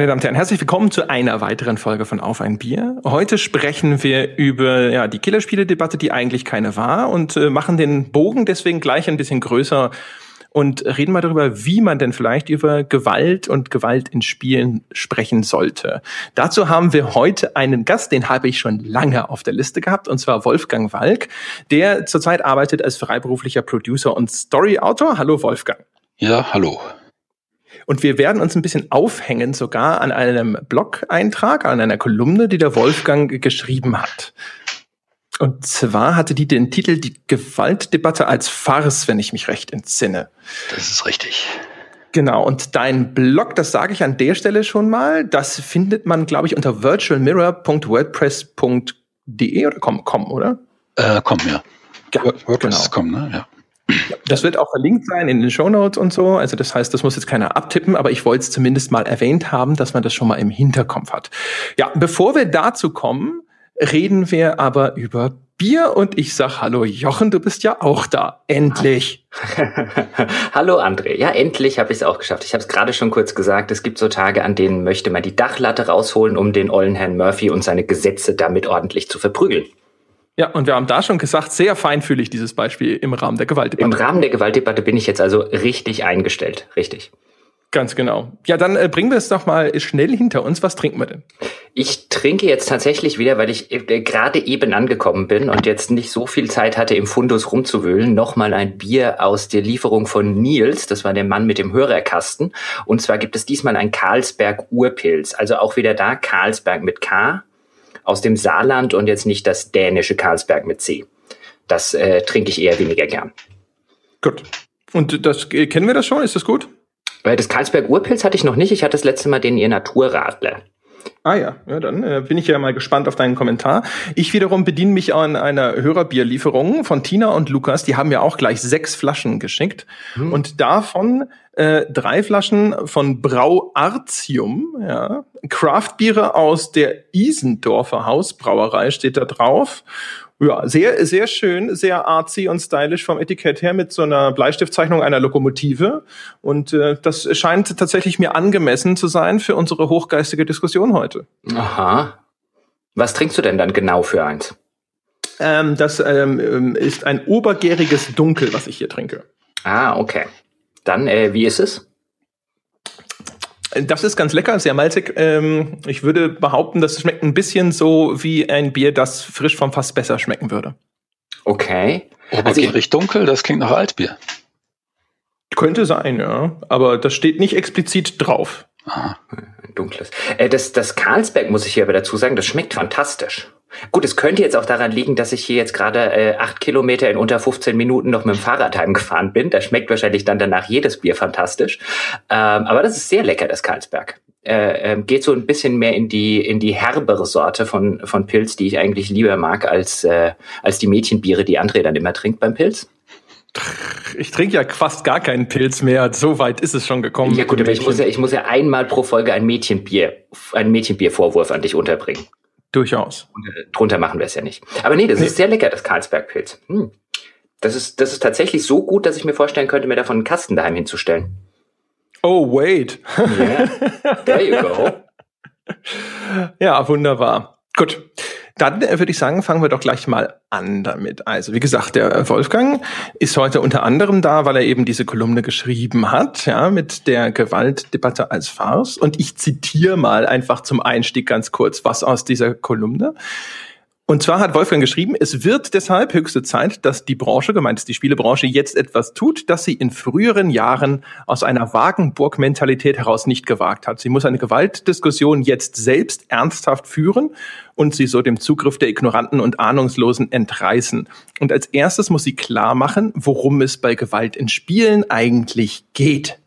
Meine Damen und Herren, herzlich willkommen zu einer weiteren Folge von Auf ein Bier. Heute sprechen wir über ja, die Killerspiele-Debatte, die eigentlich keine war und äh, machen den Bogen deswegen gleich ein bisschen größer und reden mal darüber, wie man denn vielleicht über Gewalt und Gewalt in Spielen sprechen sollte. Dazu haben wir heute einen Gast, den habe ich schon lange auf der Liste gehabt, und zwar Wolfgang Walk, der zurzeit arbeitet als freiberuflicher Producer und Story-Autor. Hallo Wolfgang. Ja, hallo. Und wir werden uns ein bisschen aufhängen sogar an einem Blog-Eintrag, an einer Kolumne, die der Wolfgang geschrieben hat. Und zwar hatte die den Titel Die Gewaltdebatte als Farce, wenn ich mich recht entsinne. Das ist richtig. Genau, und dein Blog, das sage ich an der Stelle schon mal, das findet man, glaube ich, unter virtualmirror.wordpress.de oder com, com oder? Äh, com, ja. ja WordPress.com, genau. ne? Ja. Das wird auch verlinkt sein in den Show Notes und so. Also das heißt, das muss jetzt keiner abtippen, aber ich wollte es zumindest mal erwähnt haben, dass man das schon mal im Hinterkopf hat. Ja, bevor wir dazu kommen, reden wir aber über Bier und ich sag Hallo Jochen, du bist ja auch da. Endlich. Hallo André. Ja, endlich habe ich es auch geschafft. Ich habe es gerade schon kurz gesagt. Es gibt so Tage, an denen möchte man die Dachlatte rausholen, um den ollen Herrn Murphy und seine Gesetze damit ordentlich zu verprügeln. Ja, und wir haben da schon gesagt, sehr feinfühlig dieses Beispiel im Rahmen der Gewaltdebatte. Im Rahmen der Gewaltdebatte bin ich jetzt also richtig eingestellt. Richtig. Ganz genau. Ja, dann äh, bringen wir es doch mal schnell hinter uns. Was trinken wir denn? Ich trinke jetzt tatsächlich wieder, weil ich äh, gerade eben angekommen bin und jetzt nicht so viel Zeit hatte, im Fundus rumzuwühlen, nochmal ein Bier aus der Lieferung von Nils. Das war der Mann mit dem Hörerkasten. Und zwar gibt es diesmal ein Karlsberg Urpilz. Also auch wieder da Karlsberg mit K aus dem Saarland und jetzt nicht das dänische Karlsberg mit C. Das äh, trinke ich eher weniger gern. Gut. Und das äh, kennen wir das schon? Ist das gut? Äh, das Karlsberg Urpilz hatte ich noch nicht. Ich hatte das letzte Mal den ihr Naturradler. Ah ja, ja dann äh, bin ich ja mal gespannt auf deinen Kommentar. Ich wiederum bediene mich an einer Hörerbierlieferung von Tina und Lukas. Die haben mir auch gleich sechs Flaschen geschickt. Hm. Und davon äh, drei Flaschen von Brau Artium, ja. Craftbiere aus der Isendorfer Hausbrauerei steht da drauf. Ja, sehr, sehr schön, sehr artsy und stylisch vom Etikett her mit so einer Bleistiftzeichnung einer Lokomotive. Und äh, das scheint tatsächlich mir angemessen zu sein für unsere hochgeistige Diskussion heute. Aha. Was trinkst du denn dann genau für eins? Ähm, das ähm, ist ein obergäriges Dunkel, was ich hier trinke. Ah, okay. Dann, äh, wie ist es? Das ist ganz lecker, sehr malzig. Ähm, ich würde behaupten, das schmeckt ein bisschen so wie ein Bier, das frisch vom Fass besser schmecken würde. Okay. Obergierig also dunkel, das klingt nach Altbier. Könnte sein, ja. Aber das steht nicht explizit drauf. Aha. Dunkles. Äh, das, das Karlsberg, muss ich hier aber dazu sagen, das schmeckt fantastisch. Gut, es könnte jetzt auch daran liegen, dass ich hier jetzt gerade äh, acht Kilometer in unter 15 Minuten noch mit dem Fahrrad heimgefahren bin. Da schmeckt wahrscheinlich dann danach jedes Bier fantastisch. Ähm, aber das ist sehr lecker, das Karlsberg. Äh, äh, geht so ein bisschen mehr in die in die herbere Sorte von von Pilz, die ich eigentlich lieber mag als äh, als die Mädchenbiere, die André dann immer trinkt beim Pilz. Ich trinke ja fast gar keinen Pilz mehr. So weit ist es schon gekommen. Ja gut, aber ich muss ja, ich muss ja einmal pro Folge ein Mädchenbier, einen Mädchenbiervorwurf an dich unterbringen. Durchaus. Und, äh, drunter machen wir es ja nicht. Aber nee, das nee. ist sehr lecker, das Karlsbergpilz. Hm. Das ist, das ist tatsächlich so gut, dass ich mir vorstellen könnte, mir davon einen Kasten daheim hinzustellen. Oh, wait. Yeah. There you go. ja, wunderbar. Gut. Dann äh, würde ich sagen, fangen wir doch gleich mal an damit. Also, wie gesagt, der Wolfgang ist heute unter anderem da, weil er eben diese Kolumne geschrieben hat, ja, mit der Gewaltdebatte als Farce. Und ich zitiere mal einfach zum Einstieg ganz kurz was aus dieser Kolumne. Und zwar hat Wolfgang geschrieben, es wird deshalb höchste Zeit, dass die Branche, gemeint ist die Spielebranche, jetzt etwas tut, das sie in früheren Jahren aus einer Wagenburg-Mentalität heraus nicht gewagt hat. Sie muss eine Gewaltdiskussion jetzt selbst ernsthaft führen und sie so dem Zugriff der Ignoranten und Ahnungslosen entreißen. Und als erstes muss sie klar machen, worum es bei Gewalt in Spielen eigentlich geht.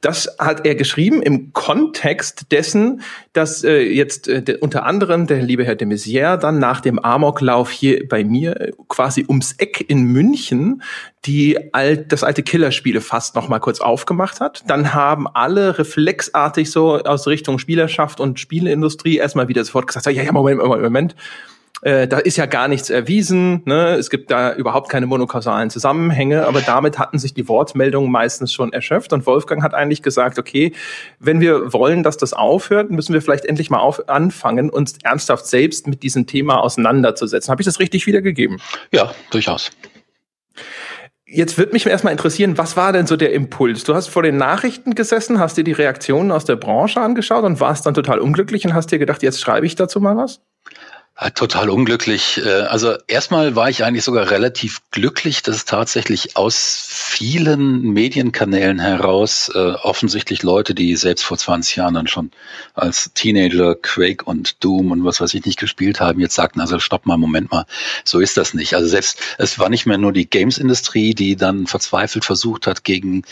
Das hat er geschrieben im Kontext dessen, dass äh, jetzt äh, der, unter anderem der liebe Herr de Maizière dann nach dem Amoklauf hier bei mir äh, quasi ums Eck in München die alt, das alte Killerspiele fast noch mal kurz aufgemacht hat. Dann haben alle reflexartig so aus Richtung Spielerschaft und Spieleindustrie erstmal wieder sofort gesagt, ja, ja, Moment, Moment, Moment äh, da ist ja gar nichts erwiesen, ne? es gibt da überhaupt keine monokausalen Zusammenhänge, aber damit hatten sich die Wortmeldungen meistens schon erschöpft und Wolfgang hat eigentlich gesagt, okay, wenn wir wollen, dass das aufhört, müssen wir vielleicht endlich mal auf, anfangen, uns ernsthaft selbst mit diesem Thema auseinanderzusetzen. Habe ich das richtig wiedergegeben? Ja, durchaus. Jetzt wird mich erstmal interessieren, was war denn so der Impuls? Du hast vor den Nachrichten gesessen, hast dir die Reaktionen aus der Branche angeschaut und warst dann total unglücklich und hast dir gedacht, jetzt schreibe ich dazu mal was? Total unglücklich. Äh, also erstmal war ich eigentlich sogar relativ glücklich, dass tatsächlich aus vielen Medienkanälen heraus äh, offensichtlich Leute, die selbst vor 20 Jahren dann schon als Teenager Quake und Doom und was weiß ich nicht gespielt haben, jetzt sagten, also stopp mal, Moment mal, so ist das nicht. Also selbst, es war nicht mehr nur die Games-Industrie, die dann verzweifelt versucht hat, gegen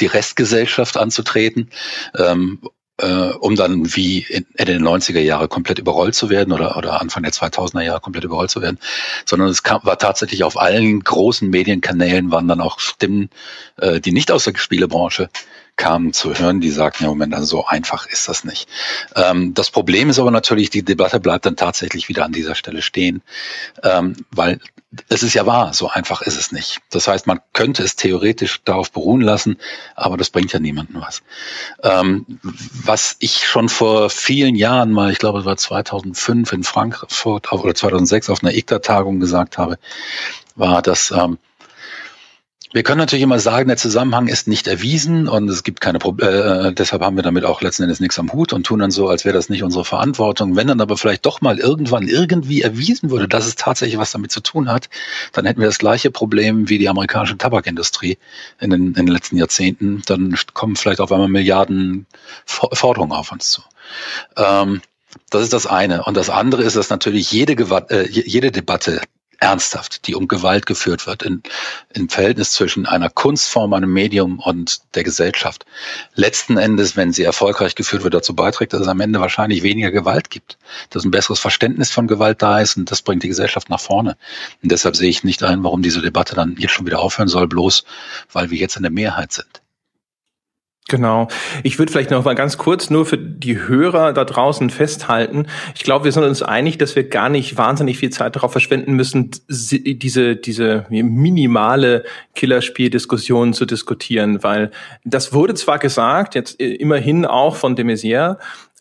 die Restgesellschaft anzutreten. Ähm, äh, um dann wie Ende der 90er Jahre komplett überrollt zu werden oder, oder Anfang der 2000er Jahre komplett überrollt zu werden, sondern es kam, war tatsächlich auf allen großen Medienkanälen waren dann auch Stimmen, äh, die nicht aus der Spielebranche kamen zu hören, die sagten, ja Moment, also so einfach ist das nicht. Ähm, das Problem ist aber natürlich, die Debatte bleibt dann tatsächlich wieder an dieser Stelle stehen, ähm, weil es ist ja wahr, so einfach ist es nicht. Das heißt, man könnte es theoretisch darauf beruhen lassen, aber das bringt ja niemandem was. Ähm, was ich schon vor vielen Jahren mal, ich glaube, es war 2005 in Frankfurt oder 2006 auf einer ICTA-Tagung gesagt habe, war, dass ähm, wir können natürlich immer sagen, der Zusammenhang ist nicht erwiesen und es gibt keine Probleme. Äh, deshalb haben wir damit auch letzten Endes nichts am Hut und tun dann so, als wäre das nicht unsere Verantwortung. Wenn dann aber vielleicht doch mal irgendwann irgendwie erwiesen würde, dass es tatsächlich was damit zu tun hat, dann hätten wir das gleiche Problem wie die amerikanische Tabakindustrie in den, in den letzten Jahrzehnten. Dann kommen vielleicht auf einmal Milliarden Forderungen auf uns zu. Ähm, das ist das eine. Und das andere ist, dass natürlich jede, äh, jede Debatte ernsthaft, die um Gewalt geführt wird, in, im Verhältnis zwischen einer Kunstform, einem Medium und der Gesellschaft. Letzten Endes, wenn sie erfolgreich geführt wird, dazu beiträgt, dass es am Ende wahrscheinlich weniger Gewalt gibt, dass ein besseres Verständnis von Gewalt da ist und das bringt die Gesellschaft nach vorne. Und deshalb sehe ich nicht ein, warum diese Debatte dann jetzt schon wieder aufhören soll, bloß weil wir jetzt in der Mehrheit sind. Genau. Ich würde vielleicht noch mal ganz kurz nur für die Hörer da draußen festhalten. Ich glaube, wir sind uns einig, dass wir gar nicht wahnsinnig viel Zeit darauf verschwenden müssen, diese, diese minimale Killerspiel-Diskussion zu diskutieren, weil das wurde zwar gesagt, jetzt immerhin auch von de Maizière,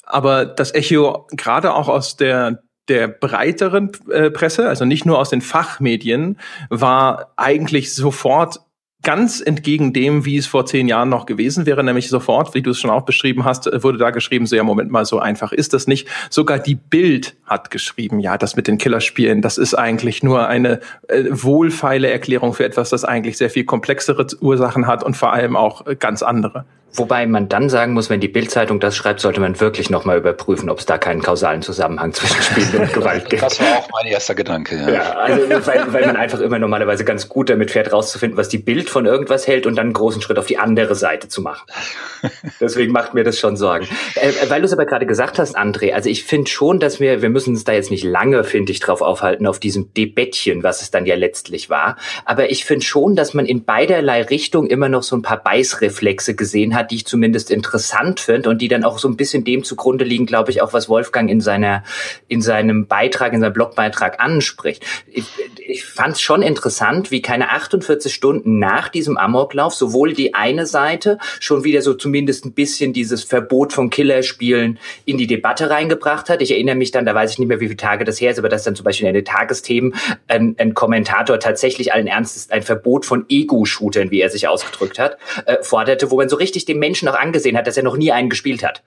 aber das Echo gerade auch aus der der breiteren äh, Presse, also nicht nur aus den Fachmedien, war eigentlich sofort ganz entgegen dem, wie es vor zehn Jahren noch gewesen wäre, nämlich sofort, wie du es schon auch beschrieben hast, wurde da geschrieben, so ja, Moment mal, so einfach ist das nicht. Sogar die Bild hat geschrieben, ja, das mit den Killerspielen, das ist eigentlich nur eine äh, wohlfeile Erklärung für etwas, das eigentlich sehr viel komplexere Ursachen hat und vor allem auch äh, ganz andere. Wobei man dann sagen muss, wenn die Bildzeitung das schreibt, sollte man wirklich nochmal überprüfen, ob es da keinen kausalen Zusammenhang zwischen Spielen und Gewalt gibt. Das war auch mein erster Gedanke. Ja, ja also weil, weil man einfach immer normalerweise ganz gut damit fährt, rauszufinden, was die Bild von irgendwas hält und dann einen großen Schritt auf die andere Seite zu machen. Deswegen macht mir das schon Sorgen. Äh, weil du es aber gerade gesagt hast, André, also ich finde schon, dass wir, wir müssen uns da jetzt nicht lange, finde ich, drauf aufhalten, auf diesem Debettchen, was es dann ja letztlich war. Aber ich finde schon, dass man in beiderlei Richtung immer noch so ein paar Beißreflexe gesehen hat, die ich zumindest interessant finde und die dann auch so ein bisschen dem zugrunde liegen, glaube ich, auch was Wolfgang in seiner in seinem Beitrag, in seinem Blogbeitrag anspricht. Ich, ich fand es schon interessant, wie keine 48 Stunden nach diesem Amoklauf sowohl die eine Seite schon wieder so zumindest ein bisschen dieses Verbot von Killerspielen in die Debatte reingebracht hat. Ich erinnere mich dann, da weiß ich nicht mehr, wie viele Tage das her ist, aber dass dann zum Beispiel in den Tagesthemen ein, ein Kommentator tatsächlich allen Ernstes ein Verbot von Ego-Shootern, wie er sich ausgedrückt hat, äh, forderte, wo man so richtig dem Menschen auch angesehen hat, dass er noch nie einen gespielt hat.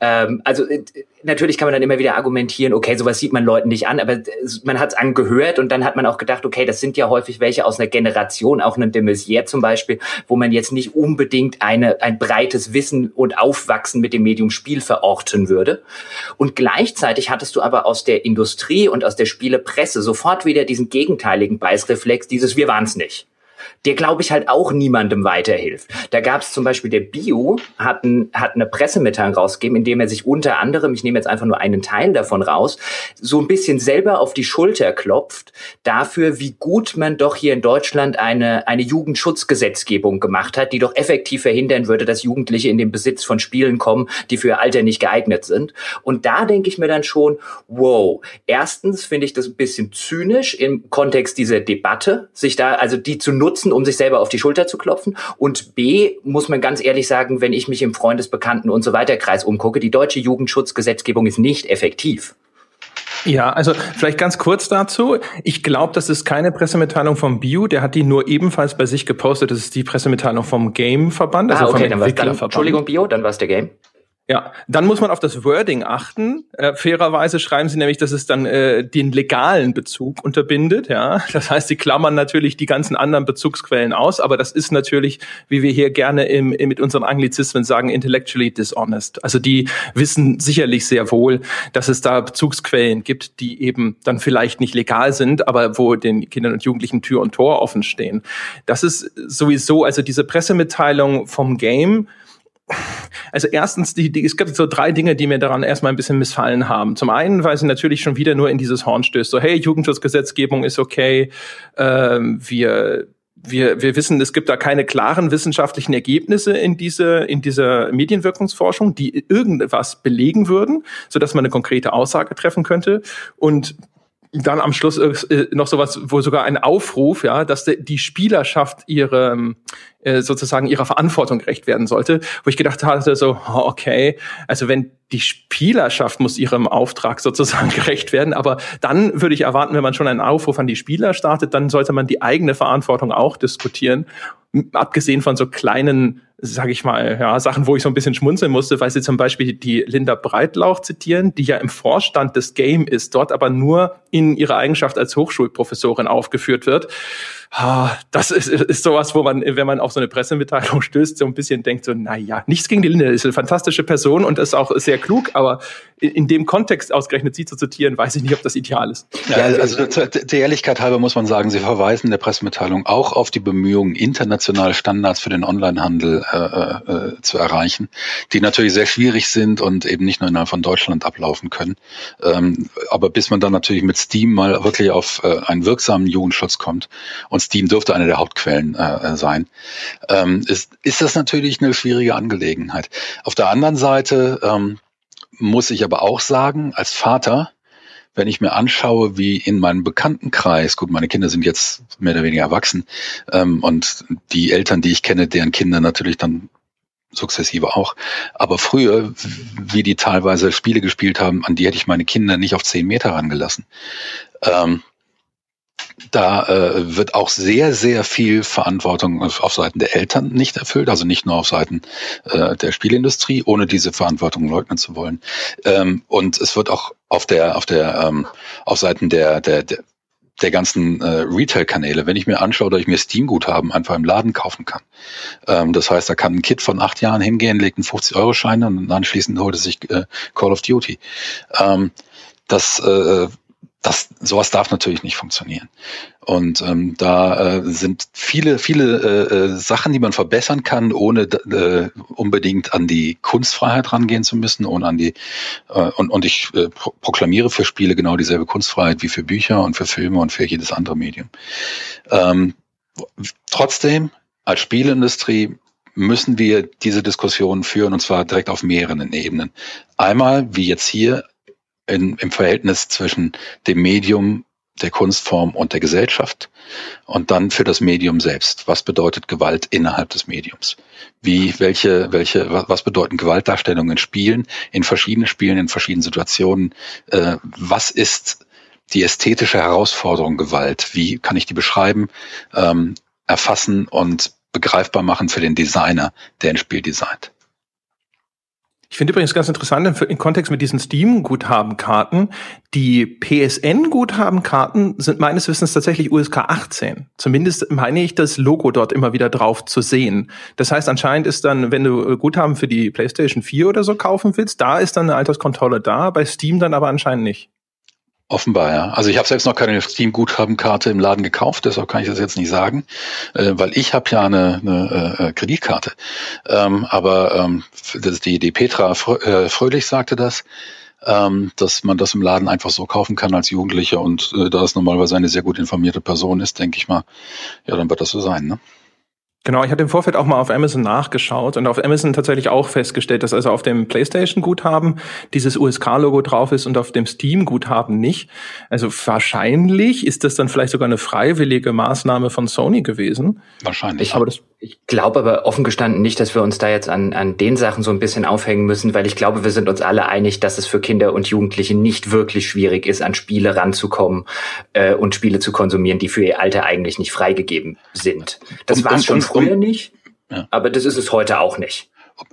Ähm, also äh, natürlich kann man dann immer wieder argumentieren, okay, sowas sieht man Leuten nicht an, aber man hat es angehört und dann hat man auch gedacht, okay, das sind ja häufig welche aus einer Generation, auch einen de Maizière zum Beispiel, wo man jetzt nicht unbedingt eine, ein breites Wissen und Aufwachsen mit dem Medium Spiel verorten würde. Und gleichzeitig hattest du aber aus der Industrie und aus der Spielepresse sofort wieder diesen gegenteiligen Beißreflex, dieses Wir waren's nicht. Der glaube ich halt auch niemandem weiterhilft. Da gab es zum Beispiel der Bio hat, ein, hat eine Pressemitteilung rausgegeben, in dem er sich unter anderem, ich nehme jetzt einfach nur einen Teil davon raus, so ein bisschen selber auf die Schulter klopft dafür, wie gut man doch hier in Deutschland eine, eine Jugendschutzgesetzgebung gemacht hat, die doch effektiv verhindern würde, dass Jugendliche in den Besitz von Spielen kommen, die für ihr Alter nicht geeignet sind. Und da denke ich mir dann schon, wow, erstens finde ich das ein bisschen zynisch im Kontext dieser Debatte, sich da, also die zu nutzen, um sich selber auf die Schulter zu klopfen. Und B, muss man ganz ehrlich sagen, wenn ich mich im Freundesbekannten und so weiter Kreis umgucke, die deutsche Jugendschutzgesetzgebung ist nicht effektiv. Ja, also vielleicht ganz kurz dazu. Ich glaube, das ist keine Pressemitteilung vom Bio. Der hat die nur ebenfalls bei sich gepostet. Das ist die Pressemitteilung vom Game-Verband, also ah, okay, vom Entwicklerverband. Entschuldigung, Bio, dann war es der Game. Ja, dann muss man auf das Wording achten. Äh, fairerweise schreiben sie nämlich, dass es dann äh, den legalen Bezug unterbindet. Ja, das heißt, sie klammern natürlich die ganzen anderen Bezugsquellen aus, aber das ist natürlich, wie wir hier gerne im, im, mit unseren Anglizismen sagen, intellectually dishonest. Also die wissen sicherlich sehr wohl, dass es da Bezugsquellen gibt, die eben dann vielleicht nicht legal sind, aber wo den Kindern und Jugendlichen Tür und Tor offen stehen. Das ist sowieso, also diese Pressemitteilung vom Game also erstens, die, die, es gibt so drei Dinge, die mir daran erstmal ein bisschen missfallen haben. Zum einen, weil sie natürlich schon wieder nur in dieses Horn stößt. So, hey, Jugendschutzgesetzgebung ist okay, ähm, wir wir, wir wissen, es gibt da keine klaren wissenschaftlichen Ergebnisse in diese, in dieser Medienwirkungsforschung, die irgendwas belegen würden, so dass man eine konkrete Aussage treffen könnte. Und dann am Schluss äh, noch sowas, wo sogar ein Aufruf, ja, dass die Spielerschaft ihre äh, sozusagen ihrer Verantwortung gerecht werden sollte, wo ich gedacht hatte, so, okay, also wenn die Spielerschaft muss ihrem Auftrag sozusagen gerecht werden, aber dann würde ich erwarten, wenn man schon einen Aufruf an die Spieler startet, dann sollte man die eigene Verantwortung auch diskutieren, abgesehen von so kleinen sage ich mal, ja, Sachen, wo ich so ein bisschen schmunzeln musste, weil sie zum Beispiel die Linda Breitlauch zitieren, die ja im Vorstand des Game ist, dort aber nur in ihrer Eigenschaft als Hochschulprofessorin aufgeführt wird das ist, ist sowas, wo man, wenn man auf so eine Pressemitteilung stößt, so ein bisschen denkt, so, na ja, nichts gegen die Linde, ist eine fantastische Person und ist auch sehr klug, aber in, in dem Kontext ausgerechnet sie zu zitieren, weiß ich nicht, ob das ideal ist. Ja, also der Ehrlichkeit halber muss man sagen, Sie verweisen in der Pressemitteilung auch auf die Bemühungen, internationale Standards für den Onlinehandel äh, äh, zu erreichen, die natürlich sehr schwierig sind und eben nicht nur innerhalb von Deutschland ablaufen können. Ähm, aber bis man dann natürlich mit Steam mal wirklich auf äh, einen wirksamen Jugendschutz kommt und Steam dürfte eine der Hauptquellen äh, sein, ähm, ist, ist das natürlich eine schwierige Angelegenheit. Auf der anderen Seite ähm, muss ich aber auch sagen, als Vater, wenn ich mir anschaue, wie in meinem Bekanntenkreis, gut, meine Kinder sind jetzt mehr oder weniger erwachsen, ähm, und die Eltern, die ich kenne, deren Kinder natürlich dann sukzessive auch. Aber früher, wie die teilweise Spiele gespielt haben, an die hätte ich meine Kinder nicht auf zehn Meter rangelassen. Ähm, da äh, wird auch sehr, sehr viel Verantwortung auf Seiten der Eltern nicht erfüllt, also nicht nur auf Seiten äh, der Spielindustrie, ohne diese Verantwortung leugnen zu wollen. Ähm, und es wird auch auf der, auf der, ähm, auf Seiten der, der, der der ganzen äh, Retail-Kanäle, wenn ich mir anschaue, dass ich mir Steam-Guthaben einfach im Laden kaufen kann. Ähm, das heißt, da kann ein Kind von acht Jahren hingehen, legt einen 50-Euro-Schein und anschließend holt er sich äh, Call of Duty. Ähm, das äh, das, sowas darf natürlich nicht funktionieren. Und ähm, da äh, sind viele, viele äh, äh, Sachen, die man verbessern kann, ohne äh, unbedingt an die Kunstfreiheit rangehen zu müssen, ohne an die äh, und, und ich äh, pro proklamiere für Spiele genau dieselbe Kunstfreiheit wie für Bücher und für Filme und für jedes andere Medium. Ähm, trotzdem, als Spielindustrie müssen wir diese Diskussion führen und zwar direkt auf mehreren Ebenen. Einmal, wie jetzt hier, in, im Verhältnis zwischen dem Medium, der Kunstform und der Gesellschaft und dann für das Medium selbst. Was bedeutet Gewalt innerhalb des Mediums? Wie, welche, welche, was bedeuten Gewaltdarstellungen in Spielen, in verschiedenen Spielen, in verschiedenen Situationen? Äh, was ist die ästhetische Herausforderung Gewalt? Wie kann ich die beschreiben, ähm, erfassen und begreifbar machen für den Designer, der ein Spiel designt? Ich finde übrigens ganz interessant im Kontext mit diesen Steam-Guthabenkarten, die PSN-Guthabenkarten sind meines Wissens tatsächlich USK 18. Zumindest meine ich das Logo dort immer wieder drauf zu sehen. Das heißt, anscheinend ist dann, wenn du Guthaben für die PlayStation 4 oder so kaufen willst, da ist dann eine Alterskontrolle da, bei Steam dann aber anscheinend nicht. Offenbar, ja. Also ich habe selbst noch keine Steam-Guthabenkarte im Laden gekauft, deshalb kann ich das jetzt nicht sagen, äh, weil ich habe ja eine, eine äh, Kreditkarte. Ähm, aber ähm, die, die Petra äh, Fröhlich sagte das, ähm, dass man das im Laden einfach so kaufen kann als Jugendlicher und äh, da es normalerweise eine sehr gut informierte Person ist, denke ich mal, ja, dann wird das so sein. Ne? Genau, ich hatte im Vorfeld auch mal auf Amazon nachgeschaut und auf Amazon tatsächlich auch festgestellt, dass also auf dem PlayStation-Guthaben dieses USK-Logo drauf ist und auf dem Steam-Guthaben nicht. Also wahrscheinlich ist das dann vielleicht sogar eine freiwillige Maßnahme von Sony gewesen. Wahrscheinlich. Aber das ich glaube aber offen gestanden nicht, dass wir uns da jetzt an, an den Sachen so ein bisschen aufhängen müssen, weil ich glaube, wir sind uns alle einig, dass es für Kinder und Jugendliche nicht wirklich schwierig ist, an Spiele ranzukommen äh, und Spiele zu konsumieren, die für ihr Alter eigentlich nicht freigegeben sind. Das war es schon früher nicht, ja. aber das ist es heute auch nicht.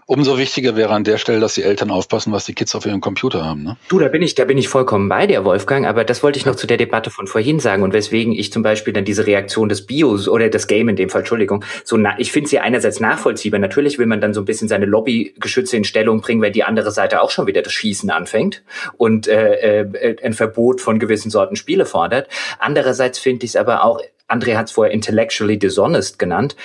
Umso wichtiger wäre an der Stelle, dass die Eltern aufpassen, was die Kids auf ihrem Computer haben. Ne? Du, da bin ich, da bin ich vollkommen bei dir, Wolfgang. Aber das wollte ich noch zu der Debatte von vorhin sagen und weswegen ich zum Beispiel dann diese Reaktion des Bios oder des Game in dem Fall, Entschuldigung, so na, ich finde sie einerseits nachvollziehbar. Natürlich will man dann so ein bisschen seine Lobbygeschütze in Stellung bringen, wenn die andere Seite auch schon wieder das Schießen anfängt und äh, äh, ein Verbot von gewissen Sorten Spiele fordert. Andererseits finde ich es aber auch André hat es vorher intellectually dishonest genannt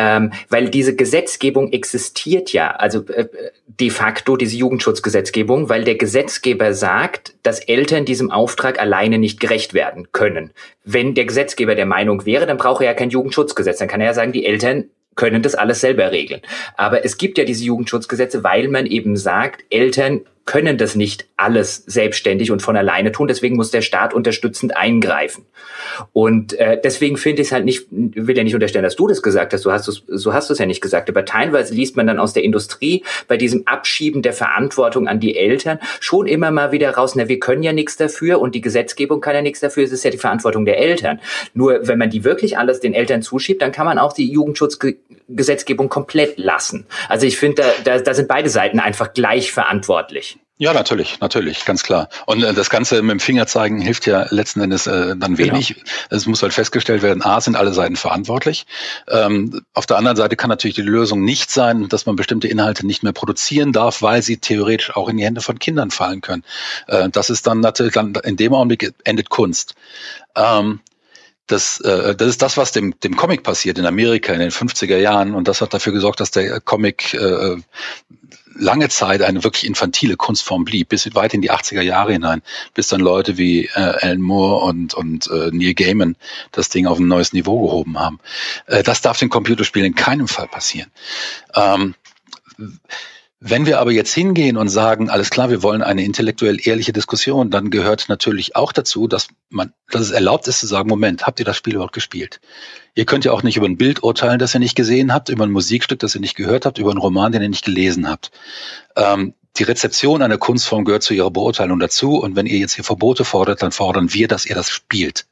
ähm, weil diese Gesetzgebung existiert ja, also äh, de facto diese Jugendschutzgesetzgebung, weil der Gesetzgeber sagt, dass Eltern diesem Auftrag alleine nicht gerecht werden können. Wenn der Gesetzgeber der Meinung wäre, dann brauche er ja kein Jugendschutzgesetz, dann kann er ja sagen, die Eltern können das alles selber regeln. Aber es gibt ja diese Jugendschutzgesetze, weil man eben sagt, Eltern können das nicht alles selbstständig und von alleine tun. Deswegen muss der Staat unterstützend eingreifen. Und äh, deswegen finde ich es halt nicht, will ja nicht unterstellen, dass du das gesagt hast. Du hast es, so hast du es ja nicht gesagt. Aber teilweise liest man dann aus der Industrie bei diesem Abschieben der Verantwortung an die Eltern schon immer mal wieder raus, na, wir können ja nichts dafür und die Gesetzgebung kann ja nichts dafür. Es ist ja die Verantwortung der Eltern. Nur wenn man die wirklich alles den Eltern zuschiebt, dann kann man auch die Jugendschutzgesetzgebung komplett lassen. Also ich finde, da, da, da sind beide Seiten einfach gleich verantwortlich. Ja, natürlich, natürlich, ganz klar. Und äh, das Ganze mit dem Finger zeigen hilft ja letzten Endes äh, dann genau. wenig. Genau. Es muss halt festgestellt werden, A, sind alle Seiten verantwortlich. Ähm, auf der anderen Seite kann natürlich die Lösung nicht sein, dass man bestimmte Inhalte nicht mehr produzieren darf, weil sie theoretisch auch in die Hände von Kindern fallen können. Äh, das ist dann natürlich, dann in dem Augenblick endet Kunst. Ähm, das, äh, das ist das, was dem, dem Comic passiert in Amerika in den 50er Jahren. Und das hat dafür gesorgt, dass der Comic äh, lange Zeit eine wirklich infantile Kunstform blieb, bis weit in die 80er Jahre hinein, bis dann Leute wie äh, Alan Moore und, und äh, Neil Gaiman das Ding auf ein neues Niveau gehoben haben. Äh, das darf den Computerspielen in keinem Fall passieren. Ähm, wenn wir aber jetzt hingehen und sagen, alles klar, wir wollen eine intellektuell ehrliche Diskussion, dann gehört natürlich auch dazu, dass man, dass es erlaubt ist zu sagen, Moment, habt ihr das Spiel überhaupt gespielt? Ihr könnt ja auch nicht über ein Bild urteilen, das ihr nicht gesehen habt, über ein Musikstück, das ihr nicht gehört habt, über einen Roman, den ihr nicht gelesen habt. Ähm, die Rezeption einer Kunstform gehört zu ihrer Beurteilung dazu. Und wenn ihr jetzt hier Verbote fordert, dann fordern wir, dass ihr das spielt.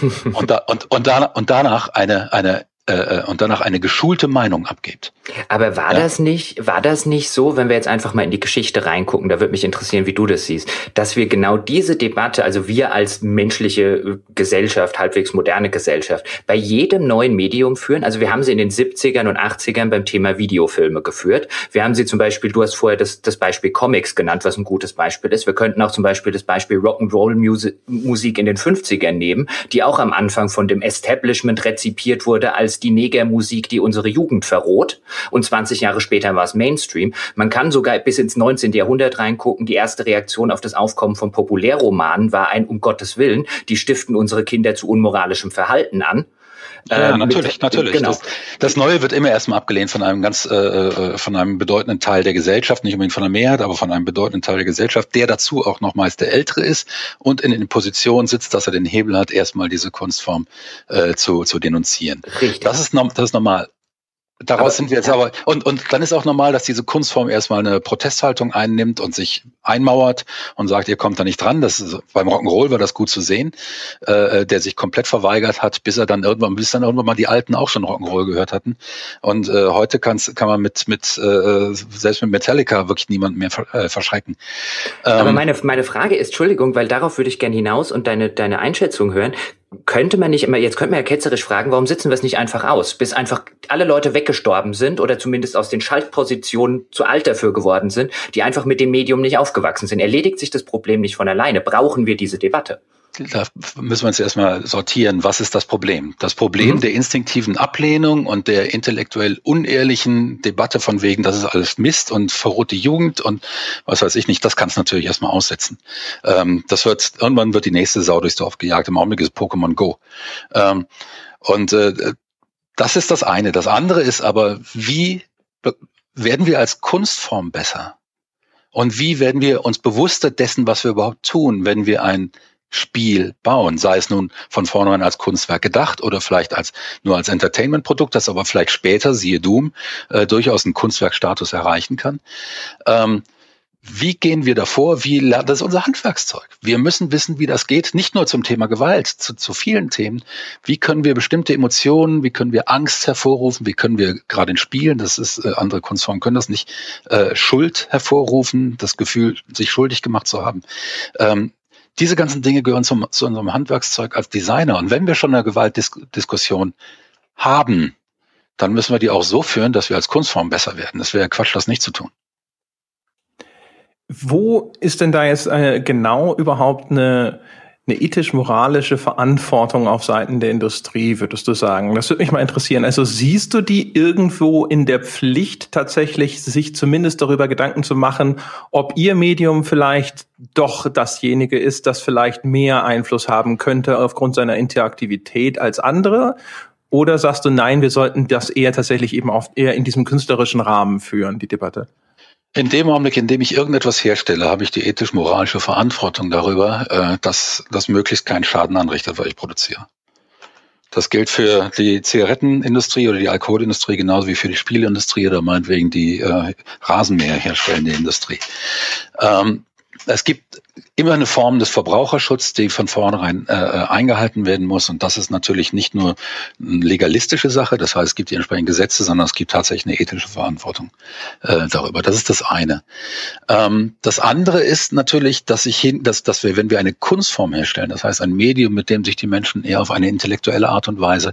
und, da, und, und, da, und danach eine, eine äh, äh, und danach eine geschulte Meinung abgibt. Aber war ja. das nicht, war das nicht so, wenn wir jetzt einfach mal in die Geschichte reingucken, da würde mich interessieren, wie du das siehst, dass wir genau diese Debatte, also wir als menschliche äh, Gesellschaft, halbwegs moderne Gesellschaft, bei jedem neuen Medium führen. Also wir haben sie in den 70ern und 80ern beim Thema Videofilme geführt. Wir haben sie zum Beispiel, du hast vorher das, das Beispiel Comics genannt, was ein gutes Beispiel ist. Wir könnten auch zum Beispiel das Beispiel Rock'n'Roll Musik in den 50ern nehmen, die auch am Anfang von dem Establishment rezipiert wurde als die Negermusik, die unsere Jugend verroht. Und 20 Jahre später war es Mainstream. Man kann sogar bis ins 19. Jahrhundert reingucken. Die erste Reaktion auf das Aufkommen von Populärromanen war ein Um Gottes Willen, die stiften unsere Kinder zu unmoralischem Verhalten an. Ja, ähm, natürlich, mit, natürlich. Genau. Das, das, Neue wird immer erstmal abgelehnt von einem ganz, äh, äh, von einem bedeutenden Teil der Gesellschaft, nicht unbedingt von der Mehrheit, aber von einem bedeutenden Teil der Gesellschaft, der dazu auch noch meist der Ältere ist und in den Positionen sitzt, dass er den Hebel hat, erstmal diese Kunstform äh, zu, zu denunzieren. Richtig. Das ist, das ist normal. Daraus aber, sind wir jetzt ja. aber, und, und dann ist auch normal, dass diese Kunstform erstmal eine Protesthaltung einnimmt und sich einmauert und sagt, ihr kommt da nicht dran. Das ist, beim Rock'n'Roll war das gut zu sehen, äh, der sich komplett verweigert hat, bis er dann irgendwann, bis dann irgendwann mal die Alten auch schon Rock'n'Roll gehört hatten. Und äh, heute kann's, kann man mit, mit äh, selbst mit Metallica wirklich niemand mehr äh, verschrecken. Ähm, aber meine, meine Frage ist, Entschuldigung, weil darauf würde ich gerne hinaus und deine, deine Einschätzung hören. Könnte man nicht immer, jetzt könnte man ja ketzerisch fragen, warum sitzen wir es nicht einfach aus, bis einfach alle Leute weggestorben sind oder zumindest aus den Schaltpositionen zu alt dafür geworden sind, die einfach mit dem Medium nicht aufgewachsen sind. Erledigt sich das Problem nicht von alleine? Brauchen wir diese Debatte? Da müssen wir uns erstmal sortieren, was ist das Problem? Das Problem mhm. der instinktiven Ablehnung und der intellektuell unehrlichen Debatte von wegen, das ist alles Mist und verrohte Jugend und was weiß ich nicht, das kann es natürlich erstmal aussetzen. Ähm, das wird, irgendwann wird die nächste Sau durchs Dorf gejagt. Im Augenblick ist Pokémon Go. Ähm, und äh, das ist das eine. Das andere ist aber, wie werden wir als Kunstform besser? Und wie werden wir uns bewusster dessen, was wir überhaupt tun, wenn wir ein Spiel bauen, sei es nun von vornherein als Kunstwerk gedacht oder vielleicht als nur als Entertainment-Produkt, das aber vielleicht später, siehe Doom, äh, durchaus einen Kunstwerkstatus erreichen kann. Ähm, wie gehen wir davor? Wie das unser Handwerkszeug? Wir müssen wissen, wie das geht, nicht nur zum Thema Gewalt, zu, zu vielen Themen. Wie können wir bestimmte Emotionen, wie können wir Angst hervorrufen, wie können wir gerade in Spielen, das ist äh, andere Kunstformen können das nicht, äh, Schuld hervorrufen, das Gefühl, sich schuldig gemacht zu haben. Ähm, diese ganzen Dinge gehören zum, zu unserem Handwerkszeug als Designer. Und wenn wir schon eine Gewaltdiskussion haben, dann müssen wir die auch so führen, dass wir als Kunstform besser werden. Das wäre Quatsch, das nicht zu tun. Wo ist denn da jetzt äh, genau überhaupt eine eine ethisch-moralische Verantwortung auf Seiten der Industrie, würdest du sagen? Das würde mich mal interessieren. Also siehst du die irgendwo in der Pflicht tatsächlich, sich zumindest darüber Gedanken zu machen, ob ihr Medium vielleicht doch dasjenige ist, das vielleicht mehr Einfluss haben könnte aufgrund seiner Interaktivität als andere? Oder sagst du, nein, wir sollten das eher tatsächlich eben auch eher in diesem künstlerischen Rahmen führen, die Debatte? In dem Augenblick, in dem ich irgendetwas herstelle, habe ich die ethisch-moralische Verantwortung darüber, äh, dass das möglichst keinen Schaden anrichtet, was ich produziere. Das gilt für die Zigarettenindustrie oder die Alkoholindustrie genauso wie für die Spielindustrie oder meinetwegen die äh, Rasenmäher herstellende Industrie. Ähm, es gibt immer eine Form des Verbraucherschutzes, die von vornherein äh, eingehalten werden muss. Und das ist natürlich nicht nur eine legalistische Sache, das heißt, es gibt die entsprechenden Gesetze, sondern es gibt tatsächlich eine ethische Verantwortung äh, darüber. Das ist das eine. Ähm, das andere ist natürlich, dass ich hin, dass, dass wir, wenn wir eine Kunstform herstellen, das heißt ein Medium, mit dem sich die Menschen eher auf eine intellektuelle Art und Weise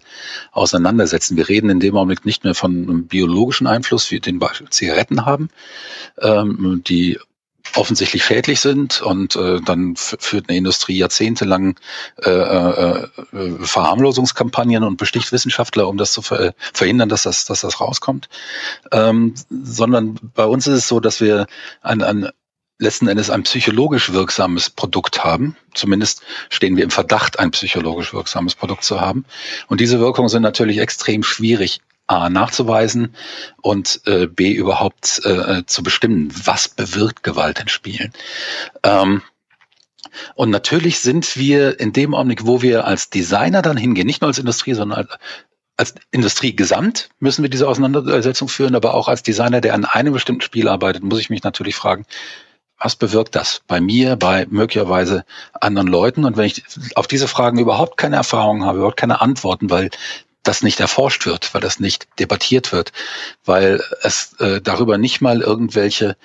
auseinandersetzen. Wir reden in dem Augenblick nicht mehr von einem biologischen Einfluss, wie den Beispiel Zigaretten haben, ähm, die offensichtlich schädlich sind und äh, dann führt eine Industrie jahrzehntelang äh, äh, äh, Verharmlosungskampagnen und besticht Wissenschaftler, um das zu ver verhindern, dass das, dass das rauskommt. Ähm, sondern bei uns ist es so, dass wir ein, ein letzten Endes ein psychologisch wirksames Produkt haben. Zumindest stehen wir im Verdacht, ein psychologisch wirksames Produkt zu haben. Und diese Wirkungen sind natürlich extrem schwierig A nachzuweisen und äh, B überhaupt äh, zu bestimmen, was bewirkt Gewalt in Spielen. Ähm, und natürlich sind wir in dem Augenblick, wo wir als Designer dann hingehen, nicht nur als Industrie, sondern als, als Industrie gesamt müssen wir diese Auseinandersetzung führen, aber auch als Designer, der an einem bestimmten Spiel arbeitet, muss ich mich natürlich fragen, was bewirkt das bei mir, bei möglicherweise anderen Leuten? Und wenn ich auf diese Fragen überhaupt keine Erfahrung habe, überhaupt keine Antworten, weil das nicht erforscht wird, weil das nicht debattiert wird, weil es äh, darüber nicht mal irgendwelche,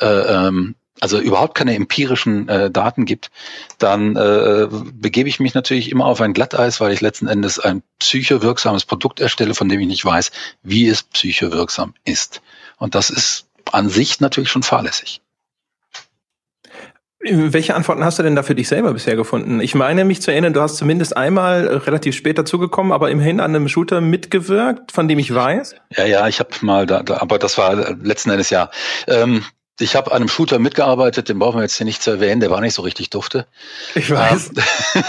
äh, ähm, also überhaupt keine empirischen äh, Daten gibt, dann äh, begebe ich mich natürlich immer auf ein Glatteis, weil ich letzten Endes ein psychowirksames Produkt erstelle, von dem ich nicht weiß, wie es psychowirksam ist. Und das ist an sich natürlich schon fahrlässig. Welche Antworten hast du denn da für dich selber bisher gefunden? Ich meine mich zu erinnern, du hast zumindest einmal relativ spät dazugekommen, aber immerhin an einem Shooter mitgewirkt, von dem ich weiß. Ja, ja, ich habe mal da, da, aber das war letzten Endes ja. Ähm, ich habe an einem Shooter mitgearbeitet, den brauchen wir jetzt hier nicht zu erwähnen, der war nicht so richtig dufte. Ich weiß. Ähm,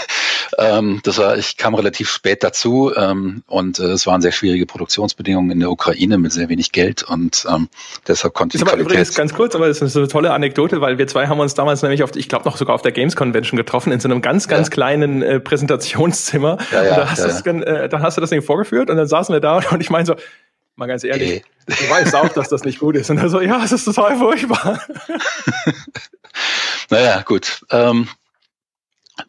ähm, das war, ich kam relativ spät dazu ähm, und äh, es waren sehr schwierige Produktionsbedingungen in der Ukraine mit sehr wenig Geld und ähm, deshalb konnte ich. Das ist aber übrigens ganz kurz, aber das ist so eine tolle Anekdote, weil wir zwei haben uns damals nämlich auf, ich glaube noch sogar auf der Games Convention getroffen in so einem ganz, ganz ja. kleinen äh, Präsentationszimmer. Ja, ja, und da hast, ja, das, äh, da hast du das Ding vorgeführt und dann saßen wir da und ich meine so, Mal ganz ehrlich, Ey. du weißt auch, dass das nicht gut ist. Und er so, ja, es ist total furchtbar. naja, gut. Ähm,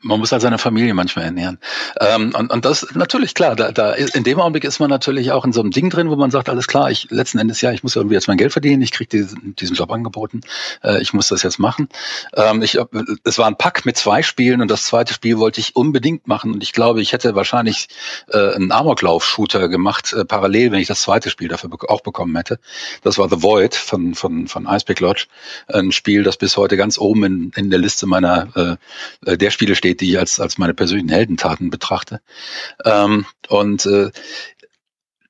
Man muss halt seine Familie manchmal ernähren. Ähm, und, und das natürlich klar, da, da in dem Augenblick ist man natürlich auch in so einem Ding drin, wo man sagt, alles klar, ich letzten Endes ja, ich muss irgendwie jetzt mein Geld verdienen, ich kriege diesen, diesen Job angeboten, äh, ich muss das jetzt machen. Ähm, ich, es war ein Pack mit zwei Spielen und das zweite Spiel wollte ich unbedingt machen und ich glaube, ich hätte wahrscheinlich äh, einen Amoklauf-Shooter gemacht, äh, parallel, wenn ich das zweite Spiel dafür auch bekommen hätte. Das war The Void von, von, von Icepick Lodge, ein Spiel, das bis heute ganz oben in, in der Liste meiner äh, der Spiele steht, die ich als, als meine persönlichen Heldentaten betrachte. Ähm, und äh,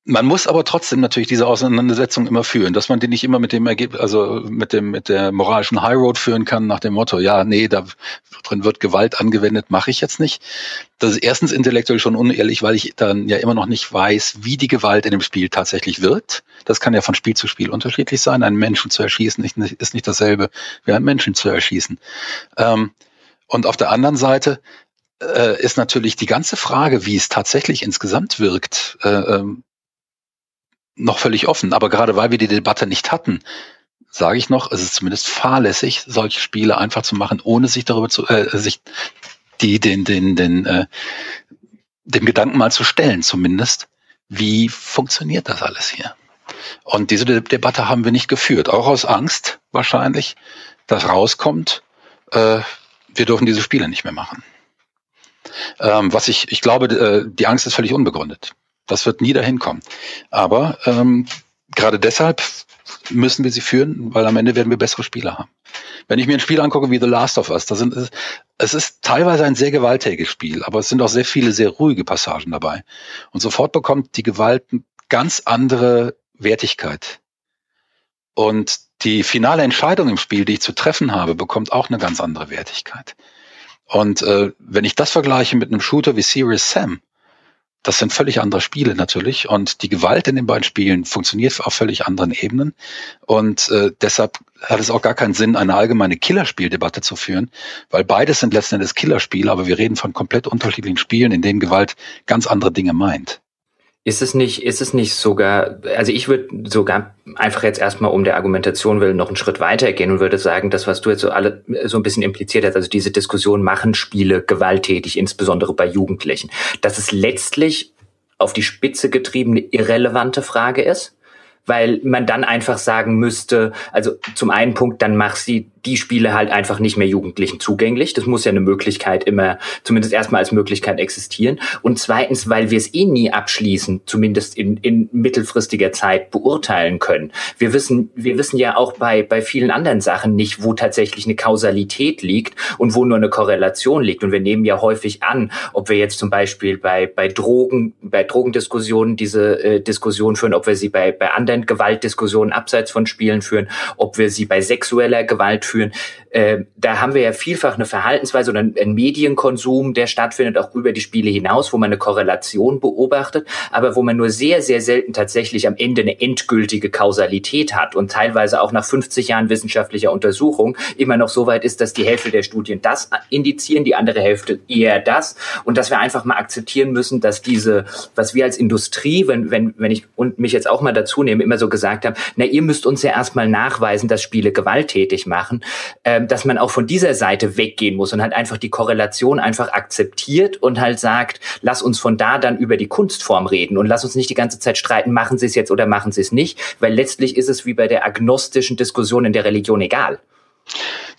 man muss aber trotzdem natürlich diese Auseinandersetzung immer führen, dass man die nicht immer mit dem Ergebnis, also mit dem mit der moralischen High Road führen kann nach dem Motto, ja, nee, da drin wird Gewalt angewendet, mache ich jetzt nicht. Das ist erstens intellektuell schon unehrlich, weil ich dann ja immer noch nicht weiß, wie die Gewalt in dem Spiel tatsächlich wirkt. Das kann ja von Spiel zu Spiel unterschiedlich sein. Einen Menschen zu erschießen ist nicht dasselbe wie einen Menschen zu erschießen. Ähm, und auf der anderen Seite äh, ist natürlich die ganze Frage, wie es tatsächlich insgesamt wirkt, äh, ähm, noch völlig offen. Aber gerade weil wir die Debatte nicht hatten, sage ich noch, es ist zumindest fahrlässig, solche Spiele einfach zu machen, ohne sich darüber zu, äh, sich die, den, den, den, äh, dem Gedanken mal zu stellen, zumindest, wie funktioniert das alles hier? Und diese De Debatte haben wir nicht geführt, auch aus Angst wahrscheinlich, dass rauskommt, äh, wir dürfen diese Spiele nicht mehr machen. Ähm, was ich, ich glaube, äh, die Angst ist völlig unbegründet. Das wird nie dahin kommen. Aber ähm, gerade deshalb müssen wir sie führen, weil am Ende werden wir bessere Spieler haben. Wenn ich mir ein Spiel angucke wie The Last of Us, da sind es ist teilweise ein sehr gewalttätiges Spiel, aber es sind auch sehr viele sehr ruhige Passagen dabei. Und sofort bekommt die Gewalt ganz andere Wertigkeit. Und die finale Entscheidung im Spiel, die ich zu treffen habe, bekommt auch eine ganz andere Wertigkeit. Und äh, wenn ich das vergleiche mit einem Shooter wie Serious Sam, das sind völlig andere Spiele natürlich und die Gewalt in den beiden Spielen funktioniert auf völlig anderen Ebenen und äh, deshalb hat es auch gar keinen Sinn, eine allgemeine Killerspieldebatte zu führen, weil beides sind letzten Endes Killerspiele, aber wir reden von komplett unterschiedlichen Spielen, in denen Gewalt ganz andere Dinge meint. Ist es nicht, ist es nicht sogar, also ich würde sogar einfach jetzt erstmal um der Argumentation willen noch einen Schritt weiter gehen und würde sagen, das, was du jetzt so alle so ein bisschen impliziert hast, also diese Diskussion machen Spiele gewalttätig, insbesondere bei Jugendlichen, dass es letztlich auf die Spitze getriebene irrelevante Frage ist weil man dann einfach sagen müsste, also zum einen Punkt, dann mach sie die Spiele halt einfach nicht mehr Jugendlichen zugänglich. Das muss ja eine Möglichkeit immer, zumindest erstmal als Möglichkeit existieren. Und zweitens, weil wir es eh nie abschließend, zumindest in, in mittelfristiger Zeit beurteilen können. Wir wissen, wir wissen ja auch bei, bei vielen anderen Sachen nicht, wo tatsächlich eine Kausalität liegt und wo nur eine Korrelation liegt. Und wir nehmen ja häufig an, ob wir jetzt zum Beispiel bei, bei Drogen, bei Drogendiskussionen diese äh, Diskussion führen, ob wir sie bei, bei anderen Gewaltdiskussionen abseits von Spielen führen, ob wir sie bei sexueller Gewalt führen. Äh, da haben wir ja vielfach eine Verhaltensweise oder einen Medienkonsum, der stattfindet, auch über die Spiele hinaus, wo man eine Korrelation beobachtet, aber wo man nur sehr, sehr selten tatsächlich am Ende eine endgültige Kausalität hat und teilweise auch nach 50 Jahren wissenschaftlicher Untersuchung immer noch so weit ist, dass die Hälfte der Studien das indizieren, die andere Hälfte eher das und dass wir einfach mal akzeptieren müssen, dass diese, was wir als Industrie, wenn, wenn, wenn ich und mich jetzt auch mal dazu nehme, immer so gesagt haben, na, ihr müsst uns ja erstmal nachweisen, dass Spiele gewalttätig machen, äh, dass man auch von dieser Seite weggehen muss und halt einfach die Korrelation einfach akzeptiert und halt sagt, lass uns von da dann über die Kunstform reden und lass uns nicht die ganze Zeit streiten, machen sie es jetzt oder machen sie es nicht, weil letztlich ist es wie bei der agnostischen Diskussion in der Religion egal.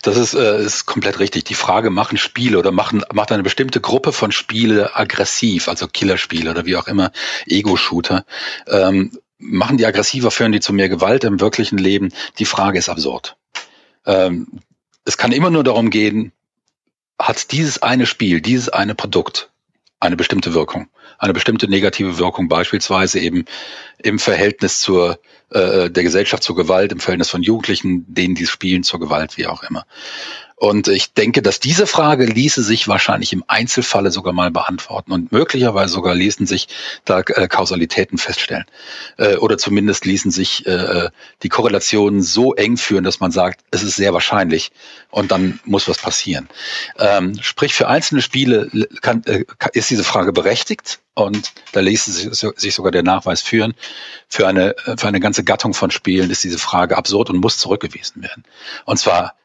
Das ist, äh, ist komplett richtig. Die Frage, machen Spiele oder machen, macht eine bestimmte Gruppe von Spiele aggressiv, also Killerspiele oder wie auch immer, Ego-Shooter, ähm, machen die aggressiver, führen die zu mehr Gewalt im wirklichen Leben? Die Frage ist absurd. Ähm, es kann immer nur darum gehen, hat dieses eine Spiel, dieses eine Produkt eine bestimmte Wirkung, eine bestimmte negative Wirkung, beispielsweise eben im Verhältnis zur äh, der Gesellschaft zur Gewalt, im Verhältnis von Jugendlichen, denen die spielen zur Gewalt, wie auch immer. Und ich denke, dass diese Frage ließe sich wahrscheinlich im Einzelfalle sogar mal beantworten und möglicherweise sogar ließen sich da äh, Kausalitäten feststellen. Äh, oder zumindest ließen sich äh, äh, die Korrelationen so eng führen, dass man sagt, es ist sehr wahrscheinlich und dann muss was passieren. Ähm, sprich, für einzelne Spiele kann, äh, ist diese Frage berechtigt und da ließe sich sogar der Nachweis führen. Für eine, für eine ganze Gattung von Spielen ist diese Frage absurd und muss zurückgewiesen werden. Und zwar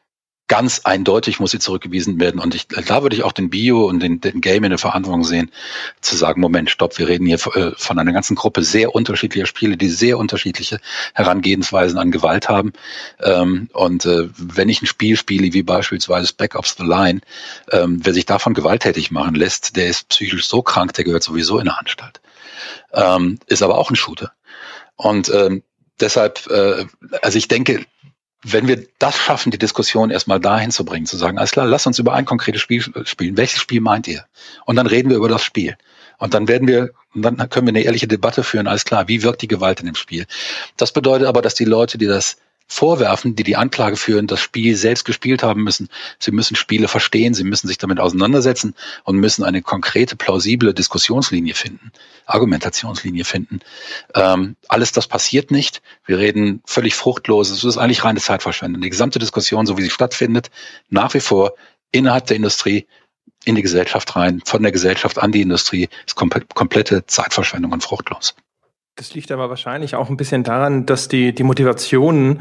ganz eindeutig muss sie zurückgewiesen werden. Und ich, da würde ich auch den Bio und den, den Game in der Verantwortung sehen, zu sagen, Moment, stopp, wir reden hier äh, von einer ganzen Gruppe sehr unterschiedlicher Spiele, die sehr unterschiedliche Herangehensweisen an Gewalt haben. Ähm, und äh, wenn ich ein Spiel spiele, wie beispielsweise Back of the Line, ähm, wer sich davon gewalttätig machen lässt, der ist psychisch so krank, der gehört sowieso in eine Anstalt. Ähm, ist aber auch ein Shooter. Und deshalb, äh, also ich denke, wenn wir das schaffen, die Diskussion erstmal dahin zu bringen, zu sagen, alles klar, lass uns über ein konkretes Spiel spielen. Welches Spiel meint ihr? Und dann reden wir über das Spiel. Und dann werden wir, dann können wir eine ehrliche Debatte führen, alles klar, wie wirkt die Gewalt in dem Spiel? Das bedeutet aber, dass die Leute, die das vorwerfen, die die Anklage führen, das Spiel selbst gespielt haben müssen. Sie müssen Spiele verstehen, sie müssen sich damit auseinandersetzen und müssen eine konkrete, plausible Diskussionslinie finden, Argumentationslinie finden. Ähm, alles das passiert nicht. Wir reden völlig fruchtlos. Es ist eigentlich reine Zeitverschwendung. Die gesamte Diskussion, so wie sie stattfindet, nach wie vor innerhalb der Industrie in die Gesellschaft rein, von der Gesellschaft an die Industrie, ist komplette Zeitverschwendung und fruchtlos. Das liegt aber wahrscheinlich auch ein bisschen daran, dass die, die Motivationen,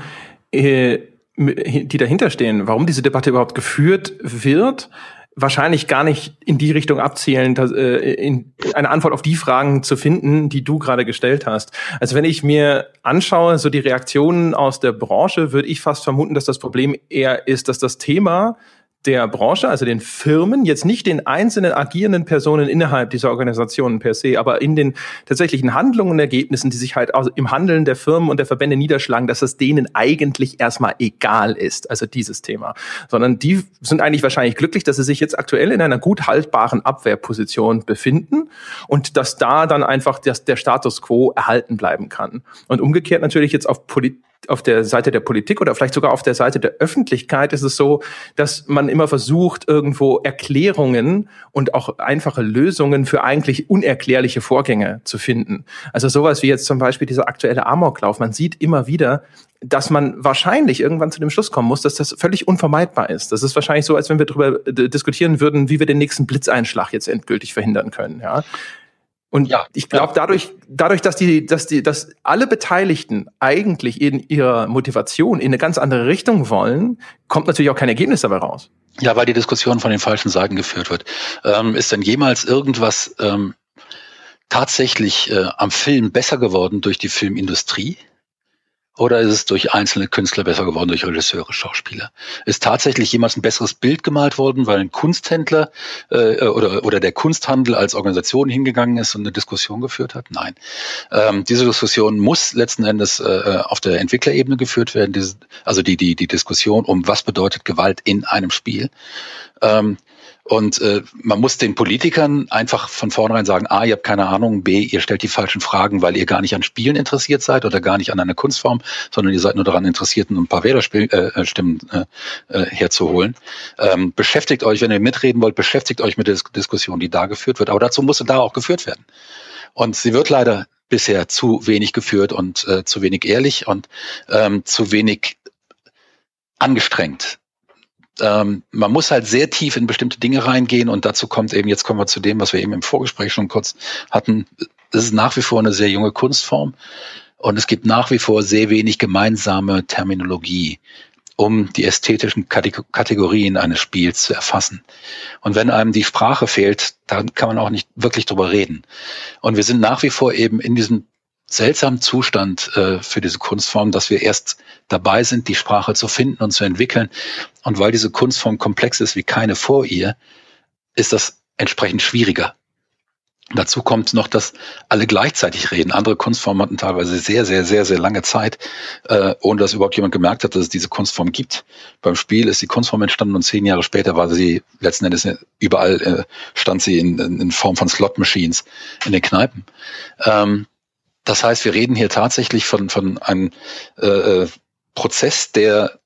äh, die dahinter stehen, warum diese Debatte überhaupt geführt wird, wahrscheinlich gar nicht in die Richtung abzielen, dass, äh, in eine Antwort auf die Fragen zu finden, die du gerade gestellt hast. Also wenn ich mir anschaue, so die Reaktionen aus der Branche, würde ich fast vermuten, dass das Problem eher ist, dass das Thema der Branche, also den Firmen, jetzt nicht den einzelnen agierenden Personen innerhalb dieser Organisationen per se, aber in den tatsächlichen Handlungen und Ergebnissen, die sich halt im Handeln der Firmen und der Verbände niederschlagen, dass es denen eigentlich erstmal egal ist, also dieses Thema. Sondern die sind eigentlich wahrscheinlich glücklich, dass sie sich jetzt aktuell in einer gut haltbaren Abwehrposition befinden und dass da dann einfach das, der Status quo erhalten bleiben kann. Und umgekehrt natürlich jetzt auf Politik auf der Seite der Politik oder vielleicht sogar auf der Seite der Öffentlichkeit ist es so, dass man immer versucht, irgendwo Erklärungen und auch einfache Lösungen für eigentlich unerklärliche Vorgänge zu finden. Also sowas wie jetzt zum Beispiel dieser aktuelle Amoklauf. Man sieht immer wieder, dass man wahrscheinlich irgendwann zu dem Schluss kommen muss, dass das völlig unvermeidbar ist. Das ist wahrscheinlich so, als wenn wir darüber diskutieren würden, wie wir den nächsten Blitzeinschlag jetzt endgültig verhindern können. Ja. Und ja, ich glaube, dadurch, dadurch, dass die, dass die, dass alle Beteiligten eigentlich in ihrer Motivation in eine ganz andere Richtung wollen, kommt natürlich auch kein Ergebnis dabei raus. Ja, weil die Diskussion von den falschen Seiten geführt wird. Ähm, ist denn jemals irgendwas ähm, tatsächlich äh, am Film besser geworden durch die Filmindustrie? Oder ist es durch einzelne Künstler besser geworden, durch Regisseure, Schauspieler? Ist tatsächlich jemals ein besseres Bild gemalt worden, weil ein Kunsthändler äh, oder, oder der Kunsthandel als Organisation hingegangen ist und eine Diskussion geführt hat? Nein. Ähm, diese Diskussion muss letzten Endes äh, auf der Entwicklerebene geführt werden, diese, also die, die, die Diskussion um, was bedeutet Gewalt in einem Spiel. Ähm, und äh, man muss den Politikern einfach von vornherein sagen, A, ihr habt keine Ahnung, B, ihr stellt die falschen Fragen, weil ihr gar nicht an Spielen interessiert seid oder gar nicht an einer Kunstform, sondern ihr seid nur daran interessiert, ein paar Wählerstimmen äh, Stimmen, äh, äh, herzuholen. Ähm, beschäftigt euch, wenn ihr mitreden wollt, beschäftigt euch mit der Diskussion, die da geführt wird. Aber dazu muss sie da auch geführt werden. Und sie wird leider bisher zu wenig geführt und äh, zu wenig ehrlich und ähm, zu wenig angestrengt ähm, man muss halt sehr tief in bestimmte Dinge reingehen und dazu kommt eben, jetzt kommen wir zu dem, was wir eben im Vorgespräch schon kurz hatten, es ist nach wie vor eine sehr junge Kunstform und es gibt nach wie vor sehr wenig gemeinsame Terminologie, um die ästhetischen Kategorien eines Spiels zu erfassen. Und wenn einem die Sprache fehlt, dann kann man auch nicht wirklich drüber reden. Und wir sind nach wie vor eben in diesem seltsamen Zustand äh, für diese Kunstform, dass wir erst dabei sind, die Sprache zu finden und zu entwickeln. Und weil diese Kunstform komplex ist wie keine vor ihr, ist das entsprechend schwieriger. Dazu kommt noch, dass alle gleichzeitig reden. Andere Kunstformen hatten teilweise sehr, sehr, sehr, sehr lange Zeit, äh, ohne dass überhaupt jemand gemerkt hat, dass es diese Kunstform gibt. Beim Spiel ist die Kunstform entstanden und zehn Jahre später war sie letzten Endes überall äh, stand sie in, in Form von Slot Machines in den Kneipen. Ähm, das heißt, wir reden hier tatsächlich von, von einem äh, äh, Prozess, der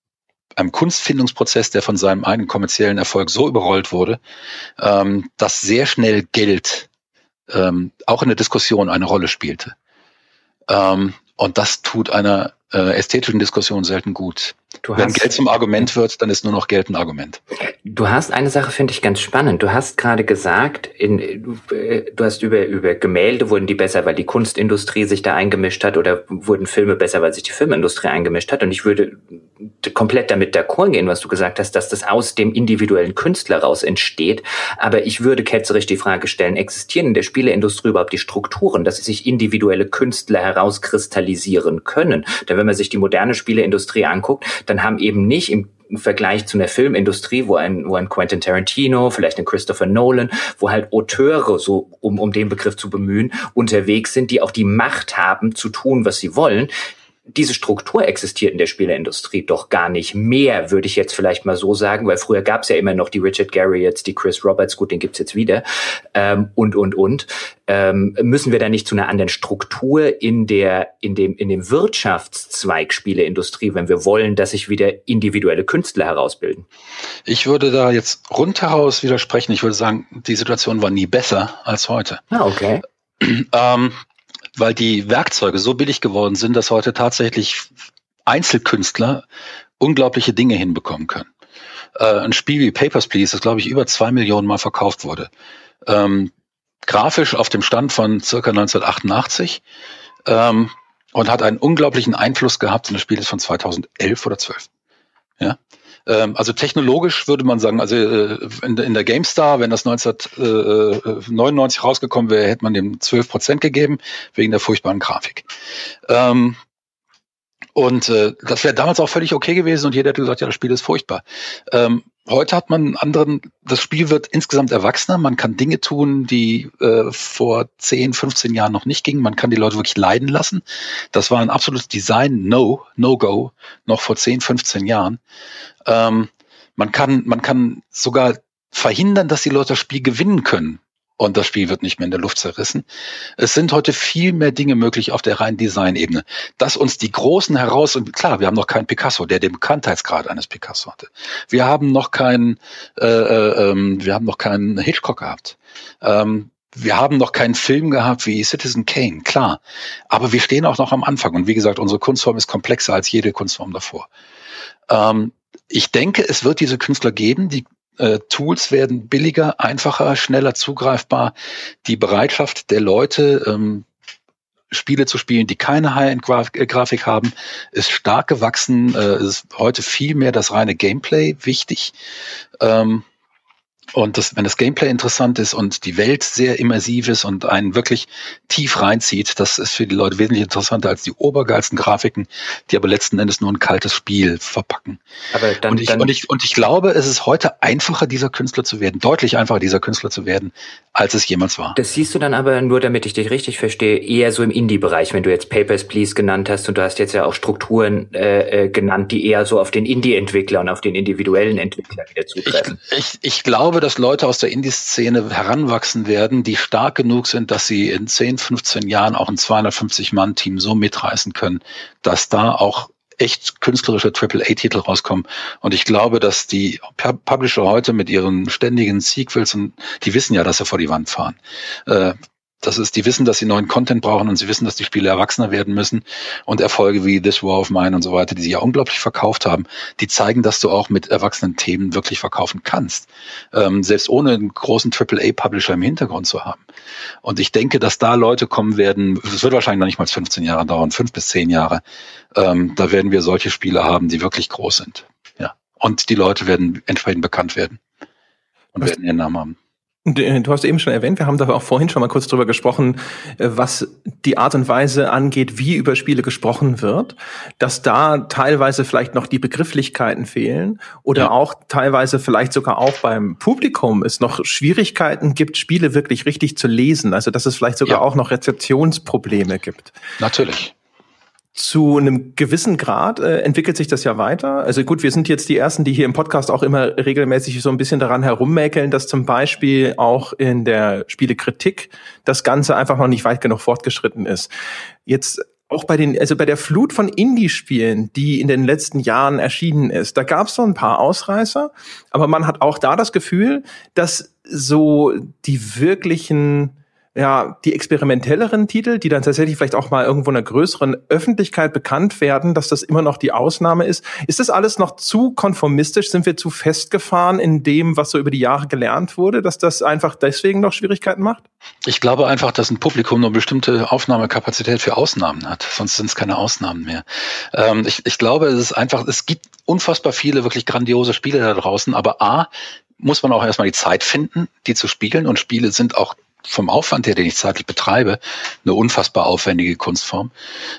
einem Kunstfindungsprozess, der von seinem eigenen kommerziellen Erfolg so überrollt wurde, ähm, dass sehr schnell Geld ähm, auch in der Diskussion eine Rolle spielte. Ähm, und das tut einer äh, ästhetischen Diskussion selten gut. Du Wenn Geld zum Argument wird, dann ist nur noch Geld ein Argument. Du hast eine Sache, finde ich ganz spannend. Du hast gerade gesagt, in, du hast über, über Gemälde wurden die besser, weil die Kunstindustrie sich da eingemischt hat oder wurden Filme besser, weil sich die Filmindustrie eingemischt hat. Und ich würde komplett damit d'accord gehen, was du gesagt hast, dass das aus dem individuellen Künstler raus entsteht. Aber ich würde ketzerisch die Frage stellen, existieren in der Spieleindustrie überhaupt die Strukturen, dass sich individuelle Künstler herauskristallisieren können? Denn wenn man sich die moderne Spieleindustrie anguckt, dann haben eben nicht im Vergleich zu einer Filmindustrie, wo ein, wo ein Quentin Tarantino, vielleicht ein Christopher Nolan, wo halt Auteure, so um, um den Begriff zu bemühen, unterwegs sind, die auch die Macht haben zu tun, was sie wollen, diese Struktur existiert in der Spieleindustrie doch gar nicht mehr, würde ich jetzt vielleicht mal so sagen, weil früher gab es ja immer noch die Richard Garriotts, die Chris Roberts, gut, den gibt's jetzt wieder, ähm, und, und, und. Ähm, müssen wir da nicht zu einer anderen Struktur in der, in dem, in dem Wirtschaftszweig Spieleindustrie, wenn wir wollen, dass sich wieder individuelle Künstler herausbilden? Ich würde da jetzt rundheraus widersprechen. Ich würde sagen, die Situation war nie besser als heute. Ah, okay. Ähm, weil die Werkzeuge so billig geworden sind, dass heute tatsächlich Einzelkünstler unglaubliche Dinge hinbekommen können. Äh, ein Spiel wie Papers, Please, das glaube ich über zwei Millionen Mal verkauft wurde. Ähm, grafisch auf dem Stand von circa 1988 ähm, und hat einen unglaublichen Einfluss gehabt. Und das Spiel ist von 2011 oder 12. Ähm, also technologisch würde man sagen, also äh, in, der GameStar, wenn das 1999 rausgekommen wäre, hätte man dem 12 Prozent gegeben, wegen der furchtbaren Grafik. Ähm, und äh, das wäre damals auch völlig okay gewesen und jeder hätte gesagt, ja, das Spiel ist furchtbar. Ähm, heute hat man einen anderen, das Spiel wird insgesamt erwachsener, man kann Dinge tun, die äh, vor 10, 15 Jahren noch nicht gingen, man kann die Leute wirklich leiden lassen. Das war ein absolutes Design-No, No-Go, noch vor 10, 15 Jahren. Ähm, man kann, man kann sogar verhindern, dass die Leute das Spiel gewinnen können und das Spiel wird nicht mehr in der Luft zerrissen. Es sind heute viel mehr Dinge möglich auf der reinen Design-Ebene. Dass uns die großen heraus, und klar, wir haben noch keinen Picasso, der den Bekanntheitsgrad eines Picasso hatte. Wir haben noch keinen, äh, äh, ähm, wir haben noch keinen Hitchcock gehabt. Ähm, wir haben noch keinen Film gehabt wie Citizen Kane, klar. Aber wir stehen auch noch am Anfang. Und wie gesagt, unsere Kunstform ist komplexer als jede Kunstform davor. Ähm, ich denke, es wird diese Künstler geben, die äh, Tools werden billiger, einfacher, schneller zugreifbar. Die Bereitschaft der Leute, ähm, Spiele zu spielen, die keine High-End-Grafik haben, ist stark gewachsen. Äh, ist heute viel mehr das reine Gameplay wichtig. Ähm, und das, wenn das Gameplay interessant ist und die Welt sehr immersiv ist und einen wirklich tief reinzieht, das ist für die Leute wesentlich interessanter als die obergeilsten Grafiken, die aber letzten Endes nur ein kaltes Spiel verpacken. Aber dann, und, ich, dann und, ich, und ich glaube, es ist heute einfacher, dieser Künstler zu werden, deutlich einfacher, dieser Künstler zu werden, als es jemals war. Das siehst du dann aber, nur damit ich dich richtig verstehe, eher so im Indie-Bereich, wenn du jetzt Papers, Please genannt hast und du hast jetzt ja auch Strukturen äh, äh genannt, die eher so auf den Indie-Entwickler und auf den individuellen Entwickler wieder zutreffen. Ich, ich, ich glaube, glaube, dass Leute aus der Indie-Szene heranwachsen werden, die stark genug sind, dass sie in 10, 15 Jahren auch ein 250-Mann-Team so mitreißen können, dass da auch echt künstlerische AAA-Titel rauskommen. Und ich glaube, dass die Publisher heute mit ihren ständigen Sequels und die wissen ja, dass sie vor die Wand fahren. Äh, das ist, die wissen, dass sie neuen Content brauchen und sie wissen, dass die Spiele erwachsener werden müssen und Erfolge wie This War of Mine und so weiter, die sie ja unglaublich verkauft haben, die zeigen, dass du auch mit erwachsenen Themen wirklich verkaufen kannst, ähm, selbst ohne einen großen AAA-Publisher im Hintergrund zu haben. Und ich denke, dass da Leute kommen werden, es wird wahrscheinlich noch nicht mal 15 Jahre dauern, fünf bis zehn Jahre, ähm, da werden wir solche Spiele haben, die wirklich groß sind. Ja. Und die Leute werden entsprechend bekannt werden und werden ihren Namen haben. Äh, du hast eben schon erwähnt, wir haben da auch vorhin schon mal kurz drüber gesprochen, äh, was die Art und Weise angeht, wie über Spiele gesprochen wird, dass da teilweise vielleicht noch die Begrifflichkeiten fehlen oder ja. auch teilweise vielleicht sogar auch beim Publikum es noch Schwierigkeiten gibt, Spiele wirklich richtig zu lesen. Also dass es vielleicht sogar ja. auch noch Rezeptionsprobleme gibt. Natürlich zu einem gewissen Grad äh, entwickelt sich das ja weiter. Also gut, wir sind jetzt die Ersten, die hier im Podcast auch immer regelmäßig so ein bisschen daran herummäkeln, dass zum Beispiel auch in der Spielekritik das Ganze einfach noch nicht weit genug fortgeschritten ist. Jetzt auch bei den, also bei der Flut von Indie-Spielen, die in den letzten Jahren erschienen ist, da gab es so ein paar Ausreißer, aber man hat auch da das Gefühl, dass so die wirklichen ja, die experimentelleren Titel, die dann tatsächlich vielleicht auch mal irgendwo in einer größeren Öffentlichkeit bekannt werden, dass das immer noch die Ausnahme ist. Ist das alles noch zu konformistisch? Sind wir zu festgefahren in dem, was so über die Jahre gelernt wurde, dass das einfach deswegen noch Schwierigkeiten macht? Ich glaube einfach, dass ein Publikum nur bestimmte Aufnahmekapazität für Ausnahmen hat. Sonst sind es keine Ausnahmen mehr. Ähm, ich, ich glaube, es ist einfach, es gibt unfassbar viele wirklich grandiose Spiele da draußen, aber A, muss man auch erstmal die Zeit finden, die zu spielen. Und Spiele sind auch vom Aufwand her, den ich zeitlich betreibe, eine unfassbar aufwendige Kunstform.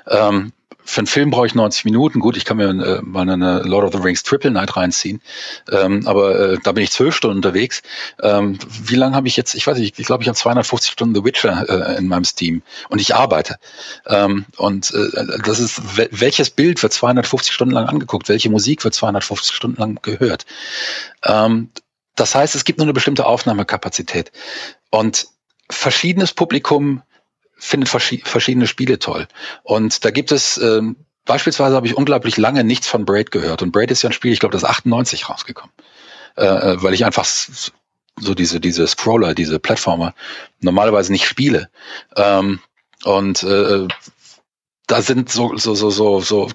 Ähm, für einen Film brauche ich 90 Minuten. Gut, ich kann mir äh, mal eine Lord of the Rings Triple Night reinziehen, ähm, aber äh, da bin ich zwölf Stunden unterwegs. Ähm, wie lange habe ich jetzt? Ich weiß nicht. Ich glaube, ich habe 250 Stunden The Witcher äh, in meinem Steam und ich arbeite. Ähm, und äh, das ist welches Bild wird 250 Stunden lang angeguckt? Welche Musik wird 250 Stunden lang gehört? Ähm, das heißt, es gibt nur eine bestimmte Aufnahmekapazität und verschiedenes Publikum findet verschiedene Spiele toll. Und da gibt es ähm, beispielsweise habe ich unglaublich lange nichts von Braid gehört. Und Braid ist ja ein Spiel, ich glaube, das ist 98 rausgekommen, äh, äh, weil ich einfach so diese diese Scroller, diese Plattformer normalerweise nicht spiele. Ähm, und äh, da sind so, so, so, so, so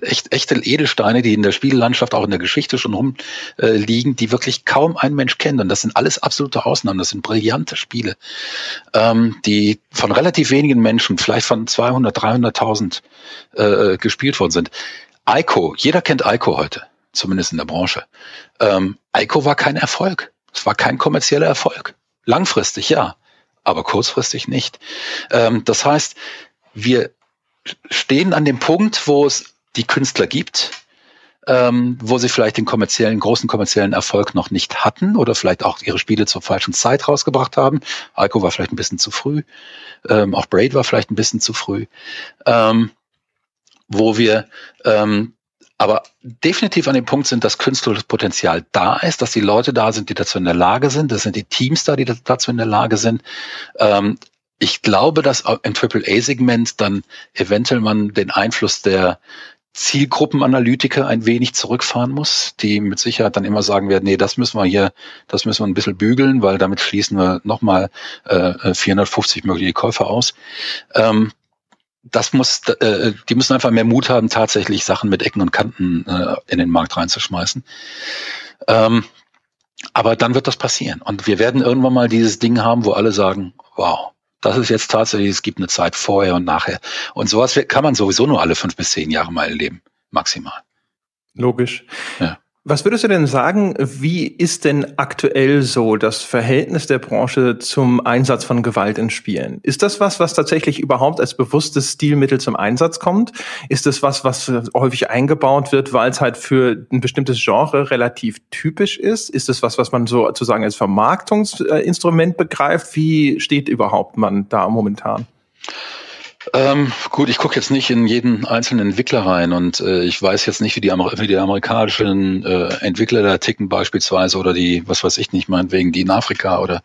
echt, echte Edelsteine, die in der Spiellandschaft, auch in der Geschichte schon rumliegen, äh, die wirklich kaum ein Mensch kennt. Und das sind alles absolute Ausnahmen. Das sind brillante Spiele, ähm, die von relativ wenigen Menschen, vielleicht von 200, 300.000 äh, gespielt worden sind. Ico, jeder kennt Ico heute, zumindest in der Branche. Ähm, Ico war kein Erfolg. Es war kein kommerzieller Erfolg. Langfristig ja, aber kurzfristig nicht. Ähm, das heißt, wir stehen an dem Punkt, wo es die Künstler gibt, ähm, wo sie vielleicht den kommerziellen, großen kommerziellen Erfolg noch nicht hatten oder vielleicht auch ihre Spiele zur falschen Zeit rausgebracht haben. Alco war vielleicht ein bisschen zu früh, ähm, auch Braid war vielleicht ein bisschen zu früh, ähm, wo wir ähm, aber definitiv an dem Punkt sind, dass künstlerisches Potenzial da ist, dass die Leute da sind, die dazu in der Lage sind, das sind die Teams da, die dazu in der Lage sind, ähm, ich glaube, dass im AAA-Segment dann eventuell man den Einfluss der Zielgruppenanalytiker ein wenig zurückfahren muss, die mit Sicherheit dann immer sagen werden, nee, das müssen wir hier, das müssen wir ein bisschen bügeln, weil damit schließen wir nochmal äh, 450 mögliche Käufer aus. Ähm, das muss, äh, die müssen einfach mehr Mut haben, tatsächlich Sachen mit Ecken und Kanten äh, in den Markt reinzuschmeißen. Ähm, aber dann wird das passieren. Und wir werden irgendwann mal dieses Ding haben, wo alle sagen, wow, das ist jetzt tatsächlich, es gibt eine Zeit vorher und nachher. Und sowas kann man sowieso nur alle fünf bis zehn Jahre mal erleben, maximal. Logisch. Ja. Was würdest du denn sagen, wie ist denn aktuell so das Verhältnis der Branche zum Einsatz von Gewalt in Spielen? Ist das was, was tatsächlich überhaupt als bewusstes Stilmittel zum Einsatz kommt? Ist das was, was häufig eingebaut wird, weil es halt für ein bestimmtes Genre relativ typisch ist? Ist das was, was man so zu sagen als Vermarktungsinstrument begreift? Wie steht überhaupt man da momentan? Ähm, gut, ich gucke jetzt nicht in jeden einzelnen Entwickler rein und äh, ich weiß jetzt nicht, wie die, Amer wie die amerikanischen äh, Entwickler da ticken beispielsweise oder die, was weiß ich nicht, meinetwegen die in Afrika oder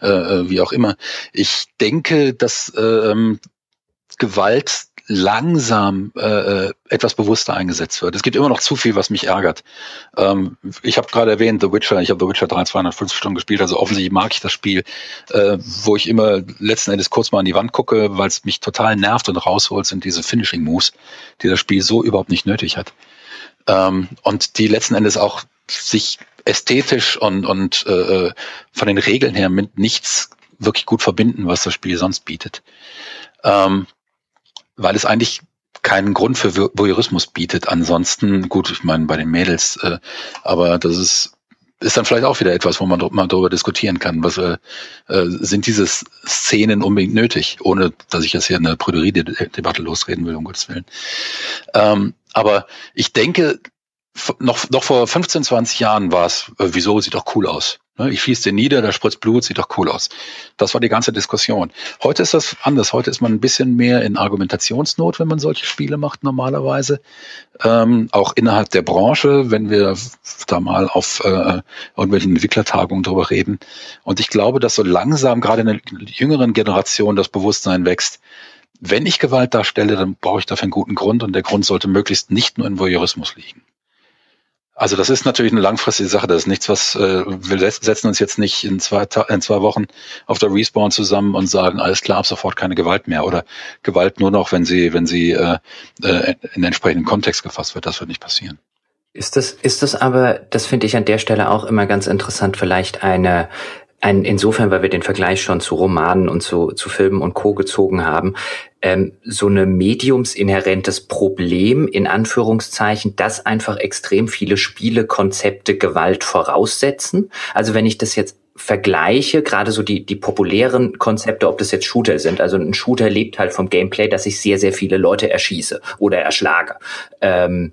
äh, äh wie auch immer. Ich denke, dass äh, ähm, Gewalt langsam äh, äh, etwas bewusster eingesetzt wird. Es gibt immer noch zu viel, was mich ärgert. Ähm, ich habe gerade erwähnt, The Witcher, ich habe The Witcher 3 250 Stunden gespielt, also offensichtlich mag ich das Spiel, äh, wo ich immer letzten Endes kurz mal an die Wand gucke, weil es mich total nervt und rausholt, sind diese Finishing Moves, die das Spiel so überhaupt nicht nötig hat. Ähm, und die letzten Endes auch sich ästhetisch und, und äh, äh von den Regeln her mit nichts wirklich gut verbinden, was das Spiel sonst bietet. Ähm, weil es eigentlich keinen Grund für Voyeurismus bietet. Ansonsten, gut, ich meine bei den Mädels, äh, aber das ist ist dann vielleicht auch wieder etwas, wo man mal darüber diskutieren kann. Was äh, äh, sind diese Szenen unbedingt nötig, ohne dass ich jetzt hier eine Prüderie-Debatte losreden will, um Gottes Willen. Ähm, aber ich denke, noch, noch vor 15, 20 Jahren war es, äh, wieso sieht doch cool aus. Ne, ich schieße den nieder, da spritzt Blut, sieht doch cool aus. Das war die ganze Diskussion. Heute ist das anders. Heute ist man ein bisschen mehr in Argumentationsnot, wenn man solche Spiele macht normalerweise. Ähm, auch innerhalb der Branche, wenn wir da mal auf äh, irgendwelchen Entwicklertagungen drüber reden. Und ich glaube, dass so langsam gerade in der jüngeren Generation das Bewusstsein wächst. Wenn ich Gewalt darstelle, dann brauche ich dafür einen guten Grund und der Grund sollte möglichst nicht nur in Voyeurismus liegen. Also das ist natürlich eine langfristige Sache. Das ist nichts, was äh, wir setzen uns jetzt nicht in zwei, in zwei Wochen auf der Respawn zusammen und sagen, alles klar, ab sofort keine Gewalt mehr oder Gewalt nur noch, wenn sie, wenn sie äh, äh, in entsprechenden Kontext gefasst wird. Das wird nicht passieren. Ist das, ist das aber, das finde ich an der Stelle auch immer ganz interessant, vielleicht eine ein, insofern, weil wir den Vergleich schon zu Romanen und zu, zu Filmen und Co. gezogen haben, ähm, so eine mediumsinhärentes Problem, in Anführungszeichen, dass einfach extrem viele Spielekonzepte Gewalt voraussetzen. Also wenn ich das jetzt vergleiche, gerade so die, die populären Konzepte, ob das jetzt Shooter sind. Also ein Shooter lebt halt vom Gameplay, dass ich sehr, sehr viele Leute erschieße oder erschlage. Ähm,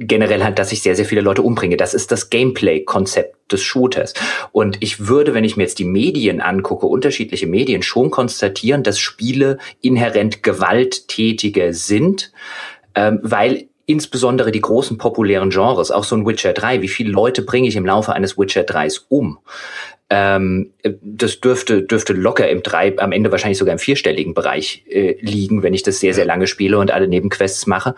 generell halt, dass ich sehr, sehr viele Leute umbringe. Das ist das Gameplay-Konzept des Shooters. Und ich würde, wenn ich mir jetzt die Medien angucke, unterschiedliche Medien, schon konstatieren, dass Spiele inhärent gewalttätiger sind, ähm, weil insbesondere die großen populären Genres, auch so ein Witcher 3, wie viele Leute bringe ich im Laufe eines Witcher 3s um? Ähm, das dürfte, dürfte locker im drei, am Ende wahrscheinlich sogar im vierstelligen Bereich äh, liegen, wenn ich das sehr, sehr lange spiele und alle Nebenquests mache.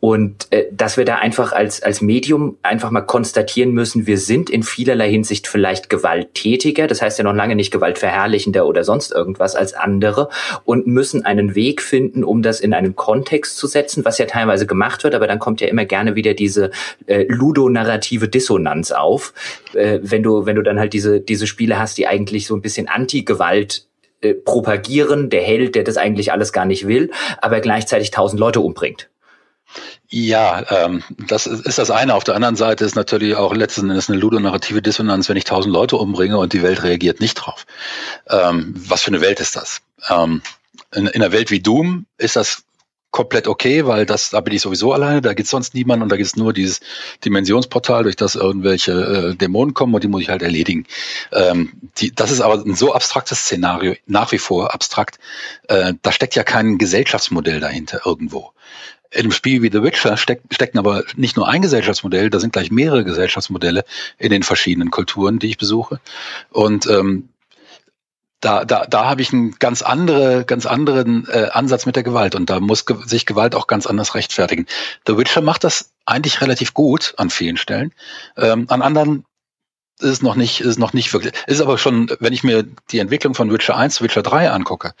Und äh, dass wir da einfach als, als Medium einfach mal konstatieren müssen, wir sind in vielerlei Hinsicht vielleicht gewalttätiger, das heißt ja noch lange nicht gewaltverherrlichender oder sonst irgendwas als andere und müssen einen Weg finden, um das in einen Kontext zu setzen, was ja teilweise gemacht wird, aber dann kommt ja immer gerne wieder diese äh, ludonarrative Dissonanz auf, äh, wenn du, wenn du dann halt diese, diese Spiele hast, die eigentlich so ein bisschen Anti-Gewalt äh, propagieren, der Held, der das eigentlich alles gar nicht will, aber gleichzeitig tausend Leute umbringt. Ja, ähm, das ist das eine. Auf der anderen Seite ist natürlich auch letzten Endes eine ludonarrative Dissonanz, wenn ich tausend Leute umbringe und die Welt reagiert nicht drauf. Ähm, was für eine Welt ist das? Ähm, in, in einer Welt wie Doom ist das komplett okay, weil das, da bin ich sowieso alleine, da gibt's sonst niemanden und da gibt's nur dieses Dimensionsportal, durch das irgendwelche äh, Dämonen kommen und die muss ich halt erledigen. Ähm, die, das ist aber ein so abstraktes Szenario, nach wie vor abstrakt. Äh, da steckt ja kein Gesellschaftsmodell dahinter irgendwo. In einem Spiel wie The Witcher steck, stecken aber nicht nur ein Gesellschaftsmodell, da sind gleich mehrere Gesellschaftsmodelle in den verschiedenen Kulturen, die ich besuche. Und ähm, da, da, da habe ich einen ganz andere, ganz anderen äh, Ansatz mit der Gewalt und da muss ge sich Gewalt auch ganz anders rechtfertigen. The Witcher macht das eigentlich relativ gut an vielen Stellen. Ähm, an anderen ist es noch nicht, ist es noch nicht wirklich. Ist aber schon, wenn ich mir die Entwicklung von Witcher 1 zu Witcher 3 angucke,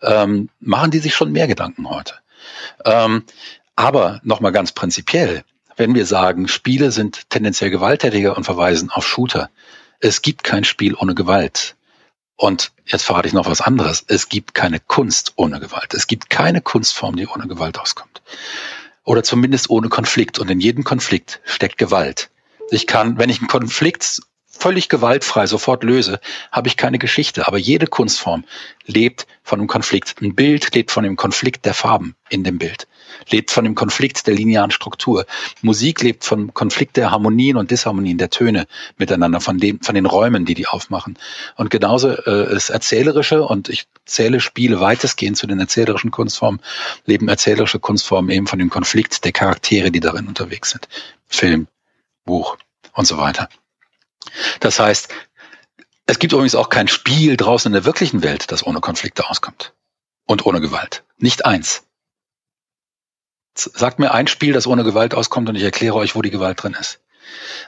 ähm, machen die sich schon mehr Gedanken heute. Ähm, aber nochmal ganz prinzipiell, wenn wir sagen, Spiele sind tendenziell gewalttätiger und verweisen auf Shooter, es gibt kein Spiel ohne Gewalt. Und jetzt verrate ich noch was anderes. Es gibt keine Kunst ohne Gewalt. Es gibt keine Kunstform, die ohne Gewalt auskommt. Oder zumindest ohne Konflikt. Und in jedem Konflikt steckt Gewalt. Ich kann, wenn ich einen Konflikt völlig gewaltfrei sofort löse, habe ich keine Geschichte. Aber jede Kunstform lebt von einem Konflikt. Ein Bild lebt von dem Konflikt der Farben in dem Bild lebt von dem Konflikt der linearen Struktur. Musik lebt vom Konflikt der Harmonien und Disharmonien, der Töne miteinander, von, dem, von den Räumen, die die aufmachen. Und genauso äh, ist erzählerische, und ich zähle Spiele weitestgehend zu den erzählerischen Kunstformen, leben erzählerische Kunstformen eben von dem Konflikt der Charaktere, die darin unterwegs sind. Film, Buch und so weiter. Das heißt, es gibt übrigens auch kein Spiel draußen in der wirklichen Welt, das ohne Konflikte auskommt. Und ohne Gewalt. Nicht eins. Sagt mir ein Spiel, das ohne Gewalt auskommt und ich erkläre euch, wo die Gewalt drin ist.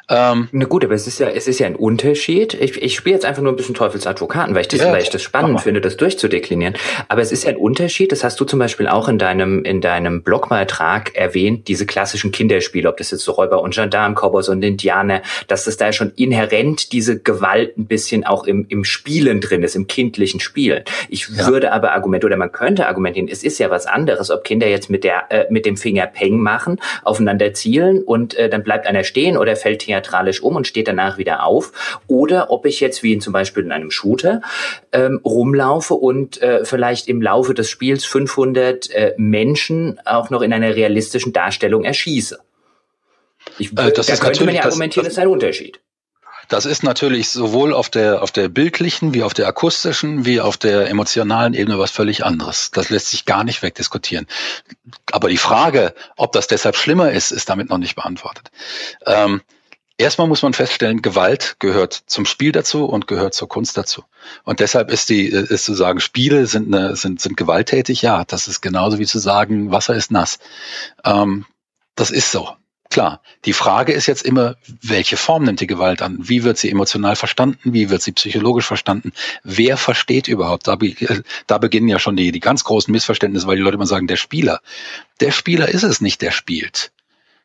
Ähm, Na gut, aber es ist ja, es ist ja ein Unterschied. Ich, ich spiele jetzt einfach nur ein bisschen Teufelsadvokaten, weil ich das, ja, weil ich das spannend finde, das durchzudeklinieren. Aber es ist ja ein Unterschied. Das hast du zum Beispiel auch in deinem, in deinem Blogbeitrag erwähnt, diese klassischen Kinderspiele, ob das jetzt so Räuber und Gendarm, Cowboys und Indianer, dass das da schon inhärent diese Gewalt ein bisschen auch im, im Spielen drin ist, im kindlichen Spielen. Ich ja. würde aber argumentieren, oder man könnte argumentieren, es ist ja was anderes, ob Kinder jetzt mit der, äh, mit dem Finger Peng machen, aufeinander zielen und äh, dann bleibt einer stehen oder fällt theatralisch um und steht danach wieder auf. Oder ob ich jetzt wie in zum Beispiel in einem Shooter ähm, rumlaufe und äh, vielleicht im Laufe des Spiels 500 äh, Menschen auch noch in einer realistischen Darstellung erschieße. Ich, äh, das da könnte man ja argumentieren, das, das ist ein Unterschied. Das ist natürlich sowohl auf der, auf der bildlichen, wie auf der akustischen, wie auf der emotionalen Ebene was völlig anderes. Das lässt sich gar nicht wegdiskutieren. Aber die Frage, ob das deshalb schlimmer ist, ist damit noch nicht beantwortet. Ähm, Erstmal muss man feststellen, Gewalt gehört zum Spiel dazu und gehört zur Kunst dazu. Und deshalb ist die, ist zu sagen, Spiele sind, eine, sind, sind gewalttätig. Ja, das ist genauso wie zu sagen, Wasser ist nass. Ähm, das ist so. Klar. Die Frage ist jetzt immer, welche Form nimmt die Gewalt an? Wie wird sie emotional verstanden? Wie wird sie psychologisch verstanden? Wer versteht überhaupt? Da, da beginnen ja schon die, die ganz großen Missverständnisse, weil die Leute immer sagen, der Spieler. Der Spieler ist es nicht, der spielt.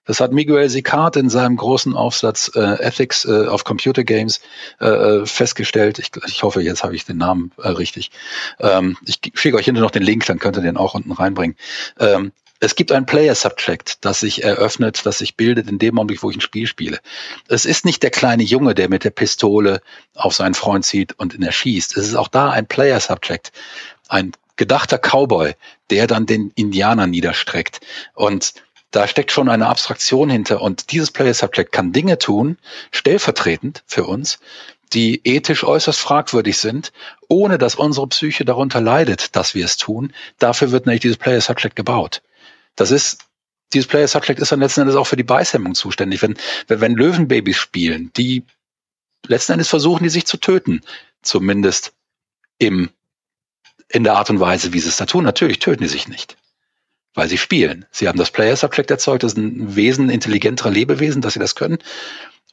Das hat Miguel Sicard in seinem großen Aufsatz äh, Ethics äh, of Computer Games äh, äh, festgestellt. Ich, ich hoffe, jetzt habe ich den Namen äh, richtig. Ähm, ich schicke euch hinter noch den Link, dann könnt ihr den auch unten reinbringen. Ähm, es gibt ein Player Subject, das sich eröffnet, das sich bildet in dem Augenblick, wo ich ein Spiel spiele. Es ist nicht der kleine Junge, der mit der Pistole auf seinen Freund zieht und ihn erschießt. Es ist auch da ein Player Subject, ein gedachter Cowboy, der dann den Indianer niederstreckt. Und da steckt schon eine Abstraktion hinter und dieses Player Subject kann Dinge tun, stellvertretend für uns, die ethisch äußerst fragwürdig sind, ohne dass unsere Psyche darunter leidet, dass wir es tun. Dafür wird nämlich dieses Player Subject gebaut. Das ist, dieses Player Subject ist dann letzten Endes auch für die Beißhemmung zuständig. Wenn, wenn, Löwenbabys spielen, die letzten Endes versuchen, die sich zu töten, zumindest im, in der Art und Weise, wie sie es da tun. Natürlich töten die sich nicht weil sie spielen. Sie haben das Player Subject erzeugt, das ist ein Wesen, intelligenterer Lebewesen, dass sie das können.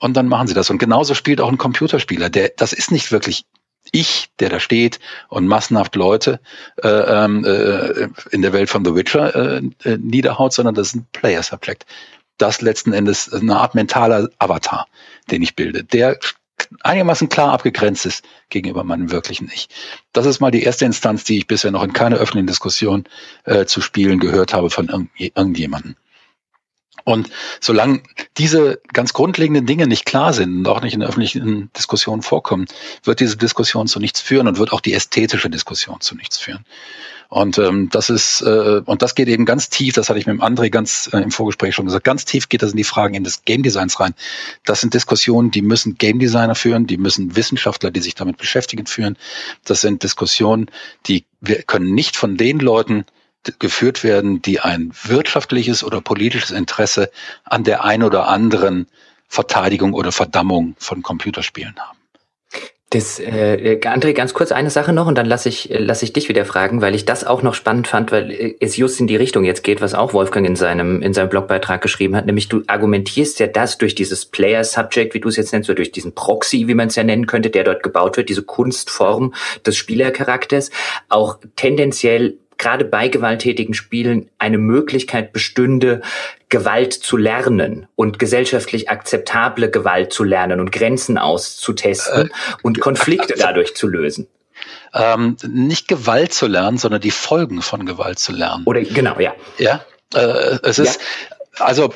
Und dann machen sie das. Und genauso spielt auch ein Computerspieler. Der, das ist nicht wirklich ich, der da steht und massenhaft Leute äh, ähm, äh, in der Welt von The Witcher äh, äh, niederhaut, sondern das ist ein Player Subject. Das letzten Endes eine Art mentaler Avatar, den ich bilde. Der einigermaßen klar abgegrenzt ist gegenüber meinem wirklichen Ich. Das ist mal die erste Instanz, die ich bisher noch in keiner öffentlichen Diskussion äh, zu spielen gehört habe von irgend irgendjemandem. Und solange diese ganz grundlegenden Dinge nicht klar sind und auch nicht in öffentlichen Diskussion vorkommen, wird diese Diskussion zu nichts führen und wird auch die ästhetische Diskussion zu nichts führen. Und ähm, das ist äh, und das geht eben ganz tief. Das hatte ich mit dem André ganz äh, im Vorgespräch schon gesagt. Ganz tief geht das in die Fragen in des Game Designs rein. Das sind Diskussionen, die müssen Game Designer führen, die müssen Wissenschaftler, die sich damit beschäftigen, führen. Das sind Diskussionen, die wir können nicht von den Leuten geführt werden, die ein wirtschaftliches oder politisches Interesse an der ein oder anderen Verteidigung oder Verdammung von Computerspielen haben. Das, äh, André, ganz kurz eine Sache noch und dann lasse ich, lass ich dich wieder fragen, weil ich das auch noch spannend fand, weil äh, es just in die Richtung jetzt geht, was auch Wolfgang in seinem, in seinem Blogbeitrag geschrieben hat, nämlich du argumentierst ja das durch dieses Player-Subject, wie du es jetzt nennst, oder durch diesen Proxy, wie man es ja nennen könnte, der dort gebaut wird, diese Kunstform des Spielercharakters, auch tendenziell gerade bei gewalttätigen Spielen eine Möglichkeit bestünde, Gewalt zu lernen und gesellschaftlich akzeptable Gewalt zu lernen und Grenzen auszutesten äh, und Konflikte also, dadurch zu lösen. Ähm, nicht Gewalt zu lernen, sondern die Folgen von Gewalt zu lernen. Oder genau, ja. Ja, äh, es ist ja. also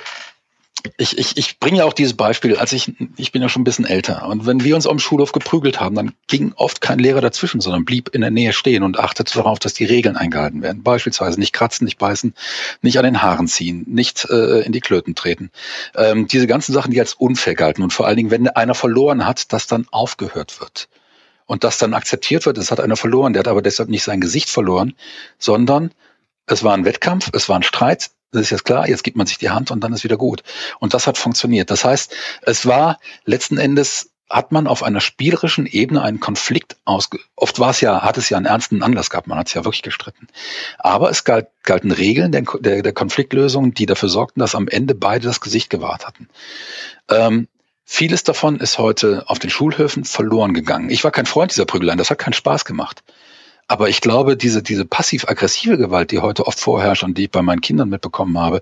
ich, ich, ich bringe ja auch dieses Beispiel, als ich, ich bin ja schon ein bisschen älter. Und wenn wir uns am Schulhof geprügelt haben, dann ging oft kein Lehrer dazwischen, sondern blieb in der Nähe stehen und achtete darauf, dass die Regeln eingehalten werden. Beispielsweise nicht kratzen, nicht beißen, nicht an den Haaren ziehen, nicht äh, in die Klöten treten. Ähm, diese ganzen Sachen, die als unfair galten. Und vor allen Dingen, wenn einer verloren hat, dass dann aufgehört wird. Und das dann akzeptiert wird, es hat einer verloren, der hat aber deshalb nicht sein Gesicht verloren, sondern es war ein Wettkampf, es war ein Streit, das ist jetzt klar, jetzt gibt man sich die Hand und dann ist wieder gut. Und das hat funktioniert. Das heißt, es war letzten Endes hat man auf einer spielerischen Ebene einen Konflikt ausge... Oft war es ja, hat es ja einen ernsten Anlass gehabt, man hat es ja wirklich gestritten. Aber es galt, galten Regeln der, der, Konfliktlösung, die dafür sorgten, dass am Ende beide das Gesicht gewahrt hatten. Ähm, vieles davon ist heute auf den Schulhöfen verloren gegangen. Ich war kein Freund dieser Prügeleien, das hat keinen Spaß gemacht. Aber ich glaube, diese, diese passiv-aggressive Gewalt, die heute oft vorherrscht und die ich bei meinen Kindern mitbekommen habe,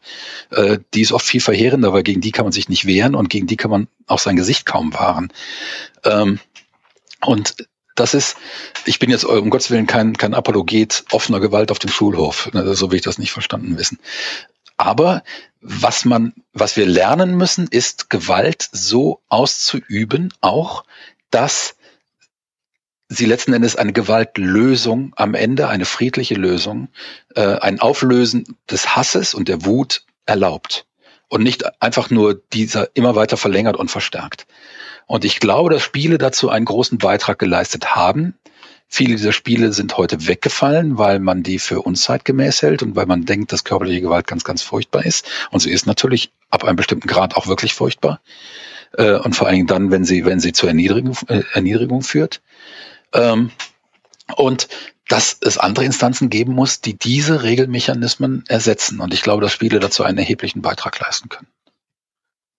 äh, die ist oft viel verheerender, weil gegen die kann man sich nicht wehren und gegen die kann man auch sein Gesicht kaum wahren. Ähm, und das ist, ich bin jetzt um Gottes Willen kein, kein Apologet offener Gewalt auf dem Schulhof, ne, so will ich das nicht verstanden wissen. Aber was man, was wir lernen müssen, ist Gewalt so auszuüben, auch, dass sie letzten Endes eine Gewaltlösung am Ende, eine friedliche Lösung, äh, ein Auflösen des Hasses und der Wut erlaubt und nicht einfach nur dieser immer weiter verlängert und verstärkt. Und ich glaube, dass Spiele dazu einen großen Beitrag geleistet haben. Viele dieser Spiele sind heute weggefallen, weil man die für unzeitgemäß hält und weil man denkt, dass körperliche Gewalt ganz, ganz furchtbar ist. Und sie ist natürlich ab einem bestimmten Grad auch wirklich furchtbar. Äh, und vor allen Dingen dann, wenn sie, wenn sie zur Erniedrigung, äh, Erniedrigung führt. Ähm, und dass es andere Instanzen geben muss, die diese Regelmechanismen ersetzen. Und ich glaube, dass Spiele dazu einen erheblichen Beitrag leisten können.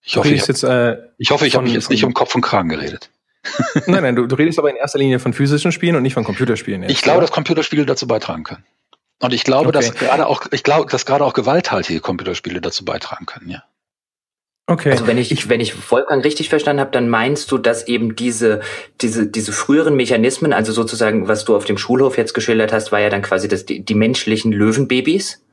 Ich hoffe, ich, jetzt, äh, ich, hoffe, ich habe mich jetzt nicht um Kopf und Kragen geredet. nein, nein, du, du, redest aber in erster Linie von physischen Spielen und nicht von Computerspielen. Jetzt, ich glaube, ja? dass Computerspiele dazu beitragen können. Und ich glaube, okay. dass gerade auch, ich glaube, dass gerade auch gewalthaltige Computerspiele dazu beitragen können, ja. Okay. Also wenn ich, ich wenn ich Wolfgang richtig verstanden habe, dann meinst du, dass eben diese diese diese früheren Mechanismen, also sozusagen was du auf dem Schulhof jetzt geschildert hast, war ja dann quasi das die, die menschlichen Löwenbabys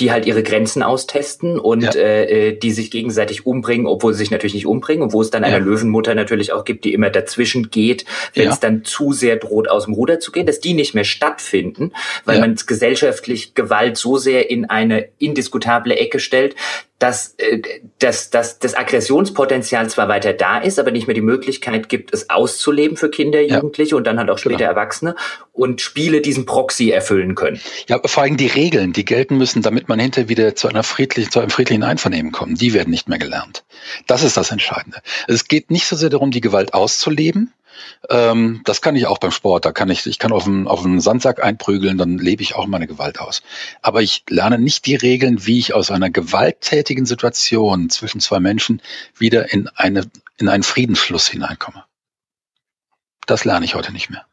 die halt ihre Grenzen austesten und ja. äh, äh, die sich gegenseitig umbringen, obwohl sie sich natürlich nicht umbringen und wo es dann ja. eine Löwenmutter natürlich auch gibt, die immer dazwischen geht, wenn ja. es dann zu sehr droht, aus dem Ruder zu gehen, dass die nicht mehr stattfinden, weil man gesellschaftlich Gewalt so sehr in eine indiskutable Ecke stellt, dass, äh, dass, dass das Aggressionspotenzial zwar weiter da ist, aber nicht mehr die Möglichkeit gibt, es auszuleben für Kinder, Jugendliche ja, und dann halt auch später genau. Erwachsene und Spiele diesen Proxy erfüllen können. Ja, vor allem die Regeln, die gelten müssen, damit man hinterher wieder zu einer friedlichen, zu einem friedlichen Einvernehmen kommt, die werden nicht mehr gelernt. Das ist das Entscheidende. Es geht nicht so sehr darum, die Gewalt auszuleben, ähm, das kann ich auch beim Sport. Da kann ich, ich kann auf einen, auf einen Sandsack einprügeln, dann lebe ich auch meine Gewalt aus. Aber ich lerne nicht die Regeln, wie ich aus einer gewalttätigen Situation zwischen zwei Menschen wieder in eine, in einen Friedensschluss hineinkomme. Das lerne ich heute nicht mehr.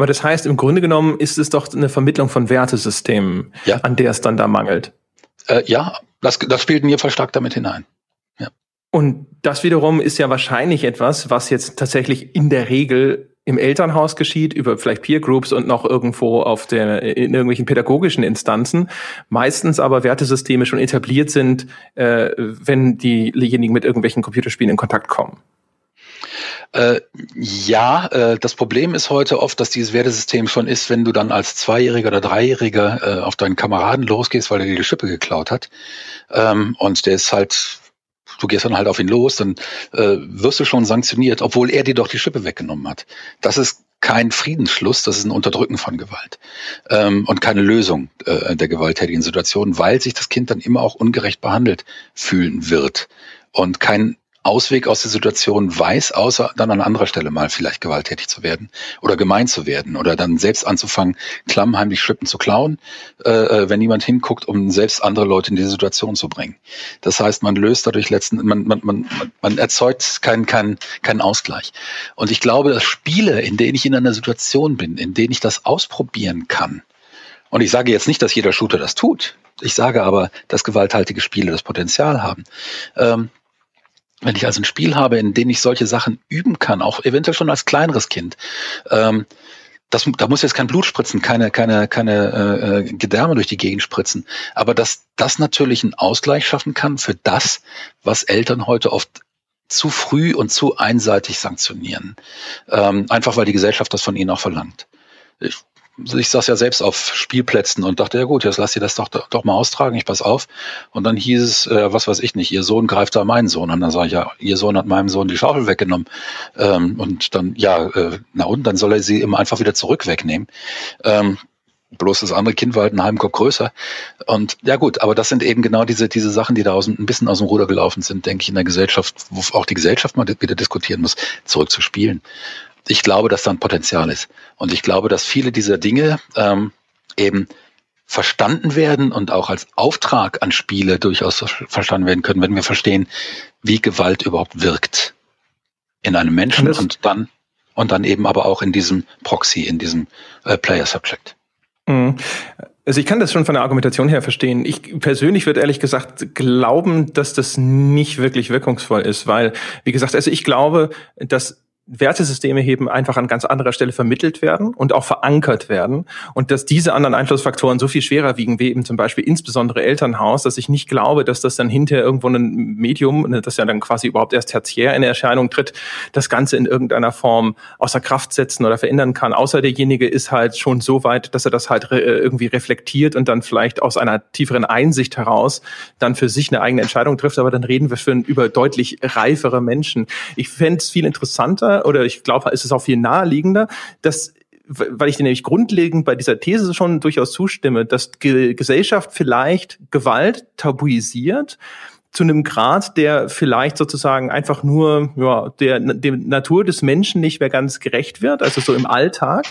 Aber das heißt, im Grunde genommen ist es doch eine Vermittlung von Wertesystemen, ja. an der es dann da mangelt. Äh, ja, das, das spielt in mir Fall stark damit hinein. Und das wiederum ist ja wahrscheinlich etwas, was jetzt tatsächlich in der Regel im Elternhaus geschieht, über vielleicht Peer Groups und noch irgendwo auf der, in irgendwelchen pädagogischen Instanzen. Meistens aber Wertesysteme schon etabliert sind, äh, wenn diejenigen mit irgendwelchen Computerspielen in Kontakt kommen. Äh, ja, äh, das Problem ist heute oft, dass dieses Wertesystem schon ist, wenn du dann als Zweijähriger oder Dreijähriger äh, auf deinen Kameraden losgehst, weil er dir die Schippe geklaut hat. Ähm, und der ist halt du gehst dann halt auf ihn los, dann äh, wirst du schon sanktioniert, obwohl er dir doch die Schippe weggenommen hat. Das ist kein Friedensschluss, das ist ein Unterdrücken von Gewalt ähm, und keine Lösung äh, der gewalttätigen Situation, weil sich das Kind dann immer auch ungerecht behandelt fühlen wird und kein Ausweg aus der Situation weiß, außer dann an anderer Stelle mal vielleicht gewalttätig zu werden oder gemein zu werden oder dann selbst anzufangen, klammheimlich Schippen zu klauen, äh, äh, wenn niemand hinguckt, um selbst andere Leute in diese Situation zu bringen. Das heißt, man löst dadurch letzten, man, man, man, man erzeugt keinen keinen keinen Ausgleich. Und ich glaube, dass Spiele, in denen ich in einer Situation bin, in denen ich das ausprobieren kann, und ich sage jetzt nicht, dass jeder Shooter das tut. Ich sage aber, dass gewalthaltige Spiele das Potenzial haben. Ähm, wenn ich also ein Spiel habe, in dem ich solche Sachen üben kann, auch eventuell schon als kleineres Kind, ähm, das, da muss jetzt kein Blut spritzen, keine, keine, keine äh, Gedärme durch die Gegend spritzen. Aber dass das natürlich einen Ausgleich schaffen kann für das, was Eltern heute oft zu früh und zu einseitig sanktionieren. Ähm, einfach weil die Gesellschaft das von ihnen auch verlangt. Ich ich saß ja selbst auf Spielplätzen und dachte, ja gut, jetzt lass ihr das doch, doch mal austragen, ich pass auf. Und dann hieß es, äh, was weiß ich nicht, ihr Sohn greift da meinen Sohn. Und dann sage ich, ja, ihr Sohn hat meinem Sohn die Schaufel weggenommen. Ähm, und dann, ja, äh, na und, dann soll er sie immer einfach wieder zurück wegnehmen. Ähm, bloß das andere Kind war halt einen halben Kopf größer. Und ja gut, aber das sind eben genau diese, diese Sachen, die da aus, ein bisschen aus dem Ruder gelaufen sind, denke ich, in der Gesellschaft, wo auch die Gesellschaft mal wieder diskutieren muss, zurück zu spielen ich glaube, dass da ein Potenzial ist. Und ich glaube, dass viele dieser Dinge ähm, eben verstanden werden und auch als Auftrag an Spiele durchaus verstanden werden können, wenn wir verstehen, wie Gewalt überhaupt wirkt in einem Menschen und dann und dann eben aber auch in diesem Proxy, in diesem äh, Player Subject. Mhm. Also ich kann das schon von der Argumentation her verstehen. Ich persönlich würde ehrlich gesagt glauben, dass das nicht wirklich wirkungsvoll ist, weil, wie gesagt, also ich glaube, dass Wertesysteme eben einfach an ganz anderer Stelle vermittelt werden und auch verankert werden und dass diese anderen Einflussfaktoren so viel schwerer wiegen, wie eben zum Beispiel insbesondere Elternhaus, dass ich nicht glaube, dass das dann hinterher irgendwo ein Medium, ne, das ja dann quasi überhaupt erst tertiär in Erscheinung tritt, das Ganze in irgendeiner Form außer Kraft setzen oder verändern kann. Außer derjenige ist halt schon so weit, dass er das halt irgendwie reflektiert und dann vielleicht aus einer tieferen Einsicht heraus dann für sich eine eigene Entscheidung trifft. Aber dann reden wir für über deutlich reifere Menschen. Ich fände es viel interessanter, oder ich glaube, ist es auch viel naheliegender, dass weil ich dir nämlich grundlegend bei dieser These schon durchaus zustimme, dass Ge Gesellschaft vielleicht Gewalt tabuisiert zu einem Grad, der vielleicht sozusagen einfach nur ja, der, der Natur des Menschen nicht mehr ganz gerecht wird, also so im Alltag.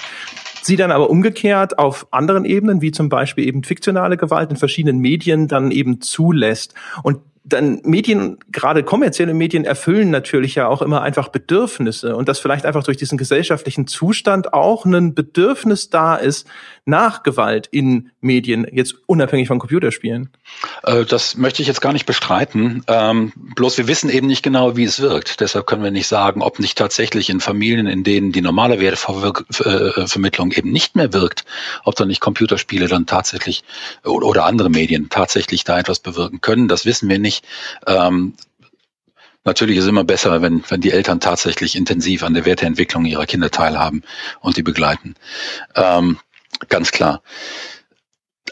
Sie dann aber umgekehrt auf anderen Ebenen, wie zum Beispiel eben fiktionale Gewalt in verschiedenen Medien, dann eben zulässt. Und dann Medien, gerade kommerzielle Medien erfüllen natürlich ja auch immer einfach Bedürfnisse. Und dass vielleicht einfach durch diesen gesellschaftlichen Zustand auch ein Bedürfnis da ist nach Gewalt in Medien, jetzt unabhängig von Computerspielen. Äh, das möchte ich jetzt gar nicht bestreiten. Ähm, bloß wir wissen eben nicht genau, wie es wirkt. Deshalb können wir nicht sagen, ob nicht tatsächlich in Familien, in denen die normale Wertevermittlung eben nicht mehr wirkt, ob da nicht Computerspiele dann tatsächlich oder andere Medien tatsächlich da etwas bewirken können. Das wissen wir nicht. Ähm, Natürlich ist es immer besser, wenn, wenn die Eltern tatsächlich intensiv an der Werteentwicklung ihrer Kinder teilhaben und die begleiten. Ähm, ganz klar.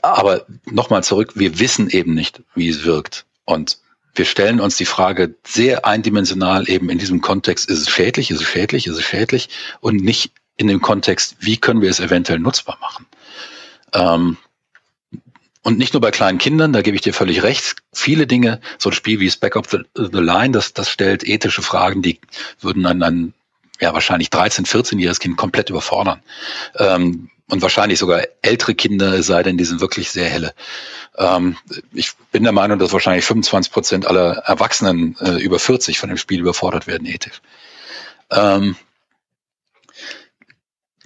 Aber nochmal zurück, wir wissen eben nicht, wie es wirkt. Und wir stellen uns die Frage sehr eindimensional eben in diesem Kontext, ist es schädlich, ist es schädlich, ist es schädlich und nicht in dem Kontext, wie können wir es eventuell nutzbar machen. Ähm, und nicht nur bei kleinen Kindern, da gebe ich dir völlig recht. Viele Dinge, so ein Spiel wie Back of the, the Line, das, das stellt ethische Fragen, die würden ein, ein ja, wahrscheinlich 13-, 14-jähriges Kind komplett überfordern. Ähm, und wahrscheinlich sogar ältere Kinder, es sei denn, die sind wirklich sehr helle. Ähm, ich bin der Meinung, dass wahrscheinlich 25 Prozent aller Erwachsenen äh, über 40 von dem Spiel überfordert werden ethisch. Ähm,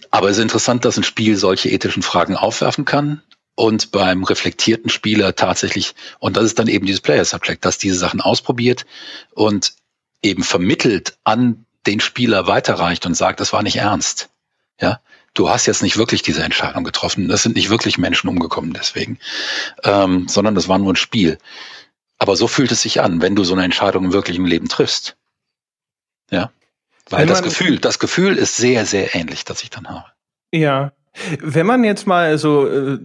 aber es ist interessant, dass ein Spiel solche ethischen Fragen aufwerfen kann und beim reflektierten Spieler tatsächlich, und das ist dann eben dieses Player Subject, dass diese Sachen ausprobiert und eben vermittelt an den Spieler weiterreicht und sagt, das war nicht ernst. Ja, du hast jetzt nicht wirklich diese Entscheidung getroffen. Das sind nicht wirklich Menschen umgekommen deswegen, ähm, sondern das war nur ein Spiel. Aber so fühlt es sich an, wenn du so eine Entscheidung im wirklichen Leben triffst. Ja, weil das Gefühl, das Gefühl ist sehr, sehr ähnlich, das ich dann habe. Ja, wenn man jetzt mal so äh,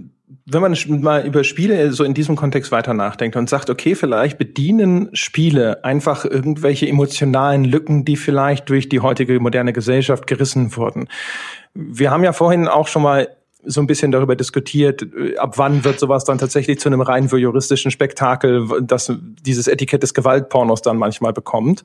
wenn man mal über Spiele so in diesem Kontext weiter nachdenkt und sagt, okay, vielleicht bedienen Spiele einfach irgendwelche emotionalen Lücken, die vielleicht durch die heutige moderne Gesellschaft gerissen wurden. Wir haben ja vorhin auch schon mal so ein bisschen darüber diskutiert, äh, ab wann wird sowas dann tatsächlich zu einem rein juristischen Spektakel, das dieses Etikett des Gewaltpornos dann manchmal bekommt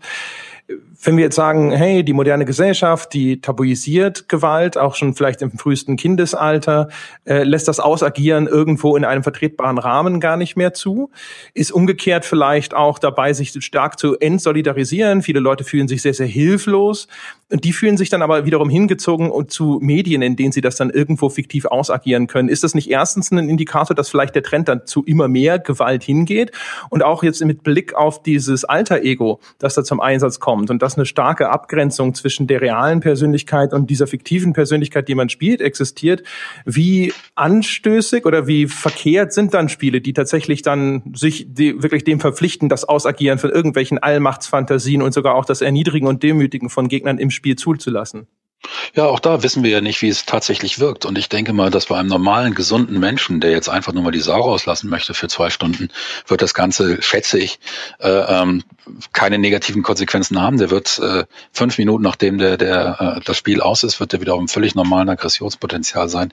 wenn wir jetzt sagen, hey, die moderne Gesellschaft, die tabuisiert Gewalt, auch schon vielleicht im frühesten Kindesalter, äh, lässt das Ausagieren irgendwo in einem vertretbaren Rahmen gar nicht mehr zu, ist umgekehrt vielleicht auch dabei, sich stark zu entsolidarisieren. Viele Leute fühlen sich sehr, sehr hilflos und die fühlen sich dann aber wiederum hingezogen und zu Medien, in denen sie das dann irgendwo fiktiv ausagieren können. Ist das nicht erstens ein Indikator, dass vielleicht der Trend dann zu immer mehr Gewalt hingeht und auch jetzt mit Blick auf dieses Alter-Ego, das da zum Einsatz kommt und dass eine starke Abgrenzung zwischen der realen Persönlichkeit und dieser fiktiven Persönlichkeit, die man spielt, existiert. Wie anstößig oder wie verkehrt sind dann Spiele, die tatsächlich dann sich wirklich dem verpflichten, das Ausagieren von irgendwelchen Allmachtsfantasien und sogar auch das Erniedrigen und Demütigen von Gegnern im Spiel zuzulassen? Ja, auch da wissen wir ja nicht, wie es tatsächlich wirkt. Und ich denke mal, dass bei einem normalen, gesunden Menschen, der jetzt einfach nur mal die Sau rauslassen möchte für zwei Stunden, wird das Ganze, schätze ich, äh, ähm, keine negativen Konsequenzen haben. Der wird äh, fünf Minuten nachdem der, der äh, das Spiel aus ist, wird er wieder auf einem völlig normalen Aggressionspotenzial sein.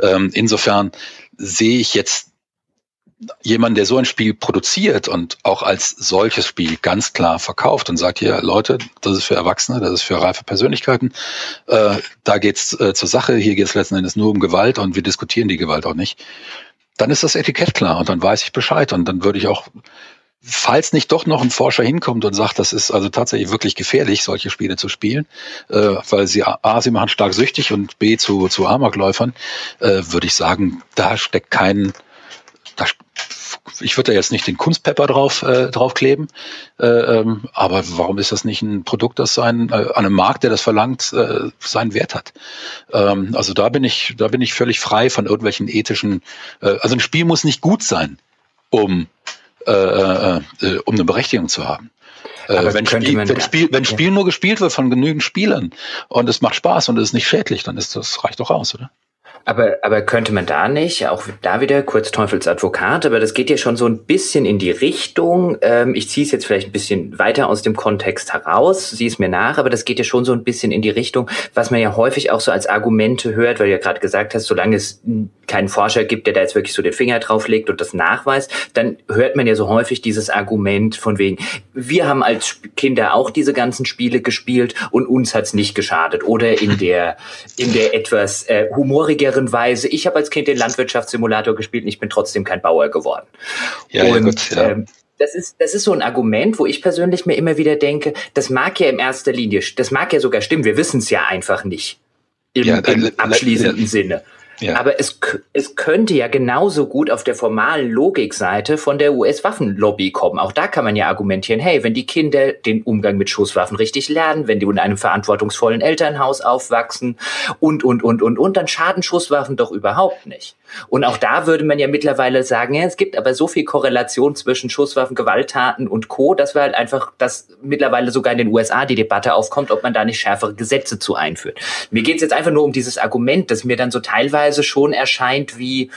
Ähm, insofern sehe ich jetzt jemand, der so ein Spiel produziert und auch als solches Spiel ganz klar verkauft und sagt, hier, Leute, das ist für Erwachsene, das ist für reife Persönlichkeiten, äh, da geht's äh, zur Sache, hier geht's letzten Endes nur um Gewalt und wir diskutieren die Gewalt auch nicht, dann ist das Etikett klar und dann weiß ich Bescheid und dann würde ich auch falls nicht doch noch ein Forscher hinkommt und sagt, das ist also tatsächlich wirklich gefährlich, solche Spiele zu spielen, äh, weil sie A, sie machen stark süchtig und B, zu, zu Amokläufern, äh, würde ich sagen, da steckt kein, da ich würde da jetzt nicht den Kunstpepper drauf äh, draufkleben, äh, ähm, aber warum ist das nicht ein Produkt, das sein, äh, an einem Markt, der das verlangt, äh, seinen Wert hat? Ähm, also da bin ich, da bin ich völlig frei von irgendwelchen ethischen. Äh, also ein Spiel muss nicht gut sein, um äh, äh, äh um eine Berechtigung zu haben. Äh, wenn, Spiel, wenn, Spiel, wenn Spiel nur gespielt wird von genügend Spielern und es macht Spaß und es ist nicht schädlich, dann ist das reicht doch aus, oder? Aber, aber könnte man da nicht, auch da wieder kurz Teufelsadvokat, aber das geht ja schon so ein bisschen in die Richtung, ähm, ich ziehe es jetzt vielleicht ein bisschen weiter aus dem Kontext heraus, sieh es mir nach, aber das geht ja schon so ein bisschen in die Richtung, was man ja häufig auch so als Argumente hört, weil du ja gerade gesagt hast, solange es keinen Forscher gibt, der da jetzt wirklich so den Finger drauf legt und das nachweist, dann hört man ja so häufig dieses Argument von wegen, wir haben als Kinder auch diese ganzen Spiele gespielt und uns hat's nicht geschadet. Oder in der, in der etwas äh, humorigeren anderen Weise. Ich habe als Kind den Landwirtschaftssimulator gespielt und ich bin trotzdem kein Bauer geworden. Ja, und, ja, gut, ja. Ähm, das ist, das ist so ein Argument, wo ich persönlich mir immer wieder denke, das mag ja in erster Linie, das mag ja sogar stimmen, wir wissen es ja einfach nicht. Im, ja, im abschließenden Sinne. Ja. Aber es, es könnte ja genauso gut auf der formalen Logikseite von der US-Waffenlobby kommen. Auch da kann man ja argumentieren, hey, wenn die Kinder den Umgang mit Schusswaffen richtig lernen, wenn die in einem verantwortungsvollen Elternhaus aufwachsen und, und, und, und, und, dann schaden Schusswaffen doch überhaupt nicht. Und auch da würde man ja mittlerweile sagen, ja, es gibt aber so viel Korrelation zwischen Schusswaffen, Gewalttaten und Co., dass wir halt einfach, dass mittlerweile sogar in den USA die Debatte aufkommt, ob man da nicht schärfere Gesetze zu einführt. Mir geht es jetzt einfach nur um dieses Argument, das mir dann so teilweise schon erscheint wie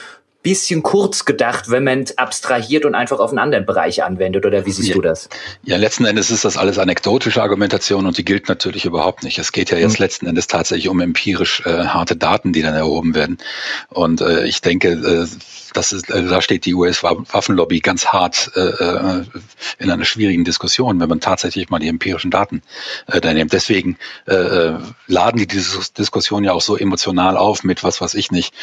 bisschen kurz gedacht, wenn man es abstrahiert und einfach auf einen anderen Bereich anwendet. Oder wie siehst ja, du das? Ja, letzten Endes ist das alles anekdotische Argumentation und die gilt natürlich überhaupt nicht. Es geht ja jetzt mhm. letzten Endes tatsächlich um empirisch äh, harte Daten, die dann erhoben werden. Und äh, ich denke, äh, das ist, also da steht die US-Waffenlobby ganz hart äh, äh, in einer schwierigen Diskussion, wenn man tatsächlich mal die empirischen Daten äh, da nimmt. Deswegen äh, äh laden die diese Diskussion ja auch so emotional auf mit was weiß ich nicht,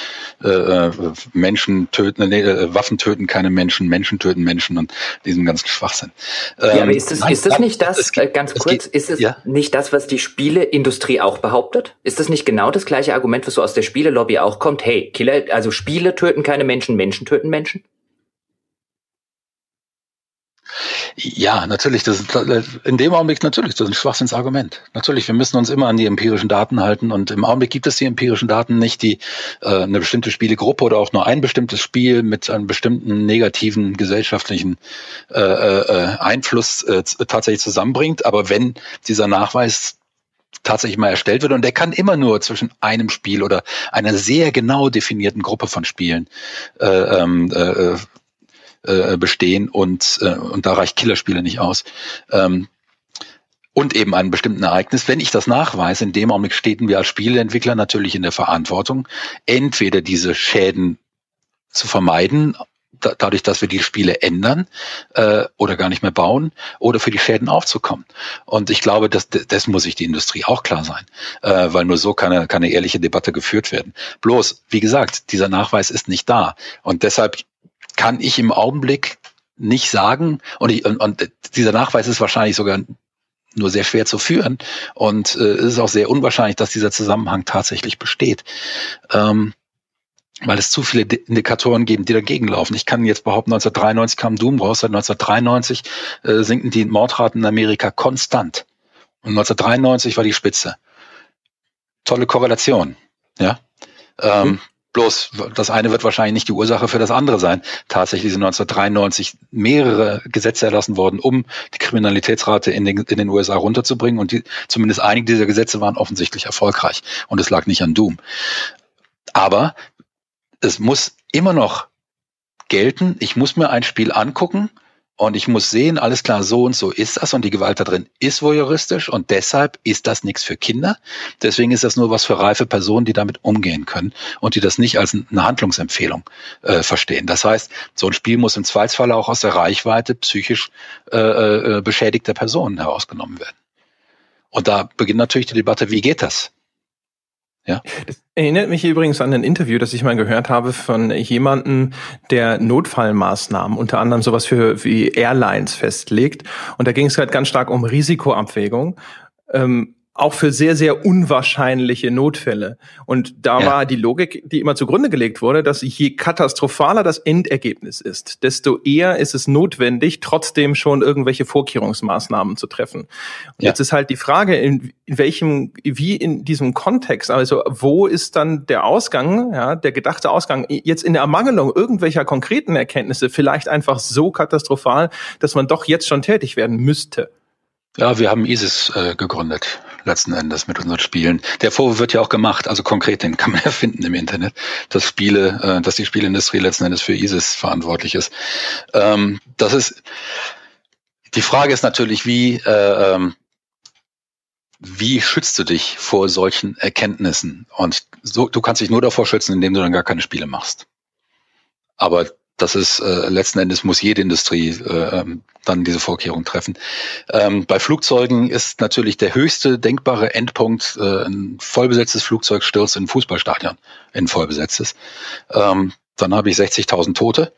äh, äh Menschen töten, nee, Waffen töten keine Menschen, Menschen töten Menschen und diesem ganzen Schwachsinn. Ähm, ja, aber ist das, ist das nicht das, geht, ganz kurz, geht, ist es ja? nicht das, was die Spieleindustrie auch behauptet? Ist das nicht genau das gleiche Argument, was so aus der Spielelobby auch kommt? Hey, Killer, also Spiele töten keine Menschen, Menschen töten Menschen? Ja, natürlich. Das ist, in dem Augenblick natürlich, das ist ein Schwachsinnsargument. Natürlich, wir müssen uns immer an die empirischen Daten halten und im Augenblick gibt es die empirischen Daten nicht, die äh, eine bestimmte Spielegruppe oder auch nur ein bestimmtes Spiel mit einem bestimmten negativen gesellschaftlichen äh, äh, Einfluss äh, tatsächlich zusammenbringt. Aber wenn dieser Nachweis tatsächlich mal erstellt wird und der kann immer nur zwischen einem Spiel oder einer sehr genau definierten Gruppe von Spielen äh, ähm, äh, äh, bestehen und, äh, und da reicht Killerspiele nicht aus. Ähm, und eben einem bestimmten Ereignis. Wenn ich das nachweise, in dem Augenblick stehen wir als Spieleentwickler natürlich in der Verantwortung, entweder diese Schäden zu vermeiden da, dadurch, dass wir die Spiele ändern äh, oder gar nicht mehr bauen oder für die Schäden aufzukommen. Und ich glaube, das, das muss sich die Industrie auch klar sein, äh, weil nur so kann eine, kann eine ehrliche Debatte geführt werden. Bloß, wie gesagt, dieser Nachweis ist nicht da. Und deshalb kann ich im Augenblick nicht sagen, und, ich, und, und dieser Nachweis ist wahrscheinlich sogar nur sehr schwer zu führen und äh, es ist auch sehr unwahrscheinlich, dass dieser Zusammenhang tatsächlich besteht. Ähm, weil es zu viele Indikatoren geben, die dagegen laufen. Ich kann jetzt behaupten, 1993 kam Doom raus, seit 1993 äh, sinken die Mordraten in Amerika konstant. Und 1993 war die Spitze. Tolle Korrelation, ja. Ähm, mhm. Bloß das eine wird wahrscheinlich nicht die Ursache für das andere sein. Tatsächlich sind 1993 mehrere Gesetze erlassen worden, um die Kriminalitätsrate in den, in den USA runterzubringen. Und die, zumindest einige dieser Gesetze waren offensichtlich erfolgreich. Und es lag nicht an Doom. Aber es muss immer noch gelten, ich muss mir ein Spiel angucken und ich muss sehen, alles klar, so und so ist das und die Gewalt da drin ist voyeuristisch und deshalb ist das nichts für Kinder. Deswegen ist das nur was für reife Personen, die damit umgehen können und die das nicht als eine Handlungsempfehlung äh, verstehen. Das heißt, so ein Spiel muss im Zweifelsfall auch aus der Reichweite psychisch äh, äh, beschädigter Personen herausgenommen werden. Und da beginnt natürlich die Debatte, wie geht das? Ja. Das erinnert mich übrigens an ein Interview, das ich mal gehört habe von jemandem, der Notfallmaßnahmen, unter anderem sowas für wie Airlines festlegt. Und da ging es halt ganz stark um Risikoabwägung. Ähm, auch für sehr, sehr unwahrscheinliche Notfälle. Und da ja. war die Logik, die immer zugrunde gelegt wurde, dass je katastrophaler das Endergebnis ist, desto eher ist es notwendig, trotzdem schon irgendwelche Vorkehrungsmaßnahmen zu treffen. Und ja. jetzt ist halt die Frage, in, in welchem, wie in diesem Kontext, also wo ist dann der Ausgang, ja, der gedachte Ausgang, jetzt in der Ermangelung irgendwelcher konkreten Erkenntnisse vielleicht einfach so katastrophal, dass man doch jetzt schon tätig werden müsste. Ja, wir haben ISIS äh, gegründet letzten Endes mit unseren Spielen. Der Vorwurf wird ja auch gemacht, also konkret, den kann man ja finden im Internet, dass Spiele, äh, dass die Spielindustrie letzten Endes für ISIS verantwortlich ist. Ähm, das ist die Frage ist natürlich, wie äh, ähm, wie schützt du dich vor solchen Erkenntnissen? Und so, du kannst dich nur davor schützen, indem du dann gar keine Spiele machst. Aber das ist äh, letzten Endes muss jede Industrie äh, ähm, dann diese Vorkehrung treffen. Ähm, bei Flugzeugen ist natürlich der höchste denkbare Endpunkt äh, ein vollbesetztes Flugzeug stürzt in ein Fußballstadion, in ein vollbesetztes. Ähm, dann habe ich 60.000 Tote.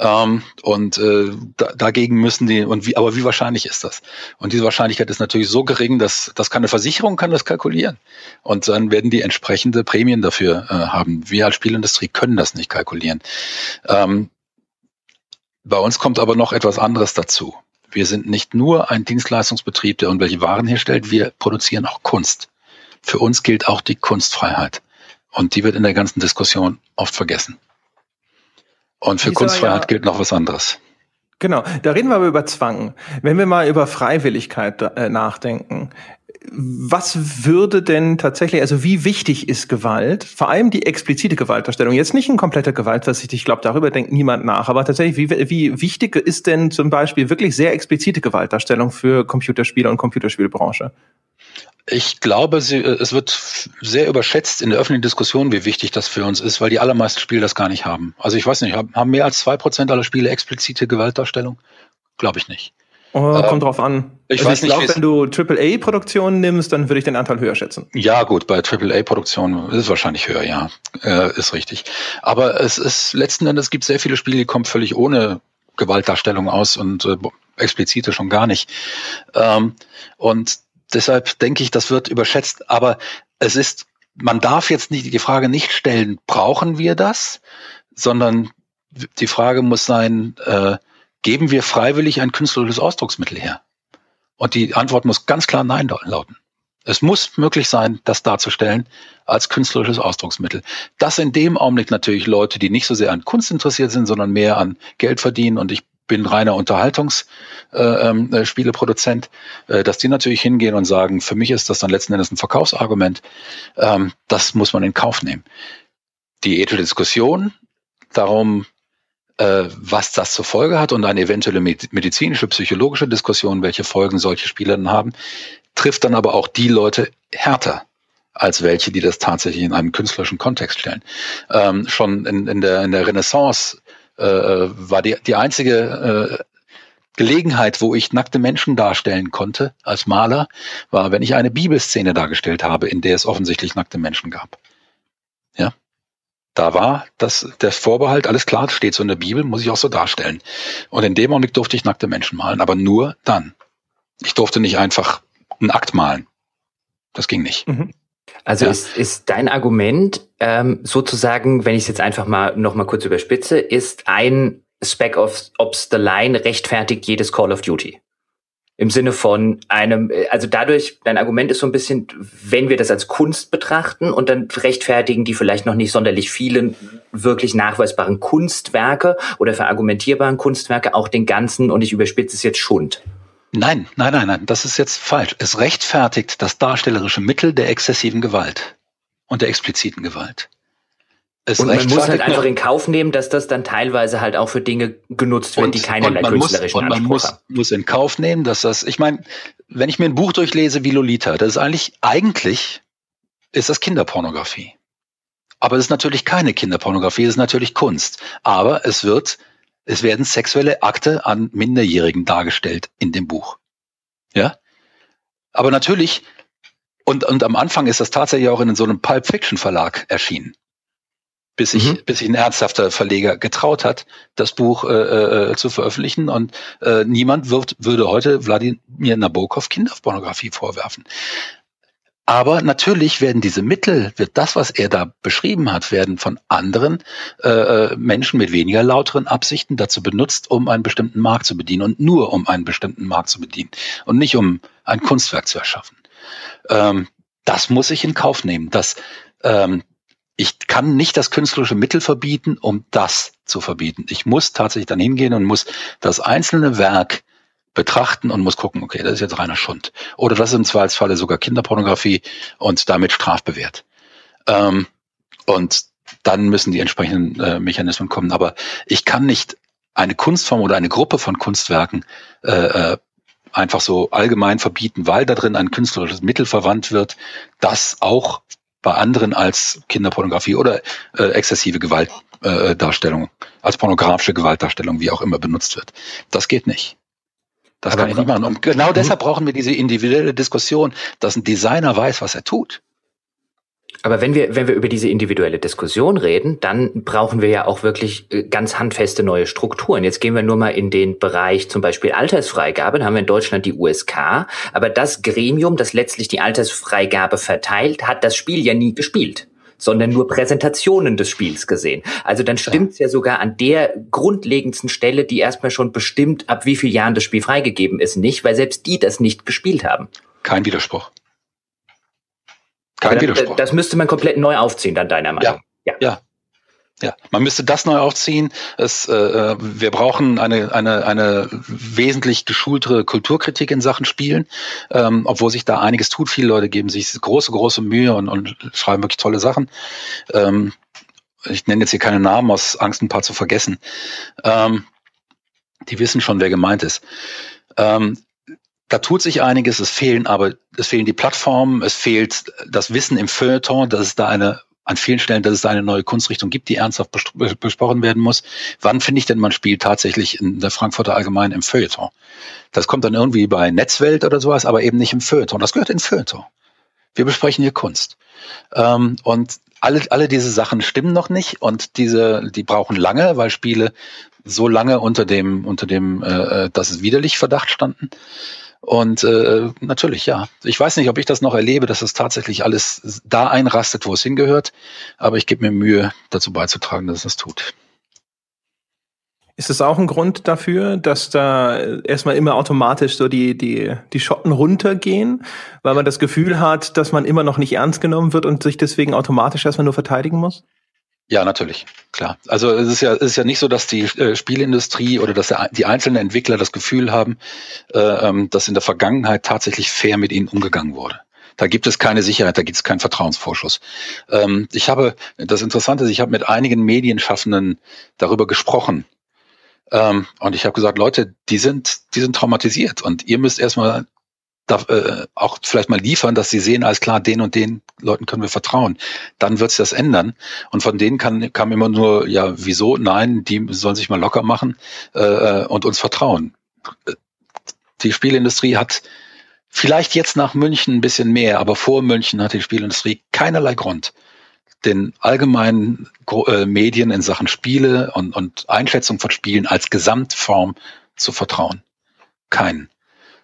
Ähm, und äh, da, dagegen müssen die, und wie, aber wie wahrscheinlich ist das? Und diese Wahrscheinlichkeit ist natürlich so gering, dass das kann eine Versicherung kann das kalkulieren. Und dann werden die entsprechende Prämien dafür äh, haben. Wir als Spielindustrie können das nicht kalkulieren. Ähm, bei uns kommt aber noch etwas anderes dazu. Wir sind nicht nur ein Dienstleistungsbetrieb, der irgendwelche Waren herstellt, wir produzieren auch Kunst. Für uns gilt auch die Kunstfreiheit. Und die wird in der ganzen Diskussion oft vergessen. Und für Dieser, Kunstfreiheit ja, gilt noch was anderes. Genau, da reden wir aber über Zwang. Wenn wir mal über Freiwilligkeit äh, nachdenken, was würde denn tatsächlich, also wie wichtig ist Gewalt, vor allem die explizite Gewaltdarstellung, jetzt nicht ein kompletter Gewaltversicht, ich glaube, darüber denkt niemand nach, aber tatsächlich, wie, wie wichtig ist denn zum Beispiel wirklich sehr explizite Gewaltdarstellung für Computerspiele und Computerspielbranche? Ich glaube, sie, äh, es wird sehr überschätzt in der öffentlichen Diskussion, wie wichtig das für uns ist, weil die allermeisten Spiele das gar nicht haben. Also ich weiß nicht, haben mehr als zwei Prozent aller Spiele explizite Gewaltdarstellung? Glaube ich nicht. Oh, ähm, kommt drauf an. Ich also weiß ich glaube, wenn du AAA-Produktionen nimmst, dann würde ich den Anteil höher schätzen. Ja, gut, bei AAA-Produktionen ist es wahrscheinlich höher, ja. Äh, ist richtig. Aber es ist letzten Endes gibt sehr viele Spiele, die kommen völlig ohne Gewaltdarstellung aus und äh, explizite schon gar nicht. Ähm, und deshalb denke ich, das wird überschätzt. Aber es ist, man darf jetzt nicht die Frage nicht stellen, brauchen wir das, sondern die Frage muss sein, äh, geben wir freiwillig ein künstlerisches Ausdrucksmittel her? Und die Antwort muss ganz klar Nein lauten. Es muss möglich sein, das darzustellen als künstlerisches Ausdrucksmittel. Das in dem Augenblick natürlich Leute, die nicht so sehr an Kunst interessiert sind, sondern mehr an Geld verdienen und ich bin reiner Unterhaltungsspieleproduzent, äh, ähm, äh, dass die natürlich hingehen und sagen, für mich ist das dann letzten Endes ein Verkaufsargument. Ähm, das muss man in Kauf nehmen. Die ethische Diskussion darum, äh, was das zur Folge hat und eine eventuelle medizinische, psychologische Diskussion, welche Folgen solche Spiele dann haben, trifft dann aber auch die Leute härter als welche, die das tatsächlich in einen künstlerischen Kontext stellen. Ähm, schon in, in, der, in der Renaissance äh, war die, die einzige äh, Gelegenheit, wo ich nackte Menschen darstellen konnte als Maler, war, wenn ich eine Bibelszene dargestellt habe, in der es offensichtlich nackte Menschen gab. Da war das der Vorbehalt, alles klar, steht so in der Bibel, muss ich auch so darstellen. Und in dem Augenblick durfte ich nackte Menschen malen, aber nur dann. Ich durfte nicht einfach einen Akt malen. Das ging nicht. Mhm. Also ja. ist, ist dein Argument ähm, sozusagen, wenn ich es jetzt einfach mal noch mal kurz überspitze, ist ein Spec of Ops the Line rechtfertigt jedes Call of Duty? Im Sinne von einem, äh, also dadurch, dein Argument ist so ein bisschen, wenn wir das als Kunst betrachten und dann rechtfertigen die vielleicht noch nicht sonderlich vielen wirklich nachweisbaren Kunstwerke oder verargumentierbaren Kunstwerke auch den ganzen, und ich überspitze es jetzt, Schund. Nein, nein, nein, nein, das ist jetzt falsch. Es rechtfertigt das darstellerische Mittel der exzessiven Gewalt und der expliziten Gewalt. Und man muss halt einfach in Kauf nehmen, dass das dann teilweise halt auch für Dinge genutzt wird, die keinerlei künstlerischen muss, und man muss, muss in Kauf nehmen, dass das, ich meine, wenn ich mir ein Buch durchlese wie Lolita, das ist eigentlich, eigentlich ist das Kinderpornografie. Aber es ist natürlich keine Kinderpornografie, es ist natürlich Kunst. Aber es wird, es werden sexuelle Akte an Minderjährigen dargestellt in dem Buch. Ja? Aber natürlich, und, und am Anfang ist das tatsächlich auch in so einem Pulp Fiction Verlag erschienen bis sich, mhm. bis sich ein ernsthafter Verleger getraut hat, das Buch äh, äh, zu veröffentlichen. Und äh, niemand wird, würde heute Wladimir Nabokov Kinderpornografie vorwerfen. Aber natürlich werden diese Mittel, wird das, was er da beschrieben hat, werden von anderen äh, äh, Menschen mit weniger lauteren Absichten dazu benutzt, um einen bestimmten Markt zu bedienen und nur um einen bestimmten Markt zu bedienen und nicht um ein Kunstwerk zu erschaffen. Ähm, das muss ich in Kauf nehmen, dass ähm, ich kann nicht das künstlerische Mittel verbieten, um das zu verbieten. Ich muss tatsächlich dann hingehen und muss das einzelne Werk betrachten und muss gucken, okay, das ist jetzt reiner Schund. Oder das ist im Zweifelsfalle sogar Kinderpornografie und damit strafbewehrt. Ähm, und dann müssen die entsprechenden äh, Mechanismen kommen. Aber ich kann nicht eine Kunstform oder eine Gruppe von Kunstwerken äh, äh einfach so allgemein verbieten, weil da drin ein künstlerisches Mittel verwandt wird, das auch bei anderen als Kinderpornografie oder äh, exzessive Gewaltdarstellung, äh, als pornografische Gewaltdarstellung, wie auch immer benutzt wird. Das geht nicht. Das Aber kann ich nicht machen. Und genau deshalb brauchen wir diese individuelle Diskussion, dass ein Designer weiß, was er tut. Aber wenn wir, wenn wir über diese individuelle Diskussion reden, dann brauchen wir ja auch wirklich äh, ganz handfeste neue Strukturen. Jetzt gehen wir nur mal in den Bereich zum Beispiel Altersfreigabe. Dann haben wir in Deutschland die USK. Aber das Gremium, das letztlich die Altersfreigabe verteilt, hat das Spiel ja nie gespielt sondern nur Präsentationen des Spiels gesehen. Also dann stimmt's ja. ja sogar an der grundlegendsten Stelle, die erstmal schon bestimmt, ab wie vielen Jahren das Spiel freigegeben ist, nicht, weil selbst die das nicht gespielt haben. Kein Widerspruch. Kein dann, Widerspruch. Das müsste man komplett neu aufziehen, dann deiner Meinung. Ja. ja. ja. Ja, man müsste das neu aufziehen. Es, äh, wir brauchen eine, eine, eine wesentlich geschultere Kulturkritik in Sachen Spielen, ähm, obwohl sich da einiges tut. Viele Leute geben sich große, große Mühe und, und schreiben wirklich tolle Sachen. Ähm, ich nenne jetzt hier keine Namen aus Angst, ein paar zu vergessen. Ähm, die wissen schon, wer gemeint ist. Ähm, da tut sich einiges, es fehlen aber, es fehlen die Plattformen, es fehlt das Wissen im Feuilleton, dass es da eine, an vielen Stellen, dass es da eine neue Kunstrichtung gibt, die ernsthaft besprochen werden muss. Wann finde ich denn man spielt tatsächlich in der Frankfurter Allgemeinen im Feuilleton? Das kommt dann irgendwie bei Netzwelt oder sowas, aber eben nicht im Feuilleton. Das gehört in Feuilleton. Wir besprechen hier Kunst. Ähm, und alle, alle diese Sachen stimmen noch nicht und diese, die brauchen lange, weil Spiele so lange unter dem, unter dem, äh, äh dass es widerlich Verdacht standen. Und äh, natürlich, ja. Ich weiß nicht, ob ich das noch erlebe, dass es tatsächlich alles da einrastet, wo es hingehört. Aber ich gebe mir Mühe, dazu beizutragen, dass es das tut. Ist es auch ein Grund dafür, dass da erstmal immer automatisch so die, die, die Schotten runtergehen, weil man das Gefühl hat, dass man immer noch nicht ernst genommen wird und sich deswegen automatisch erstmal nur verteidigen muss? Ja, natürlich, klar. Also es ist ja, es ist ja nicht so, dass die äh, Spielindustrie oder dass die einzelnen Entwickler das Gefühl haben, äh, ähm, dass in der Vergangenheit tatsächlich fair mit ihnen umgegangen wurde. Da gibt es keine Sicherheit, da gibt es keinen Vertrauensvorschuss. Ähm, ich habe, das Interessante ist, ich habe mit einigen Medienschaffenden darüber gesprochen. Ähm, und ich habe gesagt, Leute, die sind, die sind traumatisiert und ihr müsst erstmal da, äh, auch vielleicht mal liefern, dass sie sehen, alles klar, den und den Leuten können wir vertrauen. Dann wird sich das ändern. Und von denen kann, kam immer nur, ja, wieso? Nein, die sollen sich mal locker machen äh, äh und uns vertrauen. Die Spielindustrie hat vielleicht jetzt nach München ein bisschen mehr, aber vor München hat die Spielindustrie keinerlei Grund, den allgemeinen äh, Medien in Sachen Spiele und, und Einschätzung von Spielen als Gesamtform zu vertrauen. Keinen.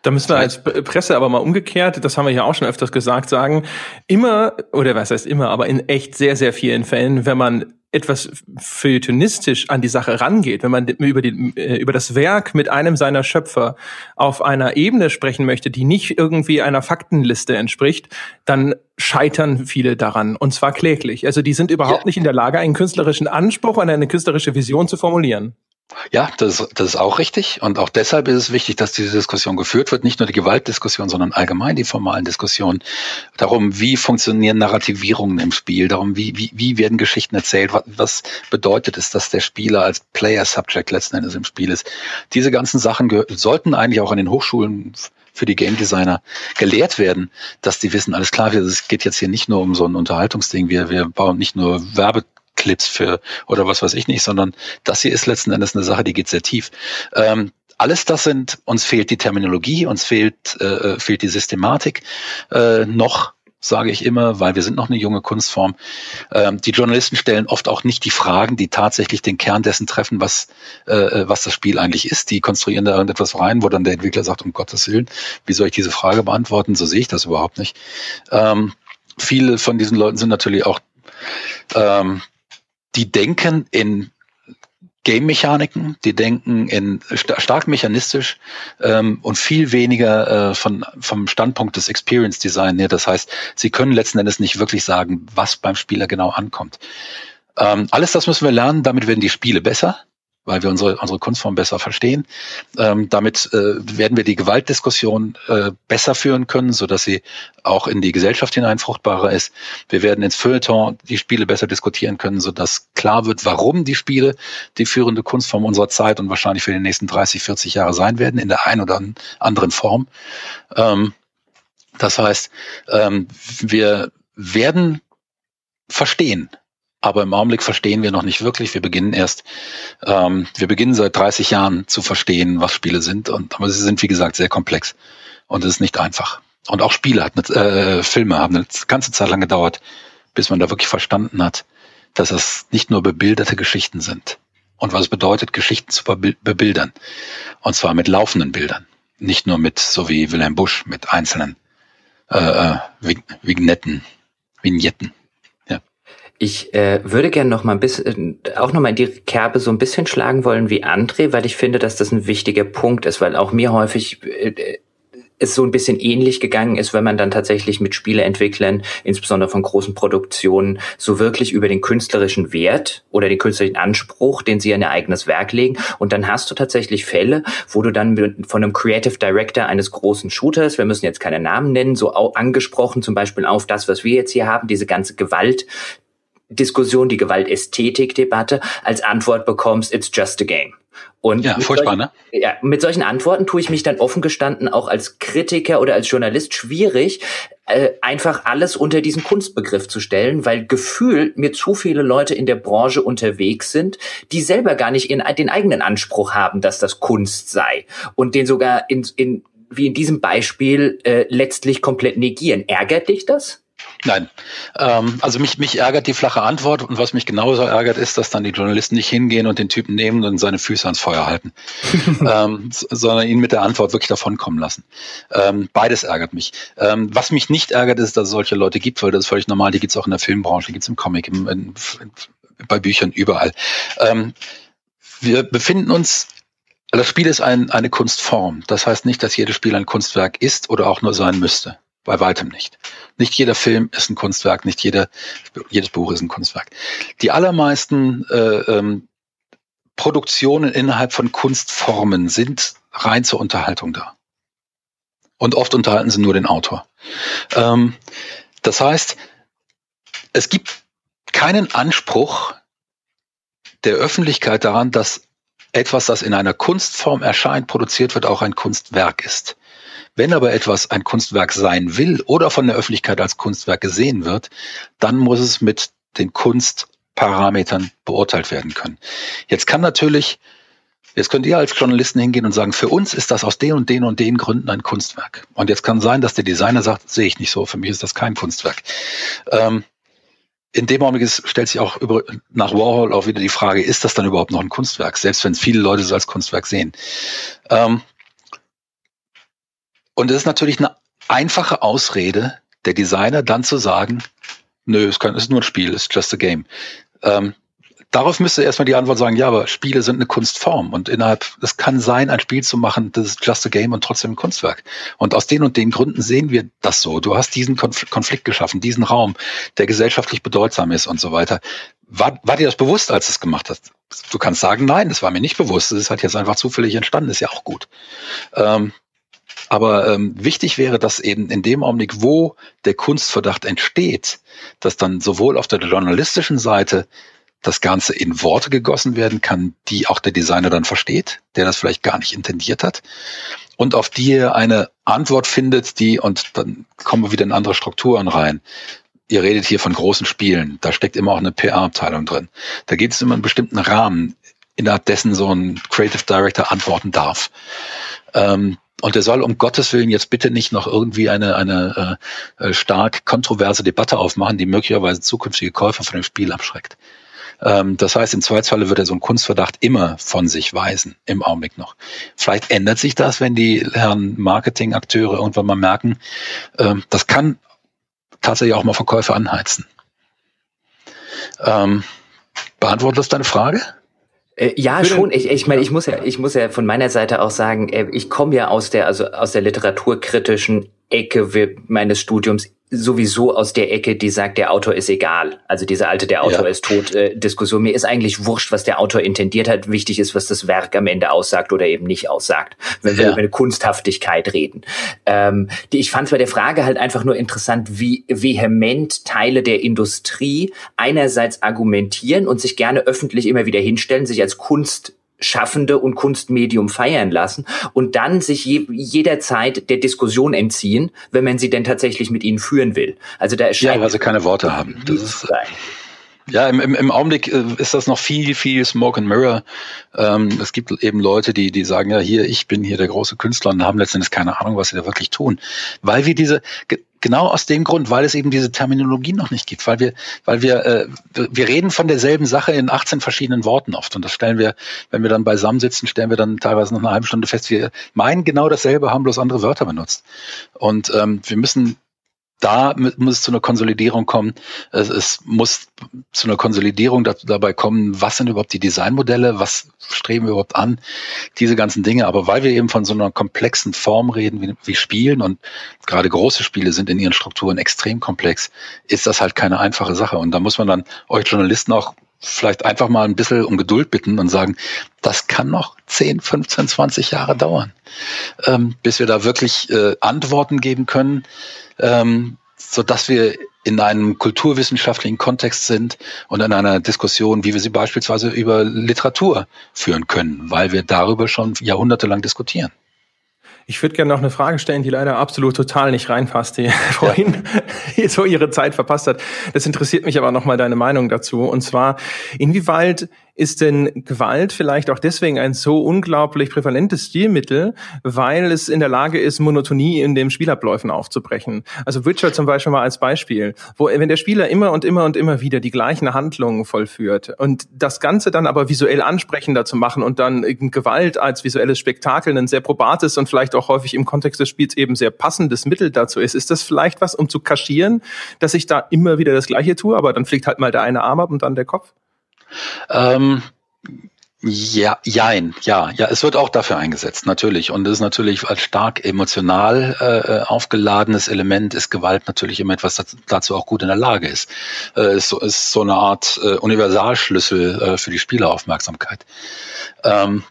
Da müssen wir als Presse aber mal umgekehrt, das haben wir ja auch schon öfters gesagt, sagen, immer, oder was heißt immer, aber in echt sehr, sehr vielen Fällen, wenn man etwas feuilletonistisch an die Sache rangeht, wenn man über, die, äh, über das Werk mit einem seiner Schöpfer auf einer Ebene sprechen möchte, die nicht irgendwie einer Faktenliste entspricht, dann scheitern viele daran und zwar kläglich. Also die sind überhaupt ja. nicht in der Lage, einen künstlerischen Anspruch an eine künstlerische Vision zu formulieren. Ja, das, das ist auch richtig. Und auch deshalb ist es wichtig, dass diese Diskussion geführt wird. Nicht nur die Gewaltdiskussion, sondern allgemein die formalen Diskussionen. Darum, wie funktionieren Narrativierungen im Spiel? Darum, wie, wie, wie werden Geschichten erzählt? Was, was bedeutet es, dass der Spieler als Player-Subject letzten Endes im Spiel ist? Diese ganzen Sachen sollten eigentlich auch an den Hochschulen für die Game Designer gelehrt werden, dass die wissen, alles klar, es geht jetzt hier nicht nur um so ein Unterhaltungsding, wir, wir bauen nicht nur Werbe Clips für oder was weiß ich nicht, sondern das hier ist letzten Endes eine Sache, die geht sehr tief. Ähm, alles das sind, uns fehlt die Terminologie, uns fehlt, äh, äh fehlt die Systematik äh, noch sage ich immer, weil wir sind noch eine junge Kunstform. Ähm, die Journalisten stellen oft auch nicht die Fragen, die tatsächlich den Kern dessen treffen, was, äh, äh, was das Spiel eigentlich ist. Die konstruieren da irgendetwas rein, wo dann der Entwickler sagt, um Gottes Willen, wie soll ich diese Frage beantworten? So sehe ich das überhaupt nicht. Ähm, viele von diesen Leuten sind natürlich auch ähm, die denken in Game-Mechaniken, die denken in stark mechanistisch ähm, und viel weniger äh, von, vom Standpunkt des Experience Design her. Das heißt, sie können letzten Endes nicht wirklich sagen, was beim Spieler genau ankommt. Ähm, alles das müssen wir lernen, damit werden die Spiele besser weil wir unsere, unsere Kunstform besser verstehen. Ähm, damit äh, werden wir die Gewaltdiskussion äh, besser führen können, so dass sie auch in die Gesellschaft hinein fruchtbarer ist. Wir werden ins Feuilleton die Spiele besser diskutieren können, so dass klar wird, warum die Spiele die führende Kunstform unserer Zeit und wahrscheinlich für die nächsten 30, 40 Jahre sein werden, in der einen oder anderen Form. Ähm, das heißt, ähm, wir werden verstehen, aber im Augenblick verstehen wir noch nicht wirklich. Wir beginnen erst, ähm, wir beginnen seit 30 Jahren zu verstehen, was Spiele sind. Und aber sie sind wie gesagt sehr komplex und es ist nicht einfach. Und auch Spiele hat äh, Filme haben eine ganze Zeit lang gedauert, bis man da wirklich verstanden hat, dass es nicht nur bebilderte Geschichten sind. Und was es bedeutet, Geschichten zu bebildern. Und zwar mit laufenden Bildern. Nicht nur mit, so wie Wilhelm Busch, mit einzelnen äh, äh Vignetten, Vignetten. Ich äh, würde gerne noch mal ein bisschen, auch noch mal in die Kerbe so ein bisschen schlagen wollen wie André, weil ich finde, dass das ein wichtiger Punkt ist, weil auch mir häufig äh, es so ein bisschen ähnlich gegangen ist, wenn man dann tatsächlich mit Spieleentwicklern, insbesondere von großen Produktionen, so wirklich über den künstlerischen Wert oder den künstlerischen Anspruch, den sie in ihr eigenes Werk legen. Und dann hast du tatsächlich Fälle, wo du dann von einem Creative Director eines großen Shooters, wir müssen jetzt keine Namen nennen, so angesprochen zum Beispiel auf das, was wir jetzt hier haben, diese ganze Gewalt, Diskussion, die Gewaltästhetik-Debatte als Antwort bekommst, it's just a game. Und ja, furchtbar, solchen, ne? Ja, mit solchen Antworten tue ich mich dann offen gestanden auch als Kritiker oder als Journalist schwierig, äh, einfach alles unter diesen Kunstbegriff zu stellen, weil gefühlt mir zu viele Leute in der Branche unterwegs sind, die selber gar nicht in, den eigenen Anspruch haben, dass das Kunst sei und den sogar in, in wie in diesem Beispiel äh, letztlich komplett negieren. Ärgert dich das? Nein. Ähm, also mich, mich ärgert die flache Antwort und was mich genauso ärgert, ist, dass dann die Journalisten nicht hingehen und den Typen nehmen und seine Füße ans Feuer halten, ähm, sondern ihn mit der Antwort wirklich davonkommen lassen. Ähm, beides ärgert mich. Ähm, was mich nicht ärgert, ist, dass es solche Leute gibt, weil das ist völlig normal, die gibt es auch in der Filmbranche, die gibt es im Comic, im, in, bei Büchern, überall. Ähm, wir befinden uns das Spiel ist ein, eine Kunstform. Das heißt nicht, dass jedes Spiel ein Kunstwerk ist oder auch nur sein müsste. Bei weitem nicht. Nicht jeder Film ist ein Kunstwerk, nicht jeder, jedes Buch ist ein Kunstwerk. Die allermeisten äh, ähm, Produktionen innerhalb von Kunstformen sind rein zur Unterhaltung da. Und oft unterhalten sie nur den Autor. Ähm, das heißt, es gibt keinen Anspruch der Öffentlichkeit daran, dass etwas, das in einer Kunstform erscheint, produziert wird, auch ein Kunstwerk ist. Wenn aber etwas ein Kunstwerk sein will oder von der Öffentlichkeit als Kunstwerk gesehen wird, dann muss es mit den Kunstparametern beurteilt werden können. Jetzt kann natürlich, jetzt könnt ihr als Journalisten hingehen und sagen, für uns ist das aus den und den und den Gründen ein Kunstwerk. Und jetzt kann sein, dass der Designer sagt, sehe ich nicht so, für mich ist das kein Kunstwerk. Ähm, in dem Augenblick stellt sich auch über, nach Warhol auch wieder die Frage, ist das dann überhaupt noch ein Kunstwerk, selbst wenn viele Leute es als Kunstwerk sehen. Ähm, und es ist natürlich eine einfache Ausrede der Designer, dann zu sagen, nö, es, kann, es ist nur ein Spiel, es ist just a game. Ähm, darauf müsste erstmal die Antwort sagen, ja, aber Spiele sind eine Kunstform und innerhalb, es kann sein, ein Spiel zu machen, das ist just a game und trotzdem ein Kunstwerk. Und aus den und den Gründen sehen wir das so. Du hast diesen Konflikt geschaffen, diesen Raum, der gesellschaftlich bedeutsam ist und so weiter. War, war dir das bewusst, als du es gemacht hast? Du kannst sagen, nein, das war mir nicht bewusst. Ist halt jetzt einfach zufällig entstanden, ist ja auch gut. Ähm, aber ähm, wichtig wäre, dass eben in dem Augenblick, wo der Kunstverdacht entsteht, dass dann sowohl auf der journalistischen Seite das Ganze in Worte gegossen werden kann, die auch der Designer dann versteht, der das vielleicht gar nicht intendiert hat, und auf die er eine Antwort findet, die, und dann kommen wir wieder in andere Strukturen rein. Ihr redet hier von großen Spielen, da steckt immer auch eine PR-Abteilung drin. Da geht es immer einen bestimmten Rahmen, innerhalb dessen so ein Creative Director antworten darf. Ähm, und er soll um Gottes Willen jetzt bitte nicht noch irgendwie eine, eine äh, äh, stark kontroverse Debatte aufmachen, die möglicherweise zukünftige Käufer von dem Spiel abschreckt. Ähm, das heißt, im Zweifelsfalle wird er so einen Kunstverdacht immer von sich weisen, im Augenblick noch. Vielleicht ändert sich das, wenn die Herren Marketingakteure irgendwann mal merken, ähm, das kann tatsächlich auch mal Verkäufe anheizen. Ähm, beantwortet das deine Frage? Äh, ja, Für schon. Ich, ich meine, ich muss ja, ich muss ja von meiner Seite auch sagen, äh, ich komme ja aus der, also aus der literaturkritischen Ecke meines Studiums sowieso aus der Ecke, die sagt, der Autor ist egal. Also diese alte, der Autor ja. ist tot äh, Diskussion. Mir ist eigentlich wurscht, was der Autor intendiert hat. Wichtig ist, was das Werk am Ende aussagt oder eben nicht aussagt. Wenn ja. wir über eine Kunsthaftigkeit reden. Ähm, die, ich fand bei der Frage halt einfach nur interessant, wie vehement Teile der Industrie einerseits argumentieren und sich gerne öffentlich immer wieder hinstellen, sich als Kunst Schaffende und Kunstmedium feiern lassen und dann sich je, jederzeit der Diskussion entziehen, wenn man sie denn tatsächlich mit ihnen führen will. Also da erscheint ja, weil sie keine Worte haben. Das ist, ja, im, im, im Augenblick äh, ist das noch viel, viel Smoke and Mirror. Ähm, es gibt eben Leute, die, die sagen, ja, hier, ich bin hier der große Künstler und haben letztendlich keine Ahnung, was sie da wirklich tun. Weil wir diese, genau aus dem Grund, weil es eben diese Terminologie noch nicht gibt, weil wir, weil wir, äh, wir reden von derselben Sache in 18 verschiedenen Worten oft. Und das stellen wir, wenn wir dann beisammen sitzen, stellen wir dann teilweise noch eine halbe Stunde fest, wir meinen genau dasselbe, haben bloß andere Wörter benutzt. Und ähm, wir müssen da muss es zu einer Konsolidierung kommen. Es, es muss zu einer Konsolidierung da, dabei kommen, was sind überhaupt die Designmodelle, was streben wir überhaupt an, diese ganzen Dinge. Aber weil wir eben von so einer komplexen Form reden wie, wie Spielen und gerade große Spiele sind in ihren Strukturen extrem komplex, ist das halt keine einfache Sache. Und da muss man dann euch Journalisten auch vielleicht einfach mal ein bisschen um Geduld bitten und sagen, das kann noch 10, 15, 20 Jahre dauern, ähm, bis wir da wirklich äh, Antworten geben können, ähm, so dass wir in einem kulturwissenschaftlichen Kontext sind und in einer Diskussion, wie wir sie beispielsweise über Literatur führen können, weil wir darüber schon jahrhundertelang diskutieren. Ich würde gerne noch eine Frage stellen, die leider absolut total nicht reinpasst, die ja. vorhin so ihre Zeit verpasst hat. Das interessiert mich aber nochmal deine Meinung dazu. Und zwar, inwieweit ist denn Gewalt vielleicht auch deswegen ein so unglaublich prävalentes Stilmittel, weil es in der Lage ist, Monotonie in den Spielabläufen aufzubrechen? Also Witcher zum Beispiel mal als Beispiel, wo wenn der Spieler immer und immer und immer wieder die gleichen Handlungen vollführt und das Ganze dann aber visuell ansprechender zu machen und dann Gewalt als visuelles Spektakel ein sehr probates und vielleicht auch häufig im Kontext des Spiels eben sehr passendes Mittel dazu ist, ist das vielleicht was, um zu kaschieren, dass ich da immer wieder das Gleiche tue, aber dann fliegt halt mal der eine Arm ab und dann der Kopf? Ähm, ja, jein, ja, ja, es wird auch dafür eingesetzt, natürlich. Und es ist natürlich als stark emotional äh, aufgeladenes Element, ist Gewalt natürlich immer etwas, das dazu auch gut in der Lage ist. Äh, ist, so, ist so eine Art äh, Universalschlüssel äh, für die Spieleraufmerksamkeit. Ähm,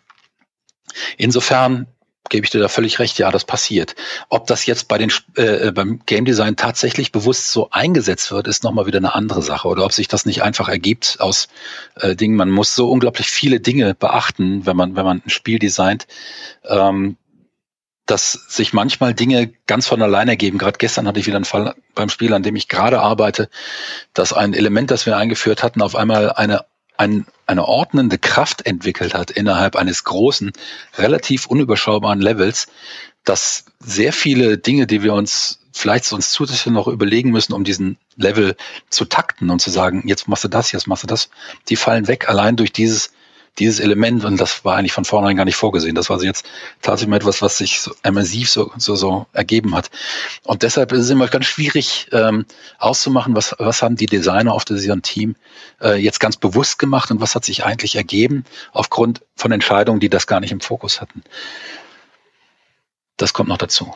insofern gebe ich dir da völlig recht, ja, das passiert. Ob das jetzt bei den äh, beim Game Design tatsächlich bewusst so eingesetzt wird, ist nochmal wieder eine andere Sache. Oder ob sich das nicht einfach ergibt aus äh, Dingen. Man muss so unglaublich viele Dinge beachten, wenn man, wenn man ein Spiel designt, ähm, dass sich manchmal Dinge ganz von alleine ergeben. Gerade gestern hatte ich wieder einen Fall beim Spiel, an dem ich gerade arbeite, dass ein Element, das wir eingeführt hatten, auf einmal eine ein, eine ordnende Kraft entwickelt hat innerhalb eines großen, relativ unüberschaubaren Levels, dass sehr viele Dinge, die wir uns vielleicht uns zusätzlich noch überlegen müssen, um diesen Level zu takten und zu sagen, jetzt machst du das, jetzt machst du das, die fallen weg allein durch dieses dieses Element, und das war eigentlich von vornherein gar nicht vorgesehen. Das war also jetzt tatsächlich mal etwas, was sich so immersiv so, so, so ergeben hat. Und deshalb ist es immer ganz schwierig ähm, auszumachen, was, was haben die Designer auf diesem Team äh, jetzt ganz bewusst gemacht und was hat sich eigentlich ergeben aufgrund von Entscheidungen, die das gar nicht im Fokus hatten. Das kommt noch dazu.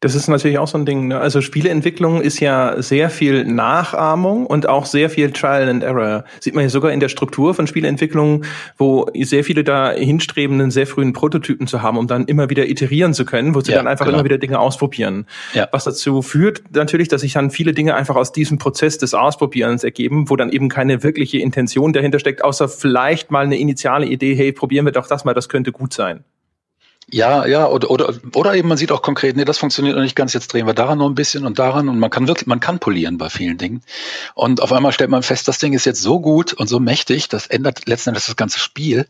Das ist natürlich auch so ein Ding. Ne? Also Spieleentwicklung ist ja sehr viel Nachahmung und auch sehr viel Trial and Error. Sieht man ja sogar in der Struktur von Spieleentwicklung, wo sehr viele da hinstreben, einen sehr frühen Prototypen zu haben, um dann immer wieder iterieren zu können, wo sie ja, dann einfach genau. immer wieder Dinge ausprobieren. Ja. Was dazu führt natürlich, dass sich dann viele Dinge einfach aus diesem Prozess des Ausprobierens ergeben, wo dann eben keine wirkliche Intention dahinter steckt, außer vielleicht mal eine initiale Idee, hey, probieren wir doch das mal, das könnte gut sein. Ja, ja, oder, oder, oder eben man sieht auch konkret, nee, das funktioniert noch nicht ganz, jetzt drehen wir daran noch ein bisschen und daran und man kann wirklich, man kann polieren bei vielen Dingen. Und auf einmal stellt man fest, das Ding ist jetzt so gut und so mächtig, das ändert letzten Endes das ganze Spiel.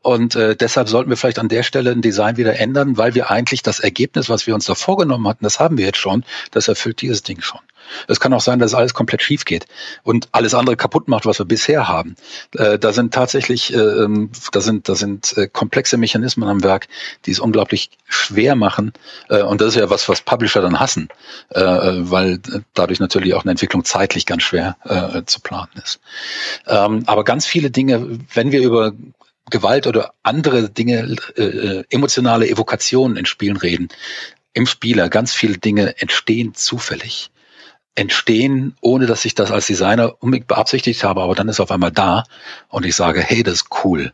Und äh, deshalb sollten wir vielleicht an der Stelle ein Design wieder ändern, weil wir eigentlich das Ergebnis, was wir uns da vorgenommen hatten, das haben wir jetzt schon, das erfüllt dieses Ding schon. Es kann auch sein, dass alles komplett schief geht und alles andere kaputt macht, was wir bisher haben. Äh, da sind tatsächlich, äh, ähm, da sind, da sind äh, komplexe Mechanismen am Werk, die es unglaublich schwer machen. Äh, und das ist ja was, was Publisher dann hassen, äh, äh weil dadurch natürlich auch eine Entwicklung zeitlich ganz schwer zu planen ist. Ähm, aber ganz viele Dinge, wenn wir über Gewalt oder andere Dinge, äh emotionale Evokationen in Spielen reden, im Spieler, ganz viele Dinge entstehen zufällig entstehen, ohne dass ich das als Designer unbedingt beabsichtigt habe, aber dann ist auf einmal da und ich sage, hey, das ist cool.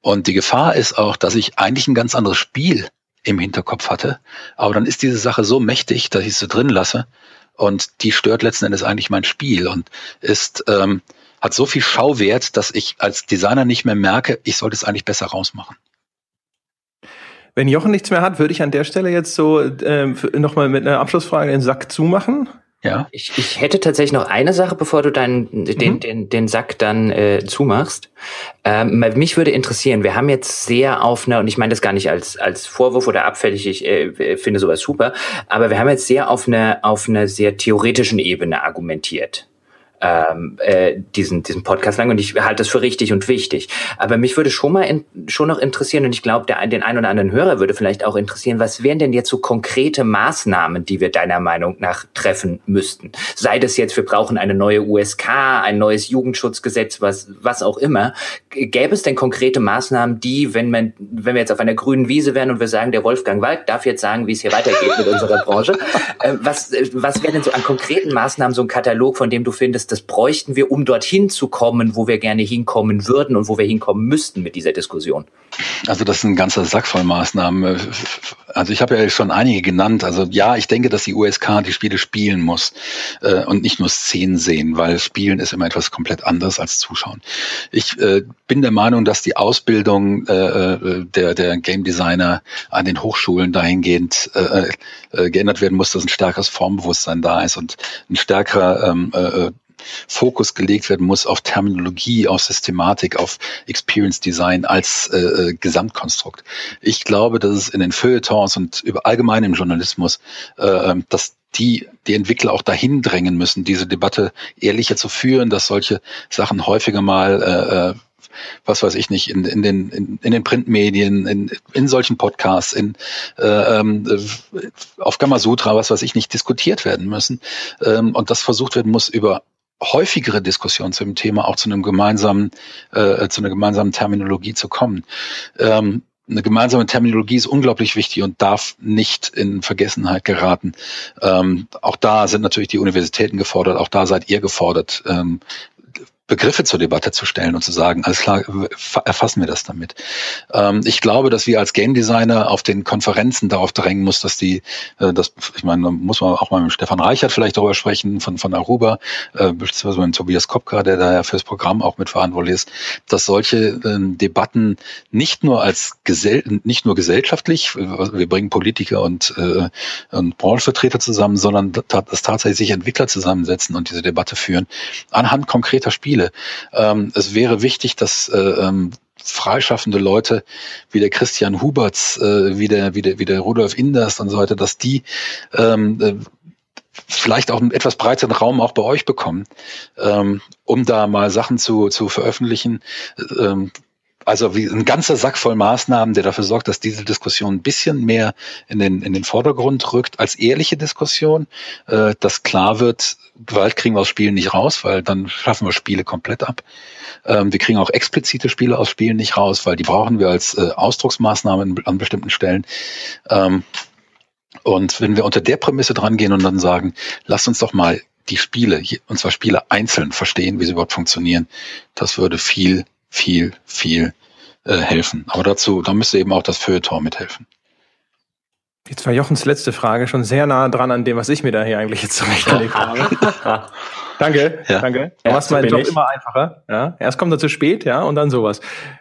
Und die Gefahr ist auch, dass ich eigentlich ein ganz anderes Spiel im Hinterkopf hatte, aber dann ist diese Sache so mächtig, dass ich sie drin lasse und die stört letzten Endes eigentlich mein Spiel und ist ähm, hat so viel Schauwert, dass ich als Designer nicht mehr merke, ich sollte es eigentlich besser rausmachen. Wenn Jochen nichts mehr hat, würde ich an der Stelle jetzt so äh, nochmal mit einer Abschlussfrage den Sack zumachen Ja. Ich, ich hätte tatsächlich noch eine Sache, bevor du deinen den, mhm. den, den Sack dann äh, zumachst. Ähm, mich würde interessieren, wir haben jetzt sehr auf einer, und ich meine das gar nicht als, als Vorwurf oder abfällig, ich äh, finde sowas super, aber wir haben jetzt sehr auf einer auf einer sehr theoretischen Ebene argumentiert ähm, äh, diesen, diesen Podcast lang und ich halte das für richtig und wichtig. Aber mich würde schon mal in, schon noch interessieren und ich glaube, der, den einen oder anderen Hörer würde vielleicht auch interessieren, was wären denn jetzt so konkrete Maßnahmen, die wir deiner Meinung nach treffen müssten? Sei das jetzt, wir brauchen eine neue USK, ein neues Jugendschutzgesetz, was, was auch immer. Gäbe es denn konkrete Maßnahmen, die, wenn man, wenn wir jetzt auf einer grünen Wiese wären und wir sagen, der Wolfgang Wald darf jetzt sagen, wie es hier weitergeht mit unserer Branche, äh, was, was wäre denn so an konkreten Maßnahmen so ein Katalog, von dem du findest, das bräuchten wir, um dorthin zu kommen, wo wir gerne hinkommen würden und wo wir hinkommen müssten mit dieser Diskussion? Also das ist ein ganzer Sack voll Maßnahmen. Also ich habe ja schon einige genannt. Also ja, ich denke, dass die USK die Spiele spielen muss äh, und nicht nur Szenen sehen, weil Spielen ist immer etwas komplett anderes als Zuschauen. Ich äh, bin der Meinung, dass die Ausbildung äh, äh der, der Game Designer an den Hochschulen dahingehend äh, äh, geändert werden muss, dass ein stärkeres Formbewusstsein da ist und ein stärkerer ähm, äh, Fokus gelegt werden muss auf Terminologie, auf Systematik, auf Experience Design als äh, äh, Gesamtkonstrukt. Ich glaube, dass es in den Feuilletons und über allgemein im Journalismus, äh, ähm, dass die, die Entwickler auch dahin drängen müssen, diese Debatte ehrlicher zu führen, dass solche Sachen häufiger mal äh, äh was weiß ich nicht, in, in den, in, in den Printmedien, in, in solchen Podcasts, in, äh, ähm, auf Gamasutra, was weiß ich nicht, diskutiert werden müssen. Ähm, und das versucht werden muss über häufigere Diskussion zu dem Thema auch zu einem gemeinsamen, äh, zu einer gemeinsamen Terminologie zu kommen. Ähm, eine gemeinsame Terminologie ist unglaublich wichtig und darf nicht in Vergessenheit geraten. Ähm, auch da sind natürlich die Universitäten gefordert, auch da seid ihr gefordert, ähm, Begriffe zur Debatte zu stellen und zu sagen, alles klar, erfassen wir das damit. Ähm, ich glaube, dass wir als Game Designer auf den Konferenzen darauf drängen muss, dass die, äh, das, ich meine, muss man auch mal mit Stefan Reichert vielleicht darüber sprechen, von, von Aruba, äh, beziehungsweise mit Tobias Kopka, der da ja fürs Programm auch mitverantwortlich ist, dass solche äh, Debatten nicht nur als gesell, nicht nur gesellschaftlich, wir bringen Politiker und, äh, und Branchenvertreter zusammen, sondern dass tatsächlich sich Entwickler zusammensetzen und diese Debatte führen, anhand konkreter Spiele Spiele. Ähm, es wäre wichtig, dass äh, ähm, freischaffende Leute wie der Christian Huberts, äh, wie der, wie der, wie der Rudolf Inders und so weiter, dass die ähm, äh, vielleicht auch einen etwas breiteren Raum auch bei euch bekommen, ähm, um da mal Sachen zu, zu veröffentlichen. Ähm, also wie ein ganzer Sack voll Maßnahmen, der dafür sorgt, dass diese Diskussion ein bisschen mehr in den, in den Vordergrund rückt als ehrliche Diskussion, äh, dass klar wird, Gewalt kriegen wir aus Spielen nicht raus, weil dann schaffen wir Spiele komplett ab. Ähm, wir kriegen auch explizite Spiele aus Spielen nicht raus, weil die brauchen wir als äh, Ausdrucksmaßnahmen an bestimmten Stellen. Ähm, und wenn wir unter der Prämisse dran gehen und dann sagen, lasst uns doch mal die Spiele, und zwar Spiele einzeln verstehen, wie sie überhaupt funktionieren, das würde viel, viel, viel äh, helfen. Aber dazu, da müsste eben auch das Feuilleton mithelfen. Jetzt war Jochens letzte Frage schon sehr nah dran an dem, was ich mir da hier eigentlich jetzt zurechtgelegt habe. danke, ja. danke. Du machst meinen Job ich. immer einfacher. Ja? Erst kommt er zu spät, ja, und dann sowas.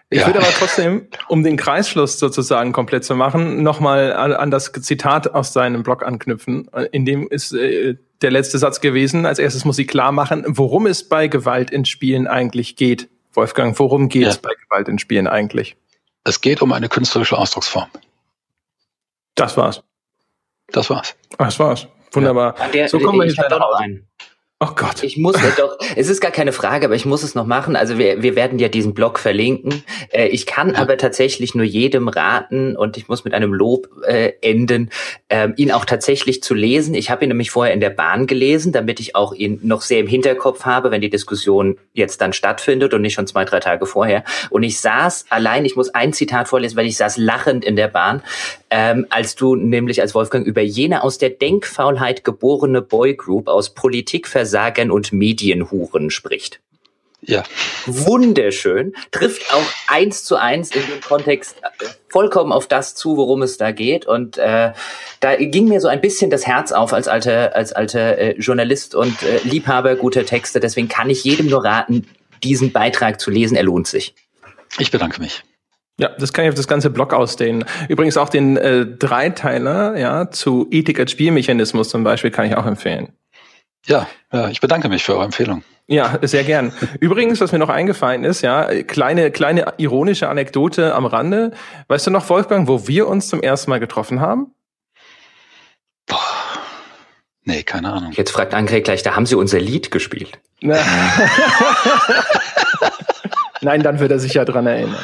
Ich ja. würde aber trotzdem, um den Kreisschluss sozusagen komplett zu machen, nochmal an, an das Zitat aus seinem Blog anknüpfen. In dem ist äh, der letzte Satz gewesen. Als erstes muss sie klar machen, worum es bei Gewalt in Spielen eigentlich geht. Wolfgang, worum geht es bei Gewalt in Spielen eigentlich? Es geht um eine künstlerische Ausdrucksform. Das war's. Das war's. Das war's. Wunderbar. Ja. Der, so kommen wir jetzt noch einen. Oh Gott. Ich muss ja doch, es ist gar keine Frage, aber ich muss es noch machen. Also wir, wir werden ja diesen Blog verlinken. Äh, ich kann aber tatsächlich nur jedem raten und ich muss mit einem Lob äh, enden, äh, ihn auch tatsächlich zu lesen. Ich habe ihn nämlich vorher in der Bahn gelesen, damit ich auch ihn noch sehr im Hinterkopf habe, wenn die Diskussion jetzt dann stattfindet und nicht schon zwei, drei Tage vorher. Und ich saß allein, ich muss ein Zitat vorlesen, weil ich saß lachend in der Bahn, ähm, als du nämlich als Wolfgang über jene aus der Denkfaulheit geborene Boygroup aus Politikversagern und Medienhuren spricht. Ja. Wunderschön. Trifft auch eins zu eins in dem Kontext äh, vollkommen auf das zu, worum es da geht. Und äh, da ging mir so ein bisschen das Herz auf als alter, als alter äh, Journalist und äh, Liebhaber guter Texte. Deswegen kann ich jedem nur raten, diesen Beitrag zu lesen. Er lohnt sich. Ich bedanke mich. Ja, das kann ich auf das ganze Blog ausdehnen. Übrigens auch den äh, Dreiteiler ja, zu Ethik als Spielmechanismus zum Beispiel kann ich auch empfehlen. Ja, ja, ich bedanke mich für eure Empfehlung. Ja, sehr gern. Übrigens, was mir noch eingefallen ist, ja, kleine, kleine ironische Anekdote am Rande. Weißt du noch, Wolfgang, wo wir uns zum ersten Mal getroffen haben? Boah. Nee, keine Ahnung. Jetzt fragt André gleich, da haben sie unser Lied gespielt. Nein, dann wird er sich ja dran erinnern.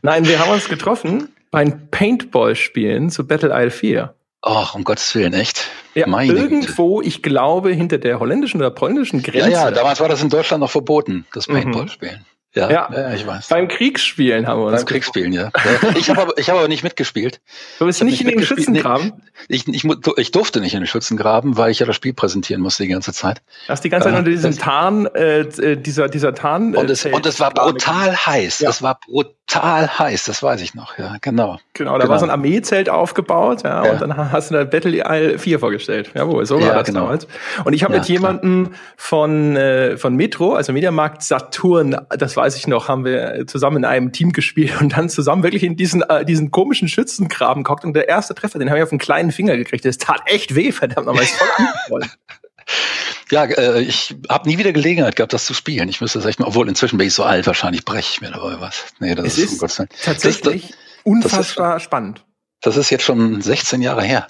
Nein, wir haben uns getroffen beim Paintball-Spielen zu Battle Isle 4. Ach, um Gottes Willen, echt? Ja, Meine irgendwo, Güte. ich glaube, hinter der holländischen oder polnischen Grenze. Ja, ja, damals war das in Deutschland noch verboten, das mhm. Paintball-Spielen. Mhm. Ja, ja, ja, ich weiß. Beim Kriegsspielen haben wir uns. Beim Kriegsspielen, ja. Ich habe aber, ich habe aber nicht mitgespielt. Du bist nicht, in den Schützengraben? Nee, ich, ich, ich durfte nicht in den Schützengraben, weil ich ja das Spiel präsentieren musste die ganze Zeit. Hast die ganze Zeit äh, unter diesem Tarn, äh, äh, dieser, dieser Tarn. Äh, und, es, und es war brutal heiß. Ja. Es war brutal heiß, das weiß ich noch, ja, genau. Genau, da genau. war so ein Armeezelt aufgebaut, ja, ja, und dann hast du da Battle Isle 4 vorgestellt. Jawohl, so war ja, das genau. damals. Und ich habe mit jemandem von, äh, von Metro, also Mediamarkt Saturn, das weiß ich noch, haben wir zusammen in einem Team gespielt und dann zusammen wirklich in diesen, äh, diesen komischen Schützengraben gehockt. Und der erste Treffer, den habe ich auf einen kleinen Finger gekriegt. Das tat echt weh, verdammt, aber ist voll. Ja, äh, ich habe nie wieder Gelegenheit gehabt, das zu spielen. Ich müsste das echt mal, obwohl inzwischen bin ich so alt, wahrscheinlich breche ich mir dabei was. Nee, das es ist, ist um tatsächlich das, das, unfassbar das ist, spannend. Das ist jetzt schon 16 Jahre her.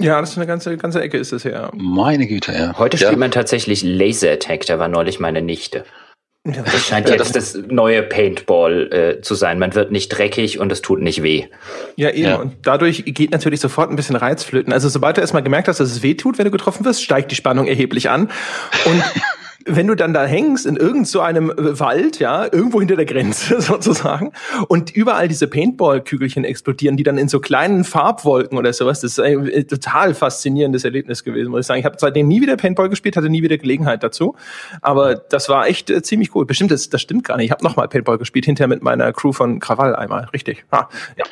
Ja, das ist eine ganze, ganze Ecke ist es her. Meine Güte, ja. Heute spielt man tatsächlich Laser Attack, da war neulich meine Nichte. Das scheint jetzt das, das neue Paintball äh, zu sein. Man wird nicht dreckig und es tut nicht weh. Ja, eben. Ja. Und dadurch geht natürlich sofort ein bisschen Reizflöten. Also sobald du erstmal gemerkt hast, dass es weh tut, wenn du getroffen wirst, steigt die Spannung erheblich an. Und wenn du dann da hängst in irgend so einem Wald, ja, irgendwo hinter der Grenze sozusagen, und überall diese Paintball-Kügelchen explodieren, die dann in so kleinen Farbwolken oder sowas, das ist ein total faszinierendes Erlebnis gewesen, muss ich sagen. Ich habe seitdem nie wieder Paintball gespielt, hatte nie wieder Gelegenheit dazu, aber das war echt äh, ziemlich cool. Bestimmt, das, das stimmt gar nicht. Ich habe nochmal Paintball gespielt, hinterher mit meiner Crew von Krawall einmal, richtig. Ah, ja.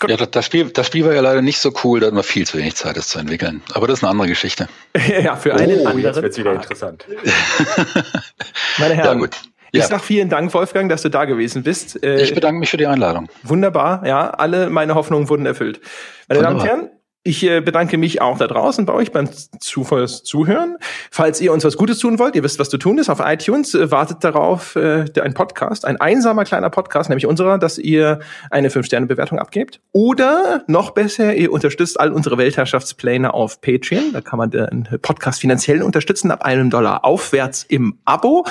Gut. Ja, das Spiel, das Spiel war ja leider nicht so cool, da hatten wir viel zu wenig Zeit, das zu entwickeln. Aber das ist eine andere Geschichte. ja, für einen oh, anderen. Jetzt wird's wieder interessant. Meine Herren, ja, gut. Ja. Ich sag vielen Dank, Wolfgang, dass du da gewesen bist. Äh, ich bedanke mich für die Einladung. Wunderbar, ja, alle meine Hoffnungen wurden erfüllt. Meine Wunderbar. Damen und Herren, ich äh, bedanke mich auch da draußen bei euch beim Zuhören. Falls ihr uns was Gutes tun wollt, ihr wisst, was zu tun ist, auf iTunes äh, wartet darauf äh, ein Podcast, ein einsamer kleiner Podcast, nämlich unserer, dass ihr eine 5-Sterne-Bewertung abgebt. Oder noch besser, ihr unterstützt all unsere Weltherrschaftspläne auf Patreon. Da kann man den Podcast finanziell unterstützen, ab einem Dollar aufwärts im Abo.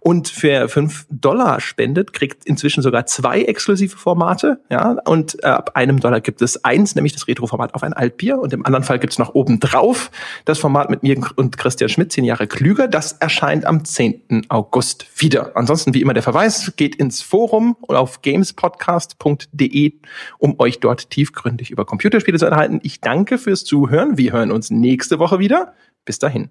Und für 5 Dollar spendet, kriegt inzwischen sogar zwei exklusive Formate. Ja, und ab einem Dollar gibt es eins, nämlich das Retro-Format auf ein Alt Bier und im anderen Fall gibt's noch oben drauf das Format mit mir und Christian Schmidt, zehn Jahre klüger. Das erscheint am 10. August wieder. Ansonsten wie immer der Verweis, geht ins Forum auf gamespodcast.de, um euch dort tiefgründig über Computerspiele zu erhalten. Ich danke fürs Zuhören. Wir hören uns nächste Woche wieder. Bis dahin.